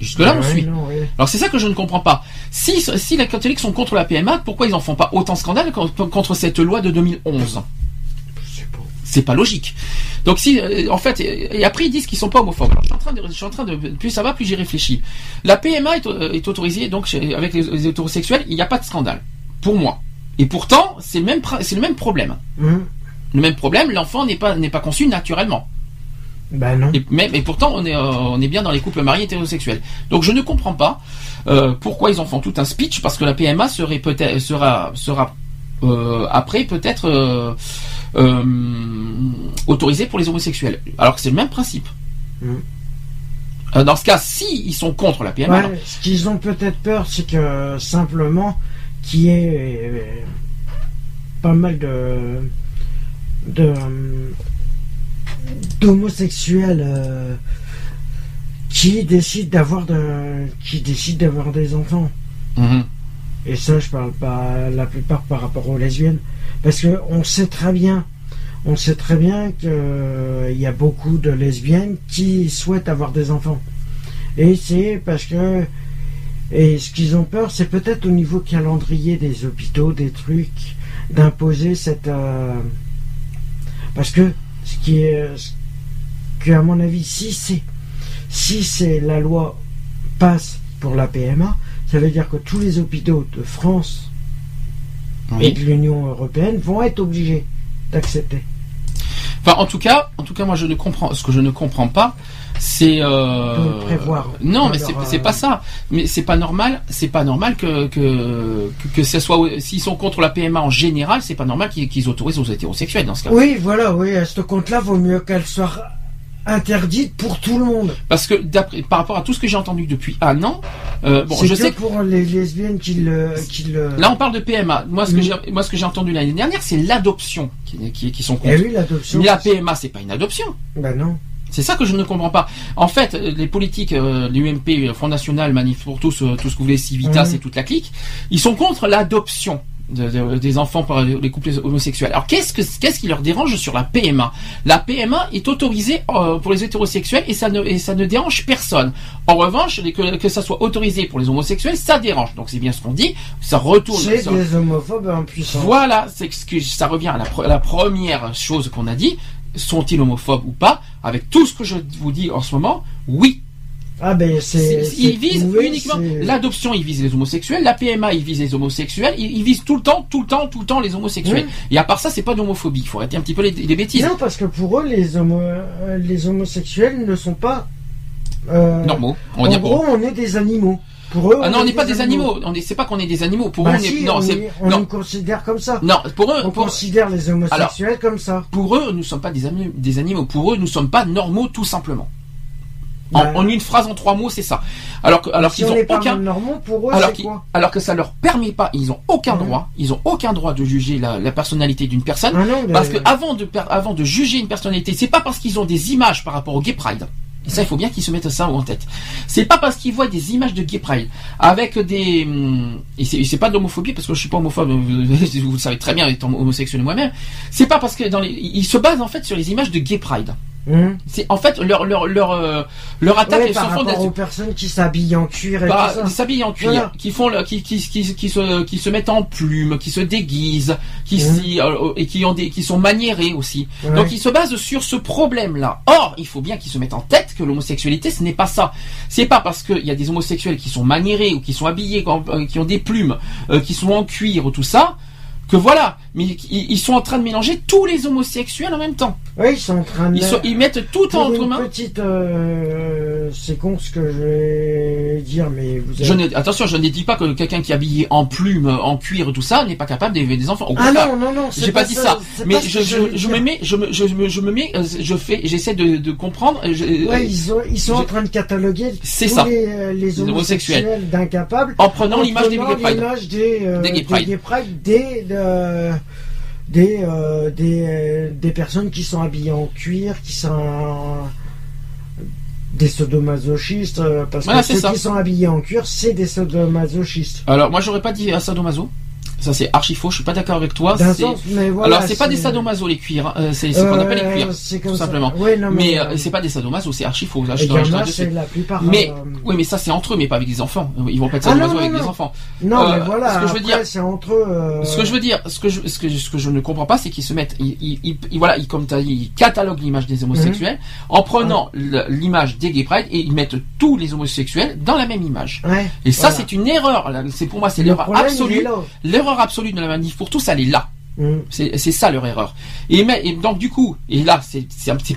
Jusque là, on suit. non, ouais. Alors c'est ça que je ne comprends pas. Si, si les catholiques sont contre la PMA, pourquoi ils en font pas autant scandale contre, cette loi de 2011 Je sais pas. C'est pas logique. Donc si, euh, en fait, et après ils disent qu'ils sont pas homophobes. Alors, je suis en train de, je suis en train de, plus ça va, plus j'y réfléchis. La PMA est, euh, est autorisée donc chez- avec les, les hétérosexuels, il n'y a pas de scandale pour moi. Et pourtant, c'est le même, pra- c'est le même problème. Mhm. Le même problème, l'enfant n'est pas n'est pas conçu naturellement. Non. Et, même, et pourtant, on est, euh, on est bien dans les couples mariés hétérosexuels. Donc, je ne comprends pas euh, pourquoi ils en font tout un speech, parce que la PMA serait peut-être sera sera euh, après peut-être euh, autorisée pour les homosexuels, alors que c'est le même principe. Euh, Dans ce cas, si ils sont contre la PMA, Ouais, ce qu'ils ont peut-être peur, c'est que simplement qu'il y ait pas mal de de d'homosexuels euh, qui décident d'avoir de qui décident d'avoir des enfants. Mhm. Et ça, je parle pas la plupart par rapport aux lesbiennes, parce que on sait très bien, on sait très bien que il y a beaucoup de lesbiennes qui souhaitent avoir des enfants. Et c'est parce que et ce qu'ils ont peur, c'est peut-être au niveau calendrier des hôpitaux, des trucs, d'imposer cette euh, parce que qui est que à mon avis, si c'est si c'est la loi passe pour la PMA, ça veut dire que tous les hôpitaux de France Oui. et de l'Union européenne vont être obligés d'accepter. Enfin, en tout cas, en tout cas, moi, je ne comprends. Ce que je ne comprends pas, c'est euh, prévoir. Non, mais Dans c'est euh, pas ça. Mais c'est pas normal. C'est pas normal que que que, ce soit. S'ils sont contre la PMA en général, c'est pas normal qu'ils autorisent aux hétérosexuels dans ce cas. Oui, voilà, oui, à ce compte-là, vaut mieux qu'elle soit interdite pour tout le monde. Parce que d'après, par rapport à tout ce que j'ai entendu depuis un an, euh, bon, je que sais que pour les lesbiennes qui le, qui le... là on parle de PMA. Moi, ce que Mhm. j'ai, moi, ce que j'ai entendu l'année dernière, c'est l'adoption qui, qui, qui sont Eh contre. oui, l'adoption. Mais la PMA, c'est pas une adoption. Ben non. C'est ça que je ne comprends pas. En fait, euh, les politiques, euh, l'UMP, le Front National, Manif pour tous, euh, tout ce que vous voulez, Civitas Mhm. et toute la clique, ils sont contre l'adoption de- de- des enfants par les couples homosexuels. Alors qu'est-ce que qu'est-ce qui leur dérange sur la PMA La PMA est autorisée euh, pour les hétérosexuels et ça ne et ça ne dérange personne. En revanche, que que ça soit autorisé pour les homosexuels, ça dérange. Donc c'est bien ce qu'on dit. Ça retourne. C'est ça- des homophobes en puissance. voilà, c'est ce que ça revient à la, pre- à la première chose qu'on a dit. Sont-ils homophobes ou pas Avec tout ce que je vous dis en ce moment, oui. Ah ben c'est... Ils visent uniquement l'adoption, ils visent les homosexuels. La PMA, ils visent les homosexuels. Ils, ils visent tout le temps, tout le temps, tout le temps les homosexuels. Oui. Et à part ça, c'est pas d'homophobie. Il faut arrêter un petit peu les, les bêtises. Non, parce que pour eux, les, homo- euh, les homosexuels ne sont pas... euh, Normaux. On en gros, on est des animaux. Pour eux, Ah non, on n'est pas des animaux. On est, c'est pas qu'on est des animaux. Pour Bah eux, on si, est, non, on, c'est, on non, nous considère comme ça. non, pour eux, On pour, considère les homosexuels comme ça. pour eux, nous sommes pas des, ami- des animaux. Pour eux, nous sommes pas normaux, tout simplement. En, Bah, en une phrase, en trois mots, c'est ça. Alors que, alors si qu'ils on ont n'est aucun, normaux, pour eux, alors, quoi alors que ça leur permet pas, ils ont aucun droit, ils ont aucun droit de juger la, la personnalité d'une personne. Ah non, Parce que avant de, avant de juger une personnalité, c'est pas parce qu'ils ont des images par rapport au Gay Pride. Et ça, il faut bien qu'ils se mettent ça en tête. C'est pas parce qu'ils voient des images de Gay Pride avec des hum, et c'est pas d'homophobie parce que je suis pas homophobe, vous le savez très bien étant homosexuel moi-même. C'est pas parce que ils se basent en fait sur les images de Gay Pride. Hum. C'est en fait leur leur leur euh, leur attaque Ouais, se fonde rapport aux personnes qui s'habillent en cuir et bah, tout ça. ils s'habillent en cuir, Voilà. qui font le, qui, qui, qui, qui se, qui se mettent en plumes, qui se déguisent, qui, Mhm. s'y- euh, et qui ont des, qui sont maniérés aussi. Ouais. Donc ils se basent sur ce problème-là. Or, il faut bien qu'ils se mettent en tête que l'homosexualité, ce n'est pas ça. C'est pas parce qu'il y a des homosexuels qui sont maniérés ou qui sont habillés, euh, qui ont des plumes, euh, qui sont en cuir ou tout ça, que voilà. Mais ils sont en train de mélanger tous les homosexuels en même temps. Oui, ils sont en train de. Ils, sont- ils mettent tout en commun. petite. euh, c'est con ce que je vais dire, mais vous avez. Je ne, attention, je ne dis pas que quelqu'un qui est habillé en plumes, en cuir, tout ça, n'est pas capable d'élever des enfants. Au Ah non, non, non, c'est J'ai pas, dit ça, mais pas je, me mets, je me, je me, je me mets, euh, je fais, j'essaie de, de comprendre. euh, je- Ouais, ils, ont, ils sont en train de cataloguer C'est tous ça. les, euh, les homosexuels. d'incapables. en prenant en l'image des des, euh, Des Gay Pride. Gay Pride, des, de- des, euh, des, des personnes qui sont habillées en cuir, qui sont des sadomasochistes, euh, parce Voilà, que ceux ça. qui sont habillés en cuir, c'est des sadomasochistes. Alors moi j'aurais pas dit à sadomaso. Ça c'est archi faux. Je suis pas d'accord avec toi. Sens, mais voilà. Alors c'est pas des sadomaso les cuirs. hein. Euh, c'est ce qu'on appelle les cuirs. tout ça. simplement. Ouais, non, Mais mais, euh, c'est pas des sadomaso, c'est archi faux. Là, je la plupart. Mais euh, oui, mais ça c'est entre eux, mais pas avec des enfants. Ils vont pas être Ah, sadomaso avec des enfants. Non, Euh, mais voilà. ce que je veux dire- c'est entre eux. euh, Ce que je veux dire, ce que je, ce que, ce que je ne comprends pas, c'est qu'ils se mettent, ils, voilà, ils, comme t'as dit, ils cataloguent l'image des homosexuels en prenant l'image des gay pride et ils mettent tous les homosexuels dans la même image. Et ça, c'est une erreur. C'est pour moi, c'est Le l'erreur absolue. L'erreur absolue de la manif pour tous, elle est là. Mm. C'est c'est ça leur erreur. Et, mais, et donc du coup, et là, c'est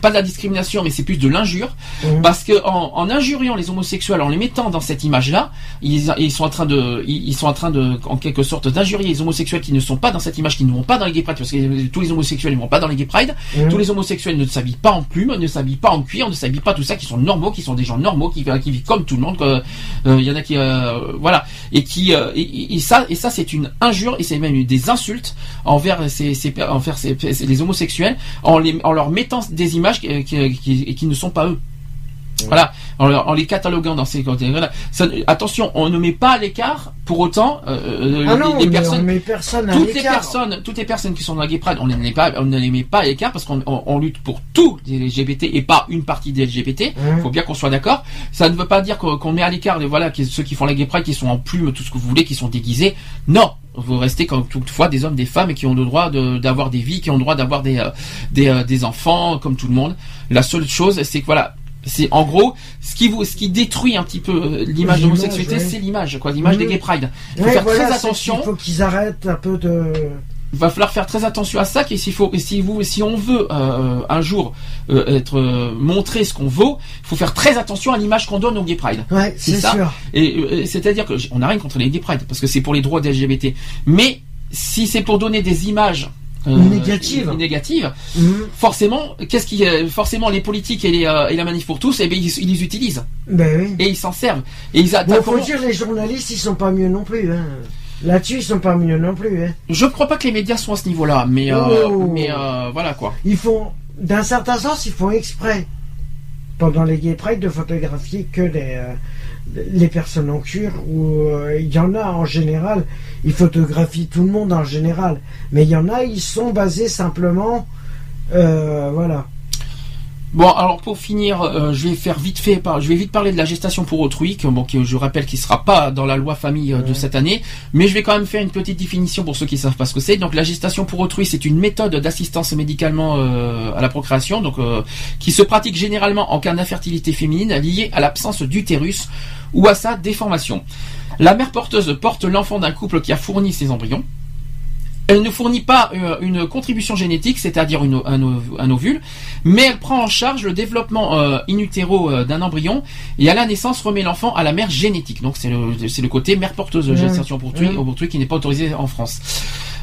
pas de la discrimination, mais c'est plus de l'injure, Mm. parce que en, en injuriant les homosexuels, en les mettant dans cette image-là, ils, ils sont en train de, ils, sont en train de, en quelque sorte, d'injurier les homosexuels qui ne sont pas dans cette image, qui ne vont pas dans les gay pride, parce que tous les homosexuels ne vont pas dans les gay pride. Mm. Tous les homosexuels ne s'habillent pas en plumes, ne s'habillent pas en cuir, ne s'habillent pas tout ça, qui sont normaux, qui sont des gens normaux, qui, qui vivent comme tout le monde. que, euh, Il y en a qui, euh, voilà, et qui, euh, et- et ça, et ça, c'est une injure et c'est même des insultes envers envers les homosexuels en, leur mettant des images qui ne sont pas eux. Voilà, en, les cataloguant dans ces catégories-là. Attention, on ne met pas à l'écart pour autant euh, euh, Ah les, non, les mais personnes on met personne à toutes les personnes, toutes les personnes qui sont dans la gay pride, on ne les met pas, on ne les met pas à l'écart parce qu'on on- on lutte pour tous les LGBT et pas une partie des LGBT. Mmh. Faut bien qu'on soit d'accord. Ça ne veut pas dire qu'on qu'on met à l'écart les voilà qui- ceux qui font la gay pride, qui sont en plume, tout ce que vous voulez, qui sont déguisés. Non, vous restez comme toutefois des hommes, des femmes et qui ont le droit de- d'avoir des vies, qui ont le droit d'avoir des euh, des, euh, des enfants comme tout le monde. La seule chose, c'est que voilà. C'est en gros ce qui vous, ce qui détruit un petit peu euh, l'image de l'homosexualité, ouais. c'est l'image, quoi, l'image Mmh. des gay pride. Il faut Ouais, faire voilà, très c'est attention. qu'il faut qu'ils arrêtent un peu de. Il va falloir faire très attention à ça. Et s'il faut, et si vous, si on veut euh, un jour euh, être euh, montrer ce qu'on vaut, il faut faire très attention à l'image qu'on donne au Gay Pride. Ouais, C'est c'est ça. sûr. Et euh, c'est-à-dire que j- on n'a rien contre les Gay Pride parce que c'est pour les droits des LGBT. Mais si c'est pour donner des images euh, négatives, Mhm. forcément, qu'est-ce qui, euh, forcément, les politiques et les euh, et la manif pour tous, eh ben ils, ils les utilisent Ben oui. et ils s'en servent et ils Bon, attaquent. faut dire, les journalistes, ils sont pas mieux non plus. Hein. Là-dessus, ils sont pas mieux non plus. Hein. Je crois pas que les médias sont à ce niveau-là, mais euh, Oh. mais euh, voilà quoi. Ils font, d'un certain sens, ils font exprès, pendant les gay pride, de photographier que les, euh, les personnes en cuir, ou euh, il y en a en général, ils photographient tout le monde en général. Mais il y en a, ils sont basés simplement, euh, voilà. Bon, alors pour finir, euh, je vais faire vite fait, par- je vais vite parler de la gestation pour autrui, que, bon, que je rappelle qui sera pas dans la loi famille euh, de cette année, mais je vais quand même faire une petite définition pour ceux qui savent pas ce que c'est. Donc la gestation pour autrui, c'est une méthode d'assistance médicalement euh, à la procréation, donc euh, qui se pratique généralement en cas d'infertilité féminine liée à l'absence d'utérus ou à sa déformation. La mère porteuse porte l'enfant d'un couple qui a fourni ses embryons. Elle ne fournit pas euh, une contribution génétique, c'est-à-dire une- un, ov- un ovule, mais elle prend en charge le développement euh, in utero euh, d'un embryon et à la naissance remet l'enfant à la mère génétique. Donc c'est le, c'est le côté mère porteuse de Mmh. gestation pour autrui, Mmh. pour autrui qui n'est pas autorisé en France.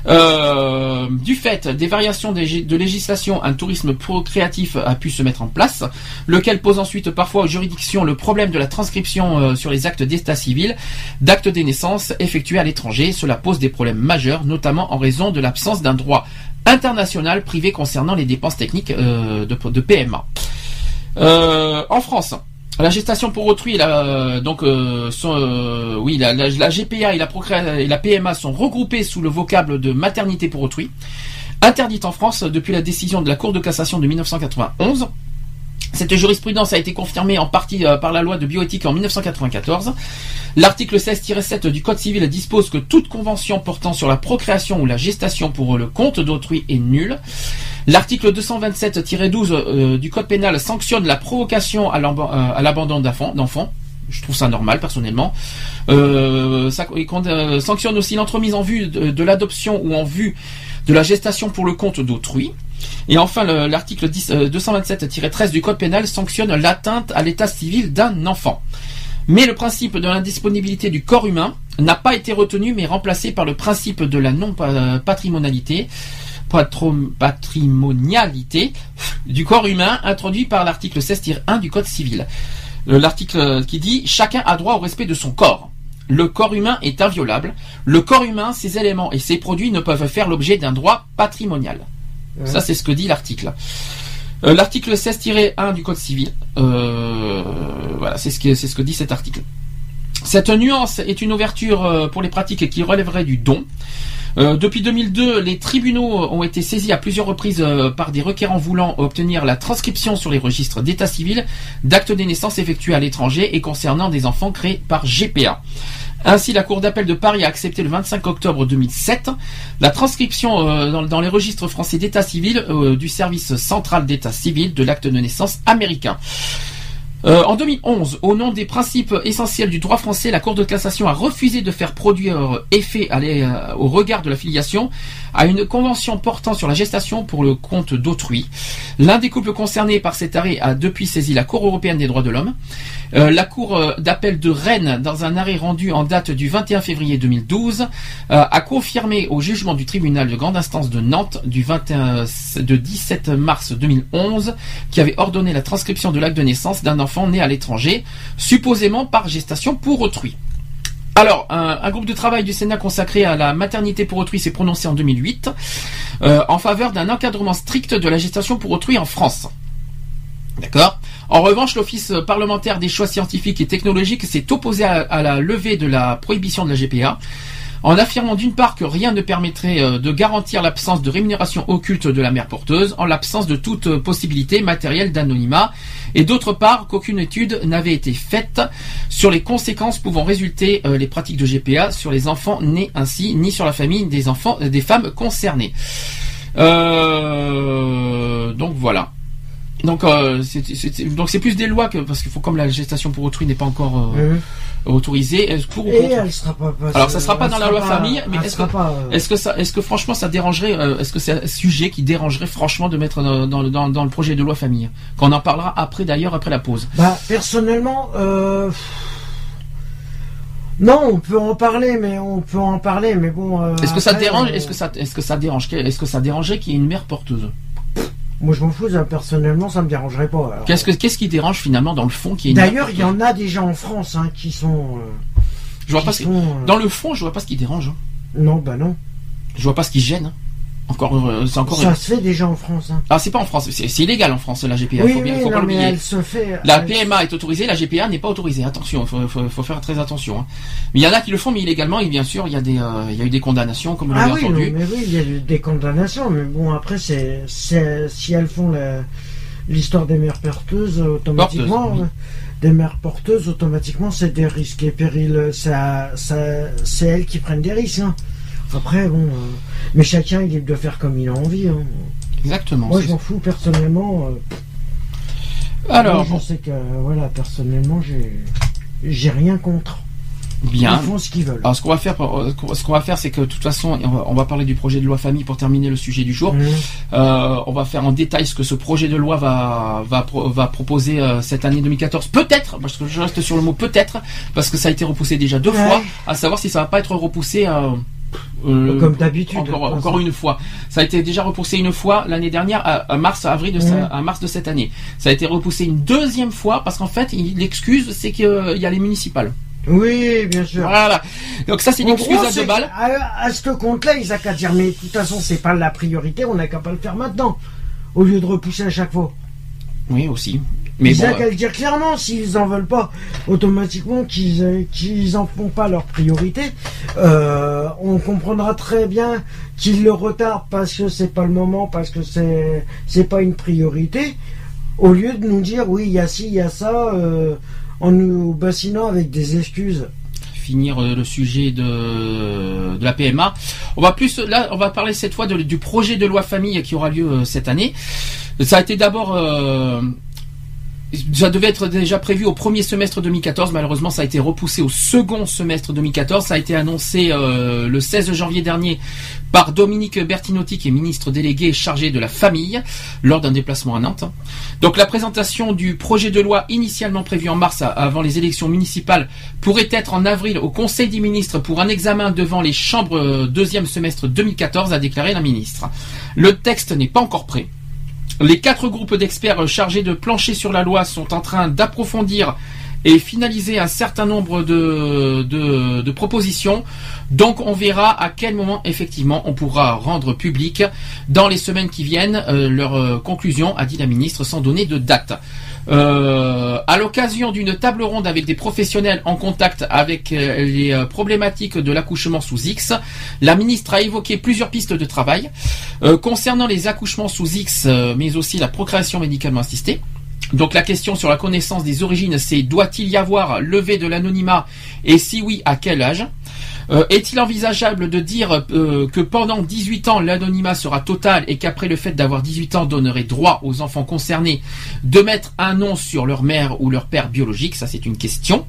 Euh, du fait des variations de législation, un tourisme procréatif a pu se mettre en place, lequel pose ensuite parfois aux juridictions le problème de la transcription euh, sur les actes d'état civil d'actes des naissances effectués à l'étranger. Cela pose des problèmes majeurs, notamment en raison de l'absence d'un droit international privé concernant les dépenses techniques euh, de, PMA. En France, la gestation pour autrui, la, donc, euh, euh, oui, la, GPA et la, et la PMA sont regroupées sous le vocable de maternité pour autrui, interdite en France depuis la décision de la Cour de cassation de 1991. Cette jurisprudence a été confirmée en partie euh, par la loi de bioéthique en 1994. L'article 16-7 du Code civil dispose que toute convention portant sur la procréation ou la gestation pour le compte d'autrui est nulle. L'article 227-12 euh, du Code pénal sanctionne la provocation à euh, l'abandon d'enfants. Je trouve ça normal personnellement. Euh, euh, sanctionne aussi l'entremise en vue de, de l'adoption ou en vue de la gestation pour le compte d'autrui. Et enfin, le- l'article 10, euh, 227-13 du Code pénal sanctionne l'atteinte à l'état civil d'un enfant. Mais le principe de l'indisponibilité du corps humain n'a pas été retenu, mais remplacé par le principe de la non-patrimonialité patrimonialité du corps humain introduit par l'article 16-1 du Code civil. Euh, L'article qui dit chacun a droit au respect de son corps. Le corps humain est inviolable. Le corps humain, ses éléments et ses produits ne peuvent faire l'objet d'un droit patrimonial. Ça, c'est ce que dit l'article. Euh, l'article 16-1 du Code civil. Euh, voilà, c'est ce, que, c'est ce que dit cet article. Cette nuance est une ouverture pour les pratiques qui relèveraient du don. Euh, depuis 2002, les tribunaux ont été saisis à plusieurs reprises euh, par des requérants voulant obtenir la transcription sur les registres d'état civil d'actes des naissances effectués à l'étranger et concernant des enfants créés par GPA. Ainsi, la Cour d'appel de Paris a accepté le 25 octobre 2007 la transcription euh, dans, dans les registres français d'état civil euh, du service central d'état civil de l'acte de naissance américain. Euh, en 2011, au nom des principes essentiels du droit français, la Cour de cassation a refusé de faire produire effet à les- euh, au regard de la filiation à une convention portant sur la gestation pour le compte d'autrui. L'un des couples concernés par cet arrêt a depuis saisi la Cour européenne des droits de l'homme. Euh, la Cour euh, d'appel de Rennes, dans un arrêt rendu en date du 21 février 2012, euh, a confirmé au jugement du tribunal de grande instance de Nantes du 21, de 17 mars 2011 qui avait ordonné la transcription de l'acte de naissance d'un enfant né à l'étranger, supposément par gestation pour autrui. Alors, un, groupe de travail du Sénat consacré à la maternité pour autrui s'est prononcé en 2008 euh, en faveur d'un encadrement strict de la gestation pour autrui en France. D'accord? En revanche, l'Office parlementaire des choix scientifiques et technologiques s'est opposé à, à la levée de la prohibition de la GPA, en affirmant d'une part que rien ne permettrait euh, de garantir l'absence de rémunération occulte de la mère porteuse, en l'absence de toute euh, possibilité matérielle d'anonymat, et d'autre part qu'aucune étude n'avait été faite sur les conséquences pouvant résulter euh, les pratiques de GPA sur les enfants nés ainsi, ni sur la famille des enfants euh, des femmes concernées. Euh, donc voilà. Donc euh, c'est donc c'est plus des lois que parce qu'il faut comme la gestation pour autrui n'est pas encore euh, autorisée. Est-ce pour ou Et contre elle sera pas. passée- Alors, ça sera pas dans la loi pas- famille, mais est-ce que- euh, Est-ce que ça, est-ce que franchement ça dérangerait, euh, est-ce que c'est un sujet qui dérangerait franchement de mettre dans, dans, dans- dans le projet de loi famille? Qu'on en parlera après d'ailleurs après la pause. Bah, personnellement, euh... non, on peut en parler, mais on peut en parler, mais bon. Est-ce que ça dérange Est-ce que ça, est-ce que ça dérange Est-ce que ça dérangerait qu'il y ait une mère porteuse? Moi, je m'en fous. ça, personnellement, ça me dérangerait pas. alors. Qu'est-ce que qu'est-ce qui dérange finalement dans le fond une mère D'ailleurs, il y en a déjà en France hein, qui sont. euh, Je vois qui pas ce qui- sont, euh, dans le fond, je vois pas ce qui dérange. hein. Non, bah non. Je vois pas ce qui gêne. hein. Encore, euh, c'est encore. Ça se fait déjà en France. Hein. Ah, c'est pas en France. C'est c'est illégal en France la GPA. oui, faut bien, oui, faut pas mais elle se fait. La elle- PMA est autorisée, la GPA n'est pas autorisée. Attention, il faut, faut- faut faire très attention. hein. Mais il y en a qui le font, mais illégalement, et bien sûr, il y a, des, euh, il y a eu des condamnations, comme vous Ah l'avez oui, non, entendu. mais oui, il y a eu des condamnations, mais bon, après, c'est, c'est si elles font la- l'histoire des mères porteuses, automatiquement, oui. euh, des mères porteuses, automatiquement, c'est des risques et périls. Ça, ça, c'est elles qui prennent des risques. hein. Après, bon, euh, mais chacun il de faire comme il a envie. hein. Exactement. Moi, je m'en fous personnellement. euh. Alors, moi, je sais que, voilà, personnellement, j'ai, j'ai rien contre. bien. Ils font ce qu'ils veulent. Alors, ce qu'on va faire, euh, ce qu'on va faire, c'est que de toute façon, on va, on va parler du projet de loi famille pour terminer le sujet du jour. Mmh. Euh, on va faire en détail ce que ce projet de loi va va pro- va proposer euh, cette année 2014. Peut-être, parce que je reste sur le mot peut-être, parce que ça a été repoussé déjà deux Ouais. fois. À savoir si ça va pas être repoussé. euh, euh, Comme d'habitude. Encore, une fois. Ça a été déjà repoussé une fois l'année dernière, à, à mars, à avril de, sa- à mars de cette année. Ça a été repoussé une deuxième fois parce qu'en fait, l'excuse, c'est qu'il y a les municipales. Oui, bien sûr. Voilà. Donc ça, c'est une excuse à deux balles. À, à ce compte-là, ils n'ont qu'à dire, mais de toute façon, c'est pas la priorité, on n'a qu'à pas le faire maintenant. Au lieu de repousser à chaque fois. Oui, aussi. Mais ils bon, n'ont euh, le dire clairement, s'ils en veulent pas, automatiquement, qu'ils qu'ils en font pas leur priorité, euh, on comprendra très bien qu'ils le retardent parce que c'est pas le moment, parce que c'est c'est pas une priorité, au lieu de nous dire, oui, il y a ci, il y a ça, euh, en nous bassinant avec des excuses. finir euh, le sujet de, de la PMA. On va plus là, on va parler cette fois de- du projet de loi famille qui aura lieu cette année. Ça a été d'abord euh, ça devait être déjà prévu au premier semestre 2014. Malheureusement, ça a été repoussé au second semestre 2014. Ça a été annoncé euh, le 16 janvier dernier par Dominique Bertinotti, qui est ministre délégué chargé de la famille, lors d'un déplacement à Nantes. Donc la présentation du projet de loi initialement prévu en mars avant les élections municipales pourrait être en avril au Conseil des ministres pour un examen devant les chambres euh, deuxième semestre 2014, a déclaré la ministre. Le texte n'est pas encore prêt. Les quatre groupes d'experts chargés de plancher sur la loi sont en train d'approfondir et finaliser un certain nombre de, propositions. Donc on verra à quel moment effectivement on pourra rendre public dans les semaines qui viennent euh, leur euh, conclusion, a dit la ministre, sans donner de date. Euh, à l'occasion d'une table ronde avec des professionnels en contact avec euh, les euh, problématiques de l'accouchement sous X, la ministre a évoqué plusieurs pistes de travail concernant les accouchements sous X, mais aussi la procréation médicalement assistée. Donc la question sur la connaissance des origines, c'est doit-il y avoir levé de l'anonymat et si oui, à quel âge? Euh, est-il envisageable de dire euh, que pendant 18 ans, l'anonymat sera total et qu'après le fait d'avoir 18 ans donnerait droit aux enfants concernés de mettre un nom sur leur mère ou leur père biologique? Ça, c'est une question.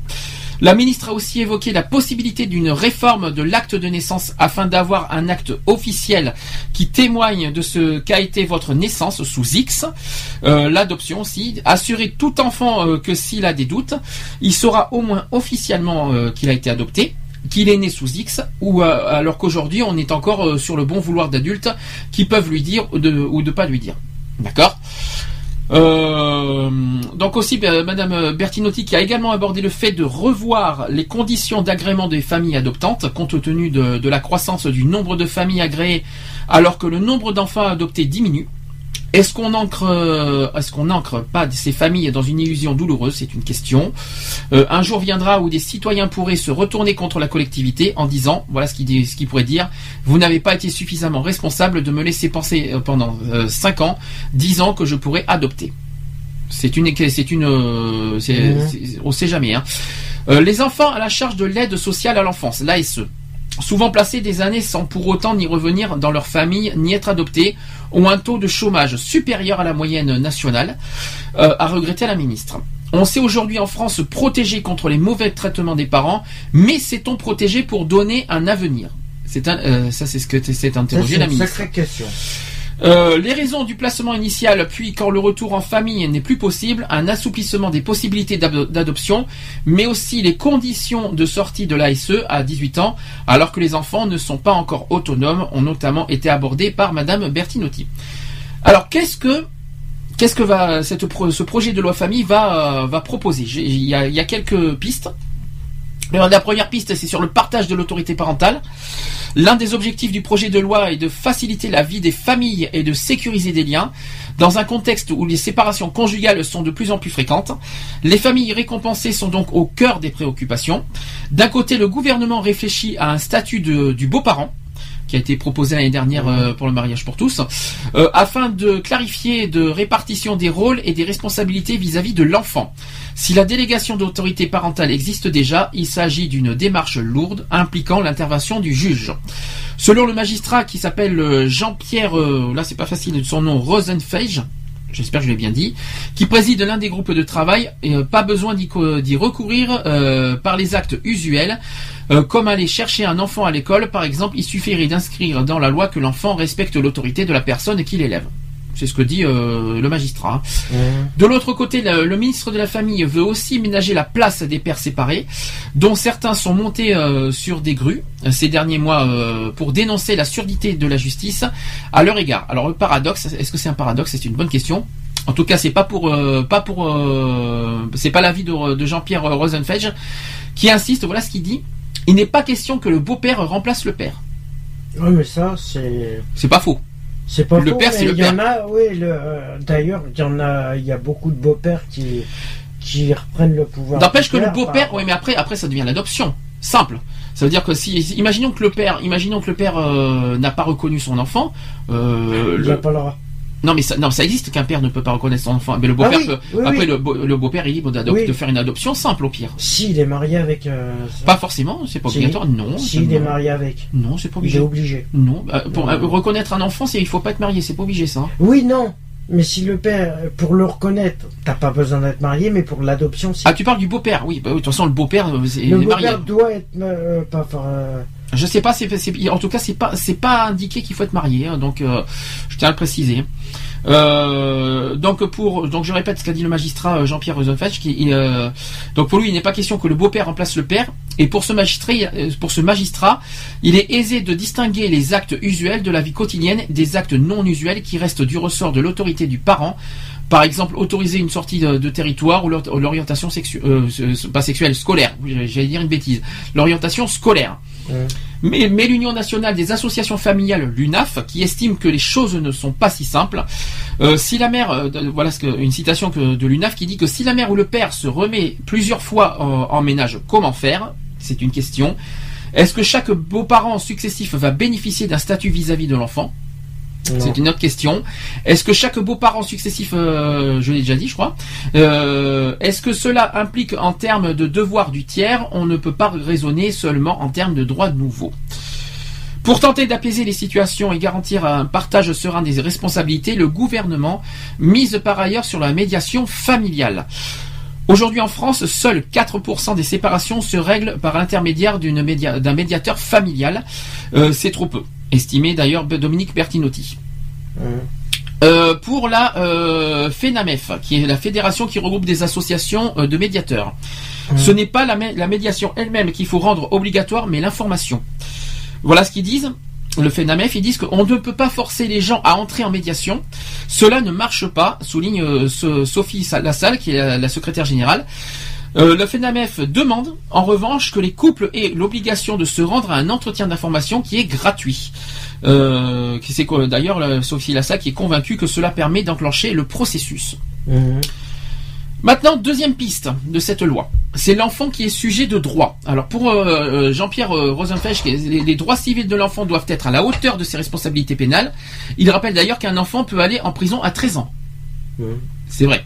La ministre a aussi évoqué la possibilité d'une réforme de l'acte de naissance afin d'avoir un acte officiel qui témoigne de ce qu'a été votre naissance sous X. Euh, l'adoption aussi. Assurer tout enfant que s'il a des doutes, il saura au moins officiellement qu'il a été adopté qu'il est né sous X, ou euh, alors qu'aujourd'hui on est encore euh, sur le bon vouloir d'adultes qui peuvent lui dire ou de, pas lui dire. D'accord? Euh, donc aussi Madame Bertinotti qui a également abordé le fait de revoir les conditions d'agrément des familles adoptantes compte tenu de, la croissance du nombre de familles agréées alors que le nombre d'enfants adoptés diminue. Est-ce qu'on ancre, euh, est-ce qu'on ancre pas ces familles dans une illusion douloureuse? C'est une question. Euh, un jour viendra où des citoyens pourraient se retourner contre la collectivité en disant, voilà ce qu'il ce qu'il pourrait dire, vous n'avez pas été suffisamment responsable de me laisser penser euh, pendant 5 ans, 10 ans que je pourrais adopter. C'est une, c'est une, mmh. on sait jamais. Hein. les enfants à la charge de l'aide sociale à l'enfance, l'ASE souvent placés des années sans pour autant ni revenir dans leur famille ni être adoptés, ont un taux de chômage supérieur à la moyenne nationale, euh, a regretté la ministre. On sait aujourd'hui en France se protéger contre les mauvais traitements des parents, mais sait-on protéger pour donner un avenir? C'est euh, ça, c'est ce que s'est interrogé la ministre. question. Euh, les raisons du placement initial, puis quand le retour en famille n'est plus possible, un assouplissement des possibilités d'adoption, mais aussi les conditions de sortie de l'ASE à 18 ans, alors que les enfants ne sont pas encore autonomes, ont notamment été abordés par Madame Bertinotti. Alors qu'est-ce que qu'est-ce que va ce projet de loi famille va, va proposer? Il y a quelques pistes. La première piste, c'est sur le partage de l'autorité parentale. L'un des objectifs du projet de loi est de faciliter la vie des familles et de sécuriser des liens. Dans un contexte où les séparations conjugales sont de plus en plus fréquentes, les familles récompensées sont donc au cœur des préoccupations. D'un côté, le gouvernement réfléchit à un statut du beau-parent, qui a été proposé l'année dernière euh, pour le mariage pour tous, euh, afin de clarifier de répartition des rôles et des responsabilités vis-à-vis de l'enfant. Si la délégation d'autorité parentale existe déjà, il s'agit d'une démarche lourde impliquant l'intervention du juge. Selon le magistrat qui s'appelle euh, Jean-Pierre, là c'est pas facile, son nom Rosenfeige, j'espère que je l'ai bien dit, qui préside l'un des groupes de travail, et pas besoin d'y recourir par les actes usuels. Euh, comme aller chercher un enfant à l'école, par exemple, il suffirait d'inscrire dans la loi que l'enfant respecte l'autorité de la personne qui l'élève. C'est ce que dit euh, le magistrat. De l'autre côté, le, ministre de la Famille veut aussi ménager la place des pères séparés, dont certains sont montés euh, sur des grues ces derniers mois pour dénoncer la surdité de la justice à leur égard. Alors le paradoxe, est-ce que c'est un paradoxe? C'est une bonne question. En tout cas, c'est pas pour pas pour c'est pas l'avis de, de Jean-Pierre Rosenfeld qui insiste. Voilà ce qu'il dit. Il n'est pas question que le beau-père remplace le père. Oui, mais ça, c'est. C'est pas faux. C'est pas le père, c'est le père. Y en a, oui, euh, d'ailleurs, il y en a, il y a beaucoup de beaux-pères qui, qui reprennent le pouvoir. N'empêche que le beau-père, oui, mais après, après, ça devient l'adoption. Simple. Ça veut dire que si, imaginons que le père, imaginons que le père euh, n'a pas reconnu son enfant, euh, il le, pas le droit. Non, mais ça, non, ça existe qu'un père ne peut pas reconnaître son enfant. Mais le beau-père ah peut. après, le, beau-père est libre de faire une adoption simple au pire. S'il est marié avec. Euh, pas forcément, c'est pas obligatoire. Non. S'il est marié avec. Non, c'est pas obligé. Il est obligé. Non. Euh, pour euh, reconnaître un enfant, c'est il faut pas être marié, c'est pas obligé ça. Oui, non. Mais si le père, pour le reconnaître, t'as pas besoin d'être marié, mais pour l'adoption, c'est. Ah, tu parles du beau-père, oui. Bah, de toute façon, le beau-père, c'est le beau-père doit être pas. Je sais pas, en tout cas, c'est pas, pas indiqué qu'il faut être marié, hein, donc je tiens à le préciser. Euh, donc pour donc je répète ce qu'a dit le magistrat euh, Jean-Pierre Rosenfeld, qui euh, donc pour lui il n'est pas question que le beau-père remplace le père et pour ce magistrat euh, il est aisé de distinguer les actes usuels de la vie quotidienne des actes non usuels qui restent du ressort de l'autorité du parent. Par exemple, autoriser une sortie de, territoire ou l'or- l'orientation sexuelle, pas sexuelle, scolaire. J'allais dire une bêtise. L'orientation scolaire. Mais, mais l'Union nationale des associations familiales, l'UNAF, qui estime que les choses ne sont pas si simples, euh, si la mère, euh, voilà une citation de l'UNAF qui dit que si la mère ou le père se remet plusieurs fois en, ménage, comment faire? C'est une question. Est-ce que chaque beau-parent successif va bénéficier d'un statut vis-à-vis de l'enfant? C'est une autre question. Est-ce que chaque beau-parent successif, euh, je l'ai déjà dit, je crois, euh, est-ce que cela implique en termes de devoir du tiers On ne peut pas raisonner seulement en termes de droits nouveaux? Pour tenter d'apaiser les situations et garantir un partage serein des responsabilités, le gouvernement mise par ailleurs sur la médiation familiale. Aujourd'hui en France, seuls 4% des séparations se règlent par l'intermédiaire média- d'un médiateur familial. Euh, C'est trop peu, estimé d'ailleurs Dominique Bertinotti. Euh, pour la euh, FENAMEF, qui est la fédération qui regroupe des associations euh, de médiateurs. Ce n'est pas la, mé- la médiation elle-même qu'il faut rendre obligatoire, mais l'information. Voilà ce qu'ils disent. Le FENAMEF, ils disent qu'on ne peut pas forcer les gens à entrer en médiation. Cela ne marche pas, souligne ce- Sophie Sa- Lassalle, qui est la, la secrétaire générale. Euh, le FENAMEF demande, en revanche, que les couples aient l'obligation de se rendre à un entretien d'information qui est gratuit. Euh, c'est quoi, d'ailleurs Sophie Lassalle qui est convaincue que cela permet d'enclencher le processus. Mhm. Maintenant, deuxième piste de cette loi, c'est l'enfant qui est sujet de droit. Alors pour euh, Jean-Pierre euh, Rosenfeld, les droits civils de l'enfant doivent être à la hauteur de ses responsabilités pénales. Il rappelle d'ailleurs qu'un enfant peut aller en prison à 13 ans. Mhm. C'est vrai.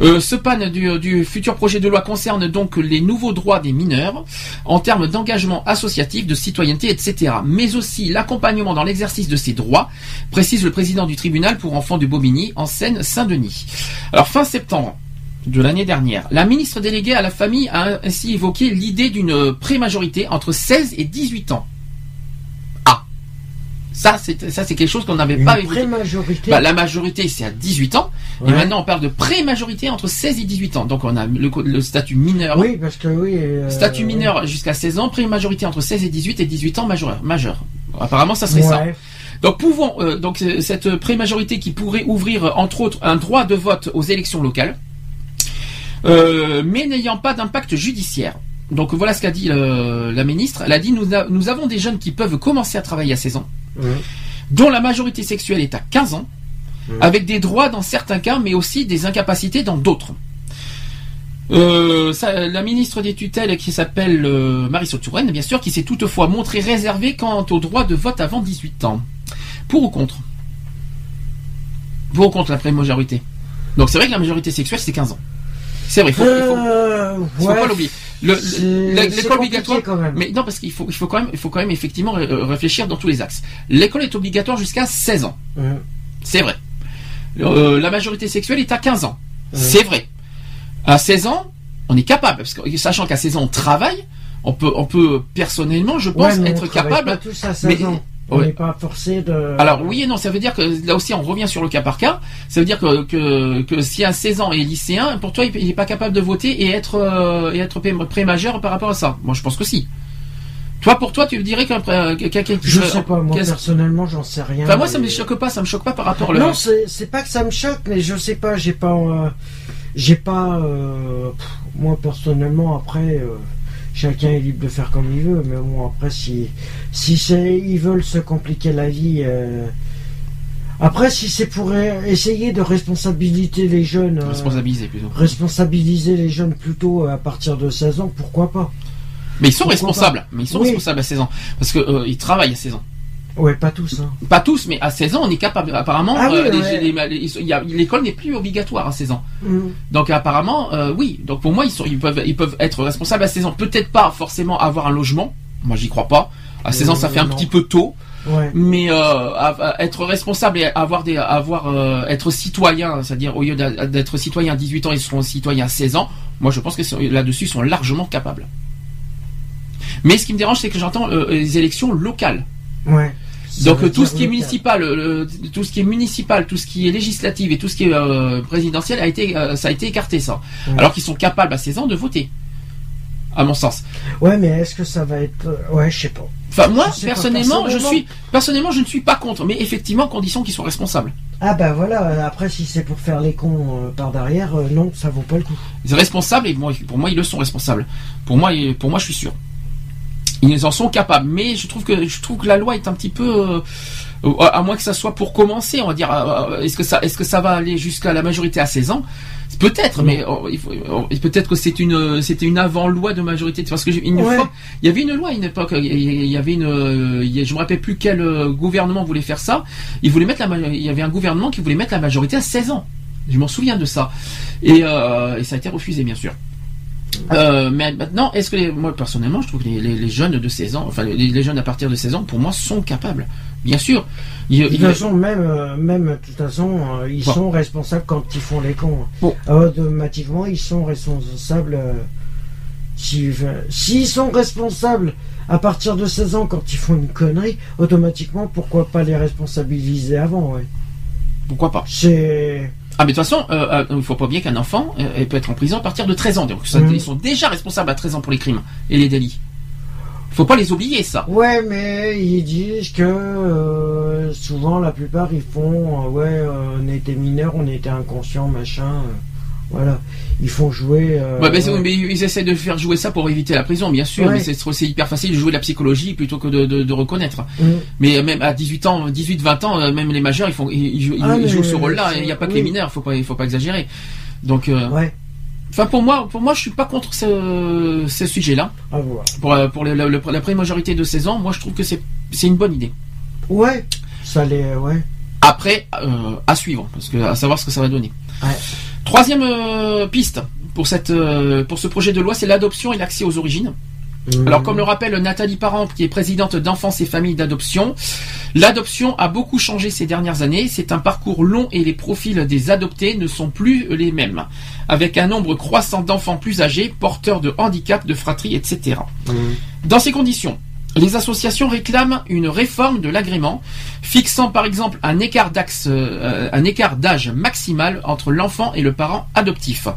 Euh, ce pan du, du futur projet de loi concerne donc les nouveaux droits des mineurs en termes d'engagement associatif, de citoyenneté, etc. Mais aussi l'accompagnement dans l'exercice de ces droits, précise le président du tribunal pour enfants de Bobigny en Seine-Saint-Denis. Alors fin septembre de l'année dernière, la ministre déléguée à la famille a ainsi évoqué l'idée d'une prémajorité entre 16 et 18 ans. Ah ça, c'est ça, c'est quelque chose qu'on n'avait pas évoqué. Bah, la majorité, c'est à 18 ans. Et maintenant, on parle de pré-majorité entre 16 et 18 ans. Donc, on a le, statut mineur. Oui, parce que oui. euh, Statut mineur jusqu'à 16 ans, pré-majorité entre 16 et 18 et 18 ans majeur. majeur. Apparemment, ça serait ça. Donc, pouvons, euh, donc, euh, cette pré-majorité qui pourrait ouvrir, entre autres, un droit de vote aux élections locales, euh, mais n'ayant pas d'impact judiciaire. Donc, voilà ce qu'a dit la ministre. Elle a dit, nous, a- nous avons des jeunes qui peuvent commencer à travailler à 16 ans dont la majorité sexuelle est à 15 ans. Avec des droits dans certains cas, mais aussi des incapacités dans d'autres. Euh, ça- la ministre des tutelles qui s'appelle euh, Marisol Touraine, bien sûr, qui s'est toutefois montrée réservée quant au droit de vote avant 18 ans. Pour ou contre? Pour ou contre la pré-majorité Donc c'est vrai que la majorité sexuelle c'est 15 ans. C'est vrai, il faut, il faut, Euh, il faut ouais. pas l'oublier. L'école obligatoire, quand même. mais non parce qu'il faut, il faut quand même, il faut quand même effectivement euh, réfléchir dans tous les axes. L'école est obligatoire jusqu'à 16 ans. C'est vrai. Euh, la majorité sexuelle est à 15 ans. C'est vrai. À 16 ans, on est capable, parce que sachant qu'à 16 ans on travaille, on peut, on peut personnellement, je pense, Ouais, être capable. Pas tous à 16 mais- ans. On Ouais. n'est pas forcé de. Alors oui et non, ça veut dire que là aussi on revient sur le cas par cas. Ça veut dire que, que, que si un 16 ans est lycéen, pour toi il n'est pas capable de voter et être, euh, et être pré- pré-majeur par rapport à ça. Moi je pense que si. Toi pour toi tu dirais qu'un pré- quelqu'un qui Je sais pas, moi personnellement, j'en sais rien. Enfin moi ça me choque pas, ça me choque pas par rapport au Non, c'est pas que ça me choque, mais je sais pas, j'ai pas, euh, j'ai pas, euh, pff, moi personnellement après, euh, chacun est libre de faire comme il veut, mais bon après si, si ils veulent se compliquer la vie. euh, après, si c'est pour euh, essayer de responsabiliser les jeunes, euh, responsabilisé plutôt. responsabiliser les jeunes plutôt à partir de 16 ans, pourquoi pas? Mais ils sont Pourquoi responsables. Mais ils sont Oui. responsables à 16 ans parce que euh, travaillent à 16 ans. Ouais, pas tous. Hein. Pas tous, mais à 16 ans, on est capable. Apparemment, Ah euh, ouais. l'école n'est plus obligatoire à 16 ans. Mm. Donc apparemment, euh, oui. Donc pour moi, ils, sont, ils, peuvent, ils peuvent être responsables à 16 ans. Peut-être pas forcément avoir un logement. Moi, j'y crois pas. À 16 ans, ça fait un non. petit peu tôt. Ouais. Mais euh, être responsable et avoir des, avoir, euh, être citoyen, c'est-à-dire au lieu d'être citoyen à 18 ans, ils seront citoyens à 16 ans. Moi, je pense que là-dessus, ils sont largement capables. Mais ce qui me dérange, c'est que j'entends euh, les élections locales. Ouais. Donc veut tout ce qui est municipal, le- tout ce qui est municipal, tout ce qui est législatif et tout ce qui est euh, présidentiel a été, euh, ça a été écarté ça. Ouais. Alors qu'ils sont capables à 16 ans de voter, à mon sens. Ouais, mais est-ce que ça va être. euh, Ouais, je sais pas. Enfin moi Je sais pas, personnellement, je suis personnellement je ne suis pas contre, mais effectivement condition qu'ils soient responsables. Ah bah voilà, euh, après si c'est pour faire les cons euh, par derrière, euh, non, ça vaut pas le coup. Ils sont responsables et pour moi ils le sont responsables. Pour moi, pour moi je suis sûr. Ils en sont capables, mais je trouve que je trouve que la loi est un petit peu, euh, à moins que ça soit pour commencer, on va dire, euh, est-ce que ça, est-ce que ça va aller jusqu'à la majorité à 16 ans? Peut-être, mais oh, faut- oh, peut-être que c'est une, c'était une avant-loi de majorité. Parce que j'ai- une Ouais. fois, il y avait une loi à une époque, il y- avait une, euh, il y a- je me rappelle plus quel euh, gouvernement voulait faire ça. Il voulait mettre la, il y avait un gouvernement qui voulait mettre la majorité à 16 ans. Je m'en souviens de ça. Et, euh, et ça a été refusé, bien sûr. Euh, mais maintenant, est-ce que les- moi personnellement, je trouve que les, les- les jeunes de 16 ans, enfin les, jeunes à partir de 16 ans, pour moi, sont capables. Bien sûr. Il- De toute façon, même, euh, même de toute façon, euh, ils Bon. sont responsables quand ils font les cons. Bon. Automatiquement, ils sont responsables. euh, si- S'ils sont responsables à partir de 16 ans quand ils font une connerie, automatiquement, pourquoi pas les responsabiliser avant ouais. pourquoi pas? C'est. Ah mais de toute façon, euh, euh, il faut pas oublier qu'un enfant euh, peut être en prison à partir de 13 ans. Donc ça, Mhm. ils sont déjà responsables à 13 ans pour les crimes et les délits. Faut pas les oublier ça. Ouais, mais ils disent que souvent, la plupart, ils font ouais, on était mineurs, on était inconscients, machin. Voilà. Ils font jouer. euh, Ouais, mais, c'est- ouais. mais ils essaient de faire jouer ça pour éviter la prison, bien sûr. Ouais. Mais c'est hyper facile de jouer la psychologie plutôt que de, de- de reconnaître. Mm. Mais même à 18 ans, 18, 20 ans, euh, même les majeurs, ils font, ils, ils Ah, ils jouent ce rôle-là. Il n'y a pas que oui. les mineurs. Faut pas, il faut pas exagérer. Donc, euh, enfin pour moi, pour moi, je suis pas contre ce, ce sujet-là. Pour, euh, pour le- le- le- la pré-majorité de 16 ans, moi, je trouve que c'est, c'est une bonne idée. Ouais, ça les. Ouais. Après, euh, à suivre, parce que à savoir ce que ça va donner. Ouais. Troisième euh, piste pour cette, euh, pour ce projet de loi, c'est l'adoption et l'accès aux origines. Alors, comme le rappelle Nathalie Parent, qui est présidente d'Enfance et Familles d'Adoption, l'adoption a beaucoup changé ces dernières années. C'est un parcours long et les profils des adoptés ne sont plus les mêmes, avec un nombre croissant d'enfants plus âgés, porteurs de handicap, de fratrie, etc. Dans ces conditions, les associations réclament une réforme de l'agrément, fixant par exemple un écart euh, d'âge maximal entre l'enfant et le parent adoptif.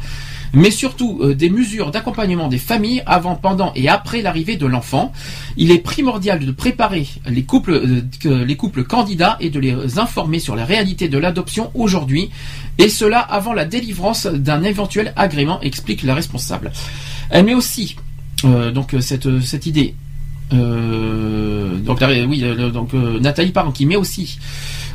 Mais surtout euh, des mesures d'accompagnement des familles avant, pendant et après l'arrivée de l'enfant. Il est primordial de préparer les couples, euh, les couples candidats et de les informer sur la réalité de l'adoption aujourd'hui, et cela avant la délivrance d'un éventuel agrément, explique la responsable. Elle met aussi donc cette idée euh, donc euh, Nathalie Parent qui met aussi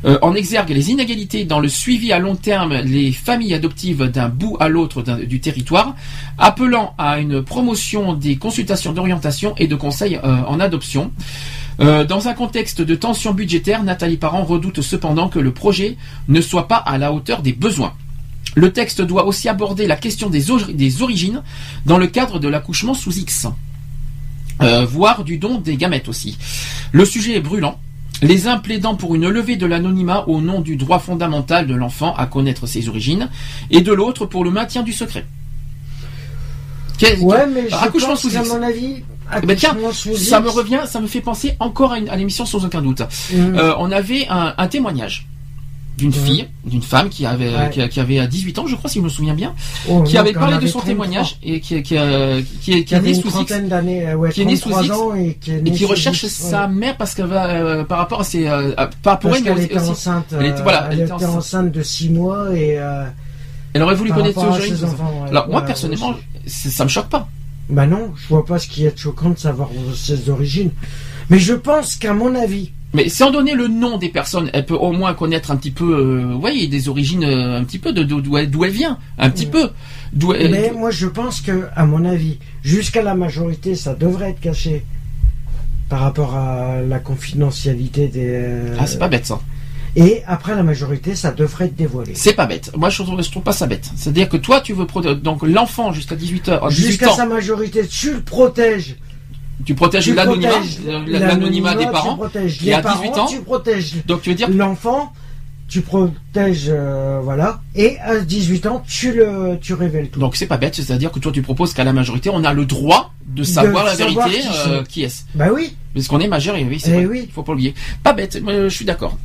euh, en exergue les inégalités dans le suivi à long terme les familles adoptives d'un bout à l'autre du territoire, appelant à une promotion des consultations d'orientation et de conseils en adoption. Dans un contexte de tension budgétaire, Nathalie Parent redoute cependant que le projet ne soit pas à la hauteur des besoins. Le texte doit aussi aborder la question des, des origines dans le cadre de l'accouchement sous X. Euh, voire du don des gamètes aussi. Le sujet est brûlant. Les uns plaidant pour une levée de l'anonymat au nom du droit fondamental de l'enfant à connaître ses origines, et de l'autre pour le maintien du secret. Qu'est- Ouais, mais je pense sous X. mon avis, Eh ben tiens, ça me revient, ça me fait penser encore à, une- à l'émission sans aucun doute. hum, Euh, on avait un, un témoignage d'une fille, d'une femme qui avait, Ouais. qui, a- qui avait 18 ans, je crois, si je me souviens bien, oh, qui avait parlé de son 33, témoignage et qui, qui, est- qui Qui est avait né une sous X euh, ouais, qui est né sous 33 X, ans et qui, et qui recherche sa mère parce qu'elle va euh, par rapport à ses euh, pas pour Parce elle mais était aussi- enceinte, elle était- euh, voilà, elle elle était enceinte de 6 mois et euh, elle aurait voulu connaître enfants, ouais. Alors moi personnellement, ça me choque pas. Bah non, je vois pas ce qui est choquant de savoir ses origines. Mais je pense qu'à mon avis, Mais on donnait le nom des personnes, elle peut au moins connaître un petit peu, euh, des origines, euh, un petit peu de d'où elle, vient, un petit peu. Elle- mais moi je pense que, à mon avis, jusqu'à la majorité, ça devrait être caché par rapport à la confidentialité des. euh, Ah, c'est pas bête ça. Et après la majorité, ça devrait être dévoilé. C'est pas bête. Moi, je trouve, je trouve pas ça bête. C'est-à-dire que toi, tu veux protéger, donc l'enfant jusqu'à 18 heures, 18 Jusqu'à sa majorité, tu le protèges. Tu protèges l'anonymat, des parents. y a parents, 18 ans. tu protèges Donc tu veux dire, l'enfant. tu protèges, euh, voilà, et à 18 ans, tu le, tu révèles tout. Donc c'est pas bête, c'est-à-dire que toi tu proposes qu'à la majorité, on a le droit de savoir la savoir vérité qui euh, qui est-ce. Bah oui, Parce qu'on est majeur et oui, c'est Eh vrai. oui. Faut pas oublier. Pas bête, je suis d'accord.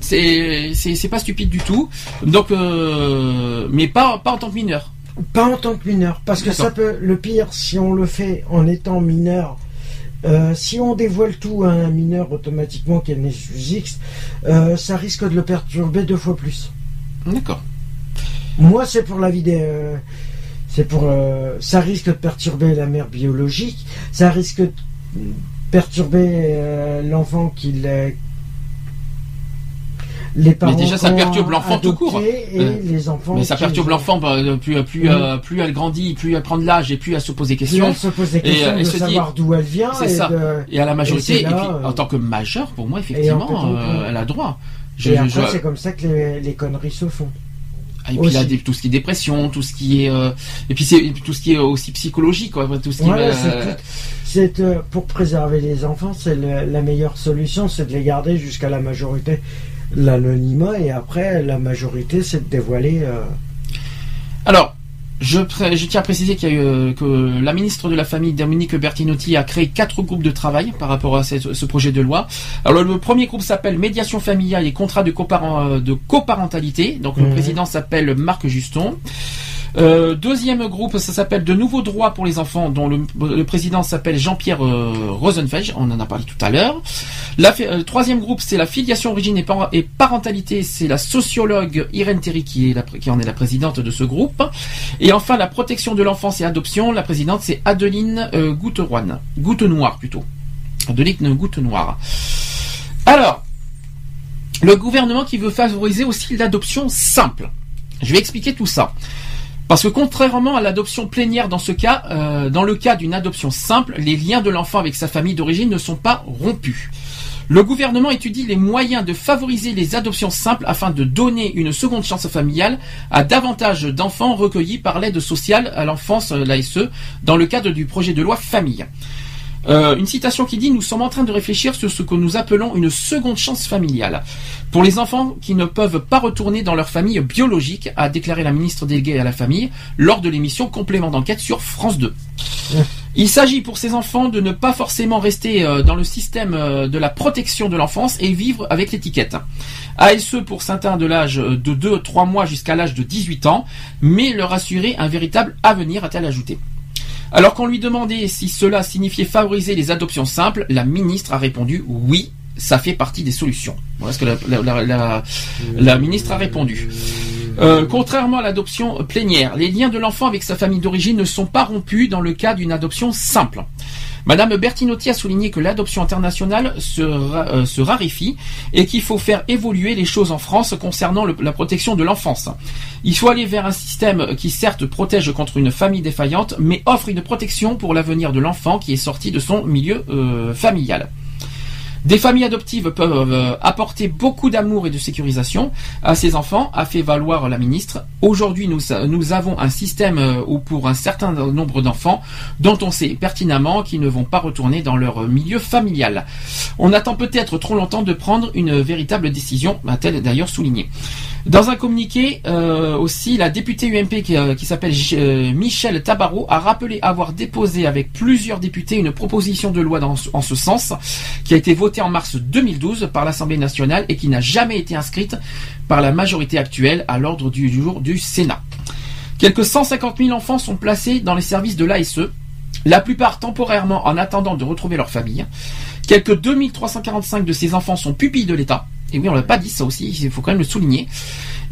C'est c'est pas stupide du tout. Donc euh, mais pas pas en tant que mineur. pas en tant que mineur, parce que ça peut, le pire, si on le fait en étant mineur, euh, si on dévoile tout à un mineur automatiquement qui est né sous X, euh, ça risque de le perturber deux fois plus. D'accord. Moi, c'est pour la vie des. euh, c'est pour. euh, ça risque de perturber la mère biologique, ça risque de perturber l'enfant qui l'a- Les parents déjà, ça perturbe l'enfant tout court. Et Euh, les enfants. Mais ça perturbe l'enfant bah, euh, plus plus euh, plus elle grandit, plus elle prend de l'âge et plus elle se pose des Plus questions. elle se pose des Et, questions elle de savoir d'où elle vient. C'est et ça. de- Et à la majorité, c'est et, là, puis en tant que majeur, pour moi, et en effectivement, elle a droit. Je, et après, je- c'est comme ça que les, les conneries se font. et puis là, aussi. tout ce qui est dépression, tout ce qui est, euh, et puis c'est et tout ce qui est aussi psychologique, quoi, tout ce qui c'est euh, pour préserver les enfants, c'est la meilleure solution, c'est de les garder jusqu'à la majorité, l'anonymat, et après la majorité, c'est de dévoiler. euh, Alors, je, tiens à préciser qu'il y a eu, euh, que la ministre de la Famille, Dominique Bertinotti, a créé quatre groupes de travail par rapport à ce, ce projet de loi. Alors, le premier groupe s'appelle Médiation familiale et contrat de, coparent- euh, de coparentalité. Donc, le Mhm. président s'appelle Marc Juston. Euh, deuxième groupe, ça s'appelle De nouveaux droits pour les enfants, dont le, président s'appelle Jean-Pierre euh, Rosenfeld, on en a parlé tout à l'heure. Euh, troisième groupe, c'est la filiation, origine et, par- et parentalité, c'est la sociologue Irène Terry qui, en est la présidente de ce groupe. Et enfin, la protection de l'enfance et adoption, la présidente, c'est Adeline Gouteroine. Goutte-Noire, plutôt. Adeline Goutte-Noire. Alors, le gouvernement qui veut favoriser aussi l'adoption simple. Je vais expliquer tout ça. Parce que contrairement à l'adoption plénière dans ce cas, euh, dans le cas d'une adoption simple, les liens de l'enfant avec sa famille d'origine ne sont pas rompus. Le gouvernement étudie les moyens de favoriser les adoptions simples afin de donner une seconde chance familiale à davantage d'enfants recueillis par l'aide sociale à l'enfance, euh, l'ASE, dans le cadre du projet de loi famille. Euh, une citation qui dit Nous sommes en train de réfléchir sur ce que nous appelons une seconde chance familiale. Pour les enfants qui ne peuvent pas retourner dans leur famille biologique, a déclaré la ministre déléguée à la famille lors de l'émission Complément d'enquête sur France 2. Il s'agit pour ces enfants de ne pas forcément rester euh, dans le système euh, de la protection de l'enfance et vivre avec l'étiquette. ASE pour certains de l'âge de 2-3 mois jusqu'à l'âge de 18 ans, mais leur assurer un véritable avenir, a-t-elle ajouté. Alors qu'on lui demandait si cela signifiait favoriser les adoptions simples, la ministre a répondu oui, ça fait partie des solutions. Voilà ce que la, ministre a répondu. Euh, contrairement à l'adoption plénière, les liens de l'enfant avec sa famille d'origine ne sont pas rompus dans le cas d'une adoption simple. Madame Bertinotti a souligné que l'adoption internationale euh, se raréfie et qu'il faut faire évoluer les choses en France concernant la protection de l'enfance. Il faut aller vers un système qui certes protège contre une famille défaillante, mais offre une protection pour l'avenir de l'enfant qui est sorti de son milieu euh, familial. Des familles adoptives peuvent euh, apporter beaucoup d'amour et de sécurisation à ces enfants, a fait valoir la ministre. Aujourd'hui, nous, nous avons un système euh, où pour un certain nombre d'enfants, dont on sait pertinemment qu'ils ne vont pas retourner dans leur milieu familial. On attend peut-être trop longtemps de prendre une véritable décision, a-t-elle d'ailleurs souligné. Dans un communiqué euh, aussi, la députée UMP qui, euh, qui s'appelle euh, Michel Tabarot a rappelé avoir déposé avec plusieurs députés une proposition de loi dans, en ce sens, qui a été votée en mars 2012 par l'Assemblée nationale et qui n'a jamais été inscrite par la majorité actuelle à l'ordre du jour du Sénat. Quelques 150 000 enfants sont placés dans les services de l'ASE, la plupart temporairement en attendant de retrouver leur famille. Quelques 2345 de ces enfants sont pupilles de l'État. Et oui, on l'a pas dit ça aussi, il faut quand même le souligner.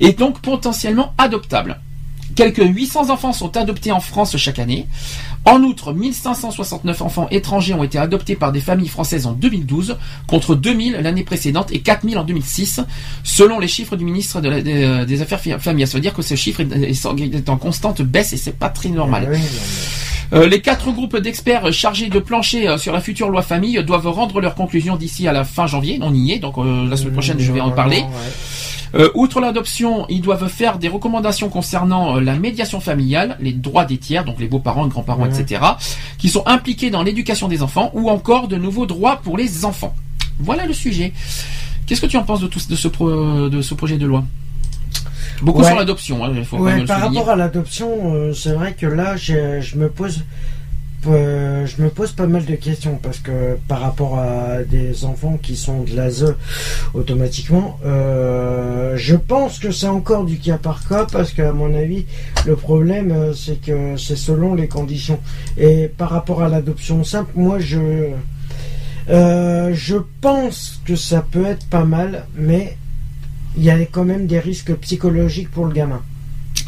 Et donc potentiellement adoptables. Quelques 800 enfants sont adoptés en France chaque année. En outre, 1569 enfants étrangers ont été adoptés par des familles françaises en 2012, contre 2000 l'année précédente et 4000 en 2006, selon les chiffres du ministre des, Affaires familiales. Ça veut dire que ce chiffre est, en constante baisse et c'est pas très normal. Oui, mais- Euh, les quatre groupes d'experts chargés de plancher euh, sur la future loi famille doivent rendre leurs conclusions d'ici à la fin janvier. On y est, donc euh, la semaine prochaine je vais en parler. Euh, outre l'adoption, ils doivent faire des recommandations concernant euh, la médiation familiale, les droits des tiers, donc les beaux-parents, les grands-parents, etc., qui sont impliqués dans l'éducation des enfants, ou encore de nouveaux droits pour les enfants. Voilà le sujet. Qu'est-ce que tu en penses de, tout, de, ce, pro, de ce projet de loi? Beaucoup Ouais. sur l'adoption, hein, faut Ouais, par souligner. rapport à l'adoption, euh, c'est vrai que là, je, me pose, euh, je me pose pas mal de questions parce que par rapport à des enfants qui sont de l'ASE automatiquement, euh, je pense que c'est encore du cas par cas parce qu'à mon avis, le problème c'est que c'est selon les conditions. Et par rapport à l'adoption simple, moi je, euh, je pense que ça peut être pas mal, mais il y a quand même des risques psychologiques pour le gamin.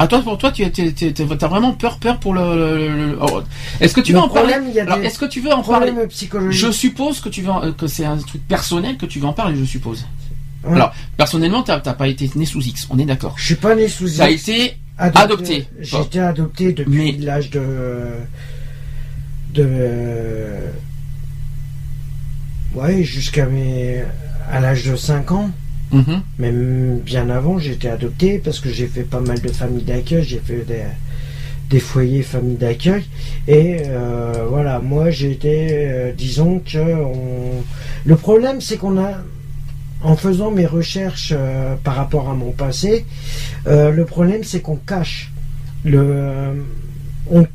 Ah, toi, pour toi, tu as vraiment peur, peur pour le. le- le- Est-ce que tu Le veux en parler problème, des est-ce que tu veux en parler. Je suppose que tu veux en- que c'est un truc personnel que tu veux en parler, je suppose. Ouais. Alors, personnellement, t'as pas été né sous X, on est d'accord. Je suis pas né sous Ça a X. été adopté. J'ai Bon. été adopté depuis Mais- l'âge de de ouais jusqu'à mes à l'âge de 5 ans. Mhm. Même bien avant, été adopté parce que j'ai fait pas mal de familles d'accueil, j'ai fait des, des foyers familles d'accueil. Et euh, voilà, moi été, euh, disons que le problème c'est qu'on a, en faisant mes recherches euh, par rapport à mon passé, euh, le problème c'est qu'on cache. Le, on,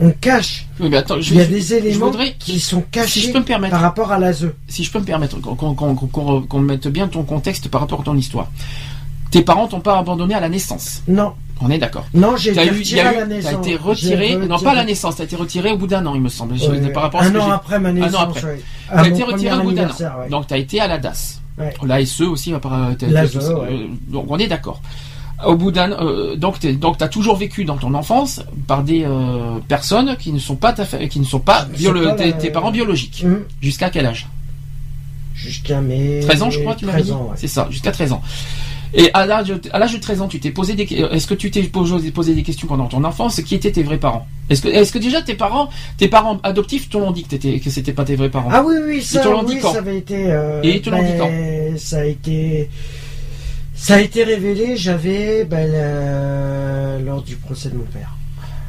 on cache. Oui, mais attends, je, Il y a je- des éléments voudrais- qui sont si cachés je peux me permettre, par rapport à l'ASE. si je peux me permettre, qu'on mette bien ton contexte par rapport à ton histoire. Tes parents t'ont pas abandonné à la naissance. Non, On est d'accord. non, j'ai T'as été retiré a à eu- la t'as naissance. été retiré, non pas à la naissance, t'as été retiré au bout d'un an, il me semble. Ouais, par rapport à un an après ma Un an naissance. après. ouais. T'as été retiré au bout d'un an. ouais. Donc t'as été à la DAS. Aussi, à part- t'as- L'ASE, t'as- ouais. euh, donc on est d'accord. Au bout d'un, euh, donc t'es- donc t'as toujours vécu dans ton enfance par des euh, personnes qui ne sont pas ta fa- qui ne sont pas, biolo- pas tes, la- tes parents biologiques. Hum, Jusqu'à quel âge? Jusqu'à mes 13 ans, je crois, tu 13 dit? ans, ouais. C'est ça, jusqu'à 13 ans. Et à l'âge, à l'âge de 13 ans, tu t'es posé des, est-ce que tu t'es posé, des questions pendant ton enfance? Qui étaient tes vrais parents? Est-ce que, est-ce que déjà tes parents, tes parents adoptifs te l'ont dit que t'étais, que c'était pas tes vrais parents? Ah oui, oui, ça, te l'ont dit quand? ça avait été. euh, Et ils te l'ont dit ben, Ça a été. Ça a été révélé, j'avais ben, le- lors du procès de mon père.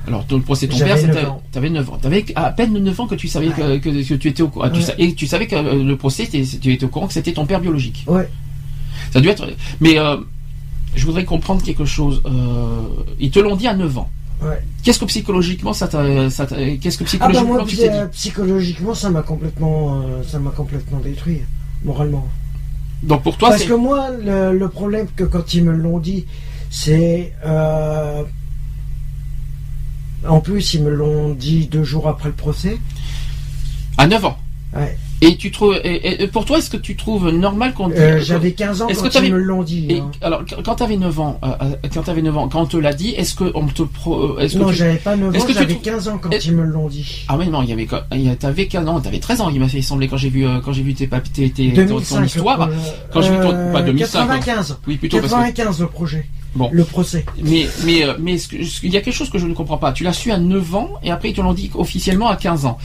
Alors, ton procès de ton père, c'était, 9 ans. t'avais 9 ans. T'avais à peine 9 ans que tu savais que, que, que tu étais au courant. Tu Ouais. sa- et tu savais que euh, le procès, tu étais au courant que c'était ton père biologique. Ouais. Ça a dû être, mais, euh, je voudrais comprendre quelque chose. Euh, ils te l'ont dit à 9 ans. Ouais. Qu'est-ce que psychologiquement ça t'a, ça qu'est-ce que Ah bah psychologiquement moi, tu t'es dit psy- psychologiquement, ça m'a complètement, euh, ça m'a complètement détruit, moralement. Donc pour toi, Parce que moi, le, le problème que quand ils me l'ont dit, c'est. euh, en plus, ils me l'ont dit deux jours après le procès. à 9 ans. Ouais. Et tu trouves, et, et pour toi, est-ce que tu trouves normal qu'on dise, Euh, J'avais 15 ans Est-ce quand que ils me l'ont dit. et, hein. alors, quand tu avais 9 ans, euh, euh, quand t'avais 9 ans, quand on te l'a dit, est-ce que on te pro, est-ce que Non, tu- j'avais pas 9 est-ce ans, tu j'avais trou- 15 ans quand Est- ils me l'ont dit. Ah mais non, il y avait, t'avais 15 ans, t'avais 13 ans, il m'a fait sembler quand j'ai vu, euh, quand j'ai vu tes papiers, tes, tes- ton- 2005, ton histoire. euh, quand j'ai vu ton- euh, pas 2005, 95. Oui, plutôt parce que, 95 le projet. Bon. Le procès. mais, mais, euh, mais ce que- ce- il y a quelque chose que je ne comprends pas. Tu l'as su à 9 ans et après ils te l'ont dit officiellement à 15 ans.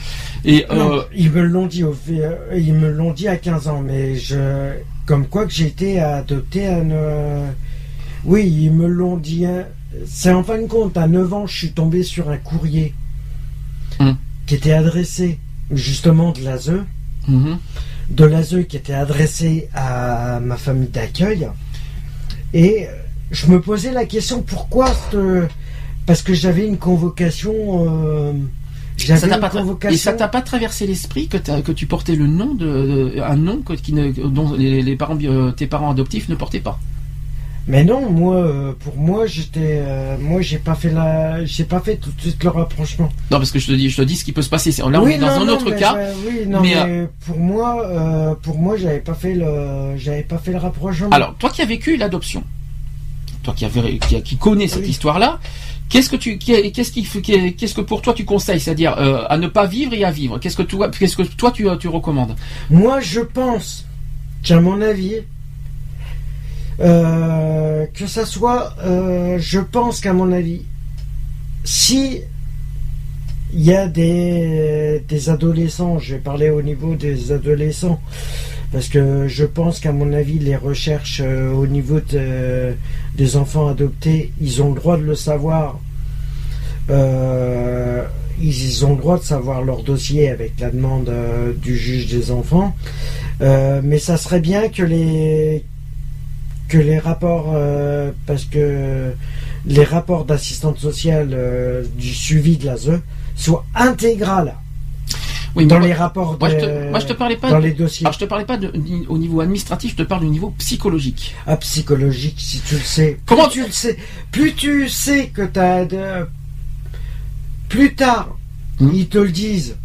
Et, Non, euh, ils me l'ont dit euh, ils me l'ont dit à 15 ans, mais je comme quoi que j'ai été adopté à ne- Oui, ils me l'ont dit. hein. C'est en fin de compte, à 9 ans, je suis tombé sur un courrier Hum. qui était adressé justement de l'ASE, mhm. de l'ASE qui était adressé à ma famille d'accueil. Et je me posais la question pourquoi ce- Parce que j'avais une convocation. euh, ça une pas, convocation. et ça t'a pas traversé l'esprit que, que tu portais le nom de, de- un nom que, qui ne, dont les, les parents, bio- tes parents adoptifs ne portaient pas? Mais non, moi, euh, pour moi, j'étais, euh, moi, j'ai pas fait la, j'ai pas fait tout de suite le rapprochement. Non, parce que je te dis, je te dis ce qui peut se passer. Là, on est dans non, un non, autre mais cas. oui, non, mais, mais, pour moi, euh, pour moi, j'avais pas fait le, j'avais pas fait le rapprochement. Alors, toi qui as vécu l'adoption, toi qui, qui, qui connais cette Oui. histoire-là, qu'est-ce que tu, qu'est-ce qui, qu'est-ce que pour toi tu conseilles, c'est-à-dire euh, à ne pas vivre et à vivre. Qu'est-ce que toi, qu'est-ce que toi tu, tu recommandes? Moi, je pense qu'à mon avis, euh, que ça soit, euh, je pense qu'à mon avis, si il y a des, des adolescents, je vais parler au niveau des adolescents, parce que je pense qu'à mon avis, les recherches euh, au niveau de- des enfants adoptés, ils ont le droit de le savoir. Euh, ils ont le droit de savoir leur dossier avec la demande euh, du juge des enfants. Euh, mais ça serait bien que les que les rapports, euh, parce que les rapports d'assistante sociale euh, du suivi de la ZE soient intégrales Oui, dans moi- les rapports moi, je te, moi, je te parlais pas. dans de- les dossiers. Alors, je te parlais pas de, au niveau administratif, je te parle du niveau psychologique. Ah, psychologique, si tu le sais. Comment plus tu le sais Plus tu sais que t'as. Plus tard, Hmm. ils te le disent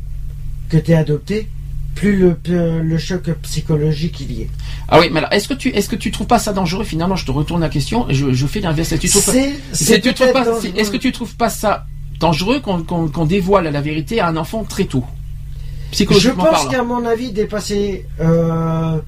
que t'es adopté, plus le, le choc psychologique il y est. Ah oui, mais alors, est-ce que tu, est-ce que tu trouves pas ça dangereux Finalement, je te retourne la question et je, je fais l'inverse. Est-ce que tu trouves pas ça dangereux qu'on dévoile la vérité à un enfant très tôt? Je pense qu'à mon avis, dépasser euh,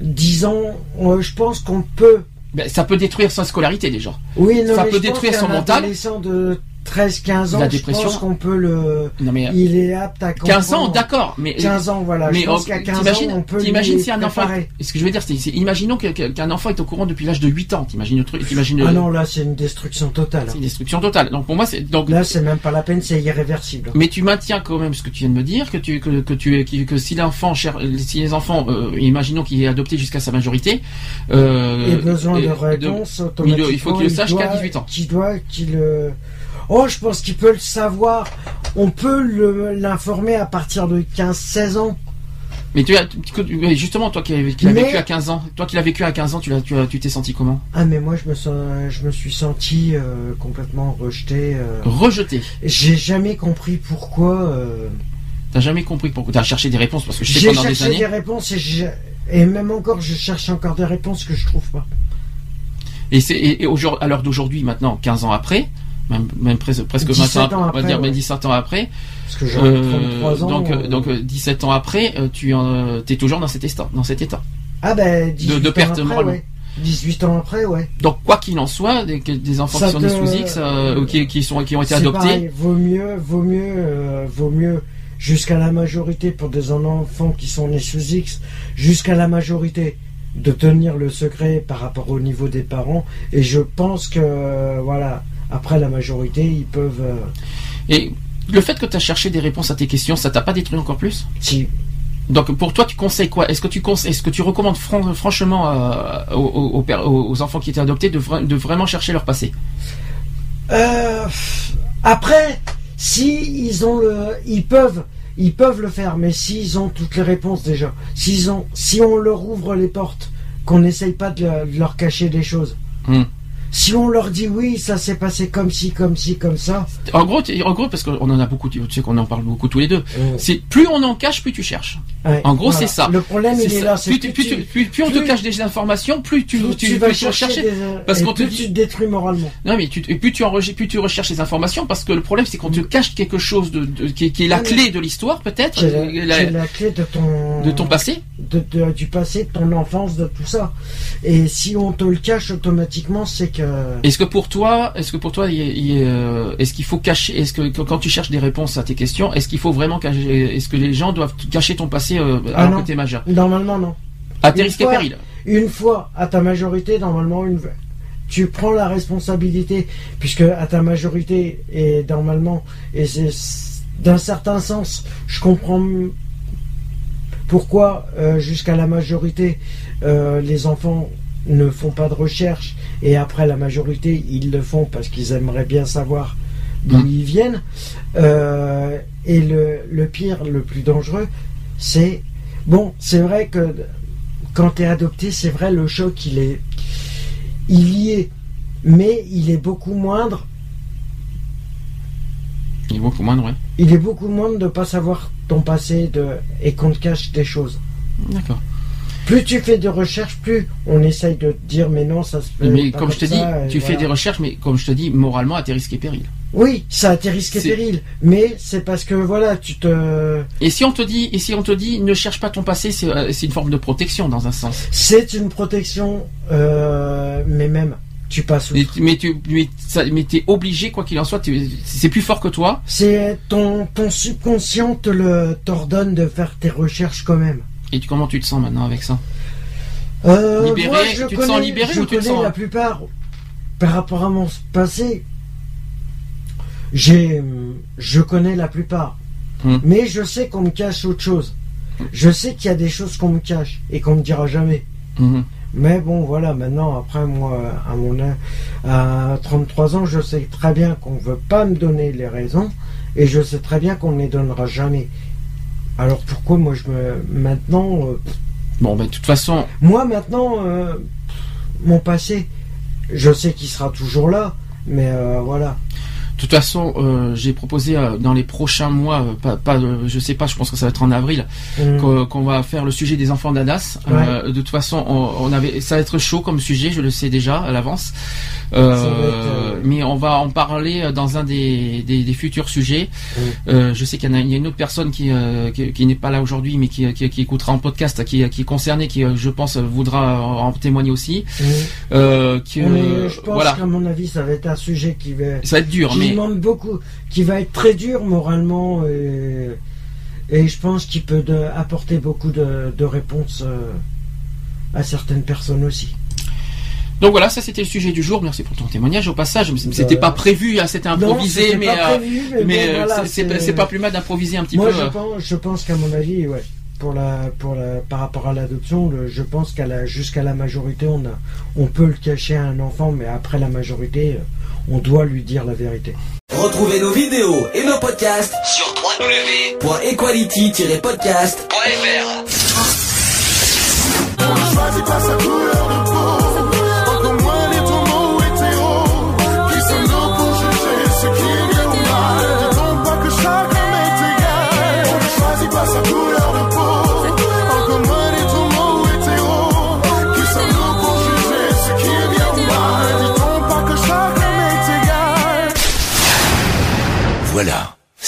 10 ans, euh, je pense qu'on peut... Ben, ça peut détruire sa scolarité déjà. Oui, non, Ça mais peut je détruire son mental. de 13-15 ans, La je dépression. pense qu'on peut le... Non mais euh, Il est apte à 15 ans, comprendre. d'accord, mais 15 ans, voilà. mais je pense qu'à 15 ans, on peut t'imagines si un enfant, ce que je veux dire, c'est, imaginons qu'un enfant est au courant depuis l'âge de 8 ans. T'imagines le truc, t'imagines Ah le- non, là, c'est une destruction totale. c'est une destruction totale. Donc pour moi, c'est donc. Là, c'est même pas la peine, c'est irréversible. Mais tu maintiens quand même ce que tu viens de me dire, que tu que, que tu que, que si l'enfant cher- si les enfants, euh, imaginons qu'il est adopté jusqu'à sa majorité, euh, Et besoin et- de réponse, automatiquement. il faut qu'il le sache qu'à 18 ans. Qu'il doit, qu'il. Oh, je pense qu'il peut le savoir. On peut l'informer à partir de 15-16 ans. Mais tu as, justement, toi qui, l'as- qui l'as Mais- vécu à 15 ans, toi qui l'as vécu à 15 ans, tu l'as, tu t'es senti comment? Ah, mais moi, je me, sens, je me suis senti euh, complètement rejeté. euh. Rejeté. J'ai jamais compris pourquoi. euh, T'as jamais compris pourquoi? T'as cherché des réponses parce que je sais J'ai pendant des cherché années. des réponses et, j'ai- et même encore, je cherche encore des réponses que je trouve pas. Et c'est et, et à l'heure d'aujourd'hui, maintenant, 15 ans après, même, même presque, presque 17 20 ans, ans on va après, dire ouais. même 17 ans après, Parce que j'ai euh, 33 ans. donc, euh, euh, donc euh, 17 ans après, euh, tu euh, es toujours dans cet état. Dans cet état. Ah, ben, 18 de ans perte après, morale. ouais. 18 ans après, ouais. Donc quoi qu'il en soit, des, enfants Ça qui sont nés sous X, euh, ou qui, qui sont qui ont été adoptés, pareil, vaut mieux, vaut mieux, euh, vaut mieux jusqu'à la majorité pour des enfants qui sont nés sous X, jusqu'à la majorité de tenir le secret par rapport au niveau des parents. Et je pense que, euh, voilà, après la majorité, ils peuvent. euh, et le fait que tu as cherché des réponses à tes questions, ça t'a pas détruit encore plus? Si, Donc pour toi, tu conseilles quoi? Est-ce que tu conseilles, est-ce que tu recommandes fran- franchement euh, aux, enfants qui étaient adoptés de, vra- de vraiment chercher leur passé? Euh, après, si ils ont le, ils peuvent, ils peuvent le faire, mais s'ils ont toutes les réponses déjà, s'ils ont, si on leur ouvre les portes, qu'on n'essaye pas de, le- de leur cacher des choses. Hmm. Si on leur dit oui, ça s'est passé comme ci, comme ci, comme ça. En gros, en gros, parce qu'on en a beaucoup, tu sais qu'on en parle beaucoup tous les deux. C'est plus on en cache, plus tu cherches. Ouais, En gros, voilà. c'est ça. Le problème, C'est il est ça. là. plus, que tu- plus, tu- tu- plus- plus on te cache des informations, plus tu, vas chercher recherches. des, parce et qu'on te dit- tu te détruis moralement. Non mais tu, et plus tu, enregistres, plus tu recherches les informations parce que le problème c'est qu'on te cache quelque chose de, de- qui, est- qui est la Ah, clé de l'histoire peut-être est euh, la, est la clé de ton de ton passé. de- de- du passé, de ton enfance, de tout ça. Et si on te le cache automatiquement, c'est que Est-ce que pour toi, est-ce que pour toi, euh, est-ce qu'il faut cacher, est-ce que quand tu cherches des réponses à tes questions, est-ce qu'il faut vraiment cacher, est-ce que les gens doivent cacher ton passé euh, Ah non. que t'es majeur? Normalement non. À tes risques et périls. Une fois à ta majorité, normalement, une... tu prends la responsabilité, puisque à ta majorité, et normalement, et c'est d'un certain sens, je comprends pourquoi euh, jusqu'à la majorité, euh, les enfants ne font pas de recherche, et après la majorité, ils le font parce qu'ils aimeraient bien savoir d'où Mm. ils viennent. Euh, et le, le pire, le plus dangereux, c'est... Bon, c'est vrai que quand tu es adopté, c'est vrai, le choc, il est. Il y est. Mais il est beaucoup moindre. Il est beaucoup moindre, ouais. Il est beaucoup moindre de ne pas savoir ton passé de, et qu'on te cache des choses. D'accord. Plus tu fais de recherches, plus on essaye de te dire, mais non, ça se fait. Mais pas comme je te dis, tu fais des recherches, mais comme je te dis, moralement, à tes risques et périls. Oui, ça a tes risques et périls. Mais c'est parce que, voilà, tu te. Et si on te dit, et si on te dit, ne cherche pas ton passé, c'est euh, une forme de protection dans un sens. C'est une protection, euh, mais même, tu passes Mais, mais tu, mais, ça- mais t'es obligé, quoi qu'il en soit, c'est plus fort que toi. C'est ton, ton subconscient te le t'ordonne de faire tes recherches quand même. Et tu, comment tu te sens maintenant avec ça Euh, Libéré, moi, je tu te sens libéré je ou tu te connais sens- la plupart, par rapport à mon passé, j'ai, je connais la plupart. Hmm. Mais je sais qu'on me cache autre chose. Je sais qu'il y a des choses qu'on me cache et qu'on me dira jamais. Mhm. Mais bon, voilà, maintenant, après, moi, à mon à 33 ans, je sais très bien qu'on ne veut pas me donner les raisons et je sais très bien qu'on ne les donnera jamais. Alors pourquoi moi je me. Maintenant. Euh, bon, ben, de toute façon. Moi, maintenant, euh, mon passé, je sais qu'il sera toujours là, mais euh, voilà. De toute façon, j'ai proposé dans les prochains mois, pas, pas je sais pas, je pense que ça va être en avril, mm. qu'on va faire le sujet des enfants d'Adas. de toute façon, on, avait, ça va être chaud comme sujet, je le sais déjà à l'avance. Mais on va en parler dans un des, des, futurs sujets. Mm. je sais qu'il y, a une autre personne qui, qui, n'est pas là aujourd'hui, mais qui, qui, écoutera en podcast, qui, qui est concernée, qui, je pense, voudra en témoigner aussi. Je pense qu'à mon avis, ça va être un sujet qui va. Ça va être dur, mais demande beaucoup, qui va être très dur moralement et, je pense qu'il peut apporter beaucoup de, réponses euh, à certaines personnes aussi. Donc voilà, ça c'était le sujet du jour. Merci pour ton témoignage au passage. C'était pas prévu, hein, c'était improvisé, mais, mais, euh, c'est pas plus mal d'improviser un petit peu. Moi, je euh. pense, je pense qu'à mon avis, ouais, pour la, pour la, par rapport à l'adoption, je pense qu'à jusqu'à la majorité, on a, on peut le cacher à un enfant, mais après la majorité on doit lui dire la vérité. Retrouvez nos vidéos et nos podcasts sur www.equality-podcast.fr.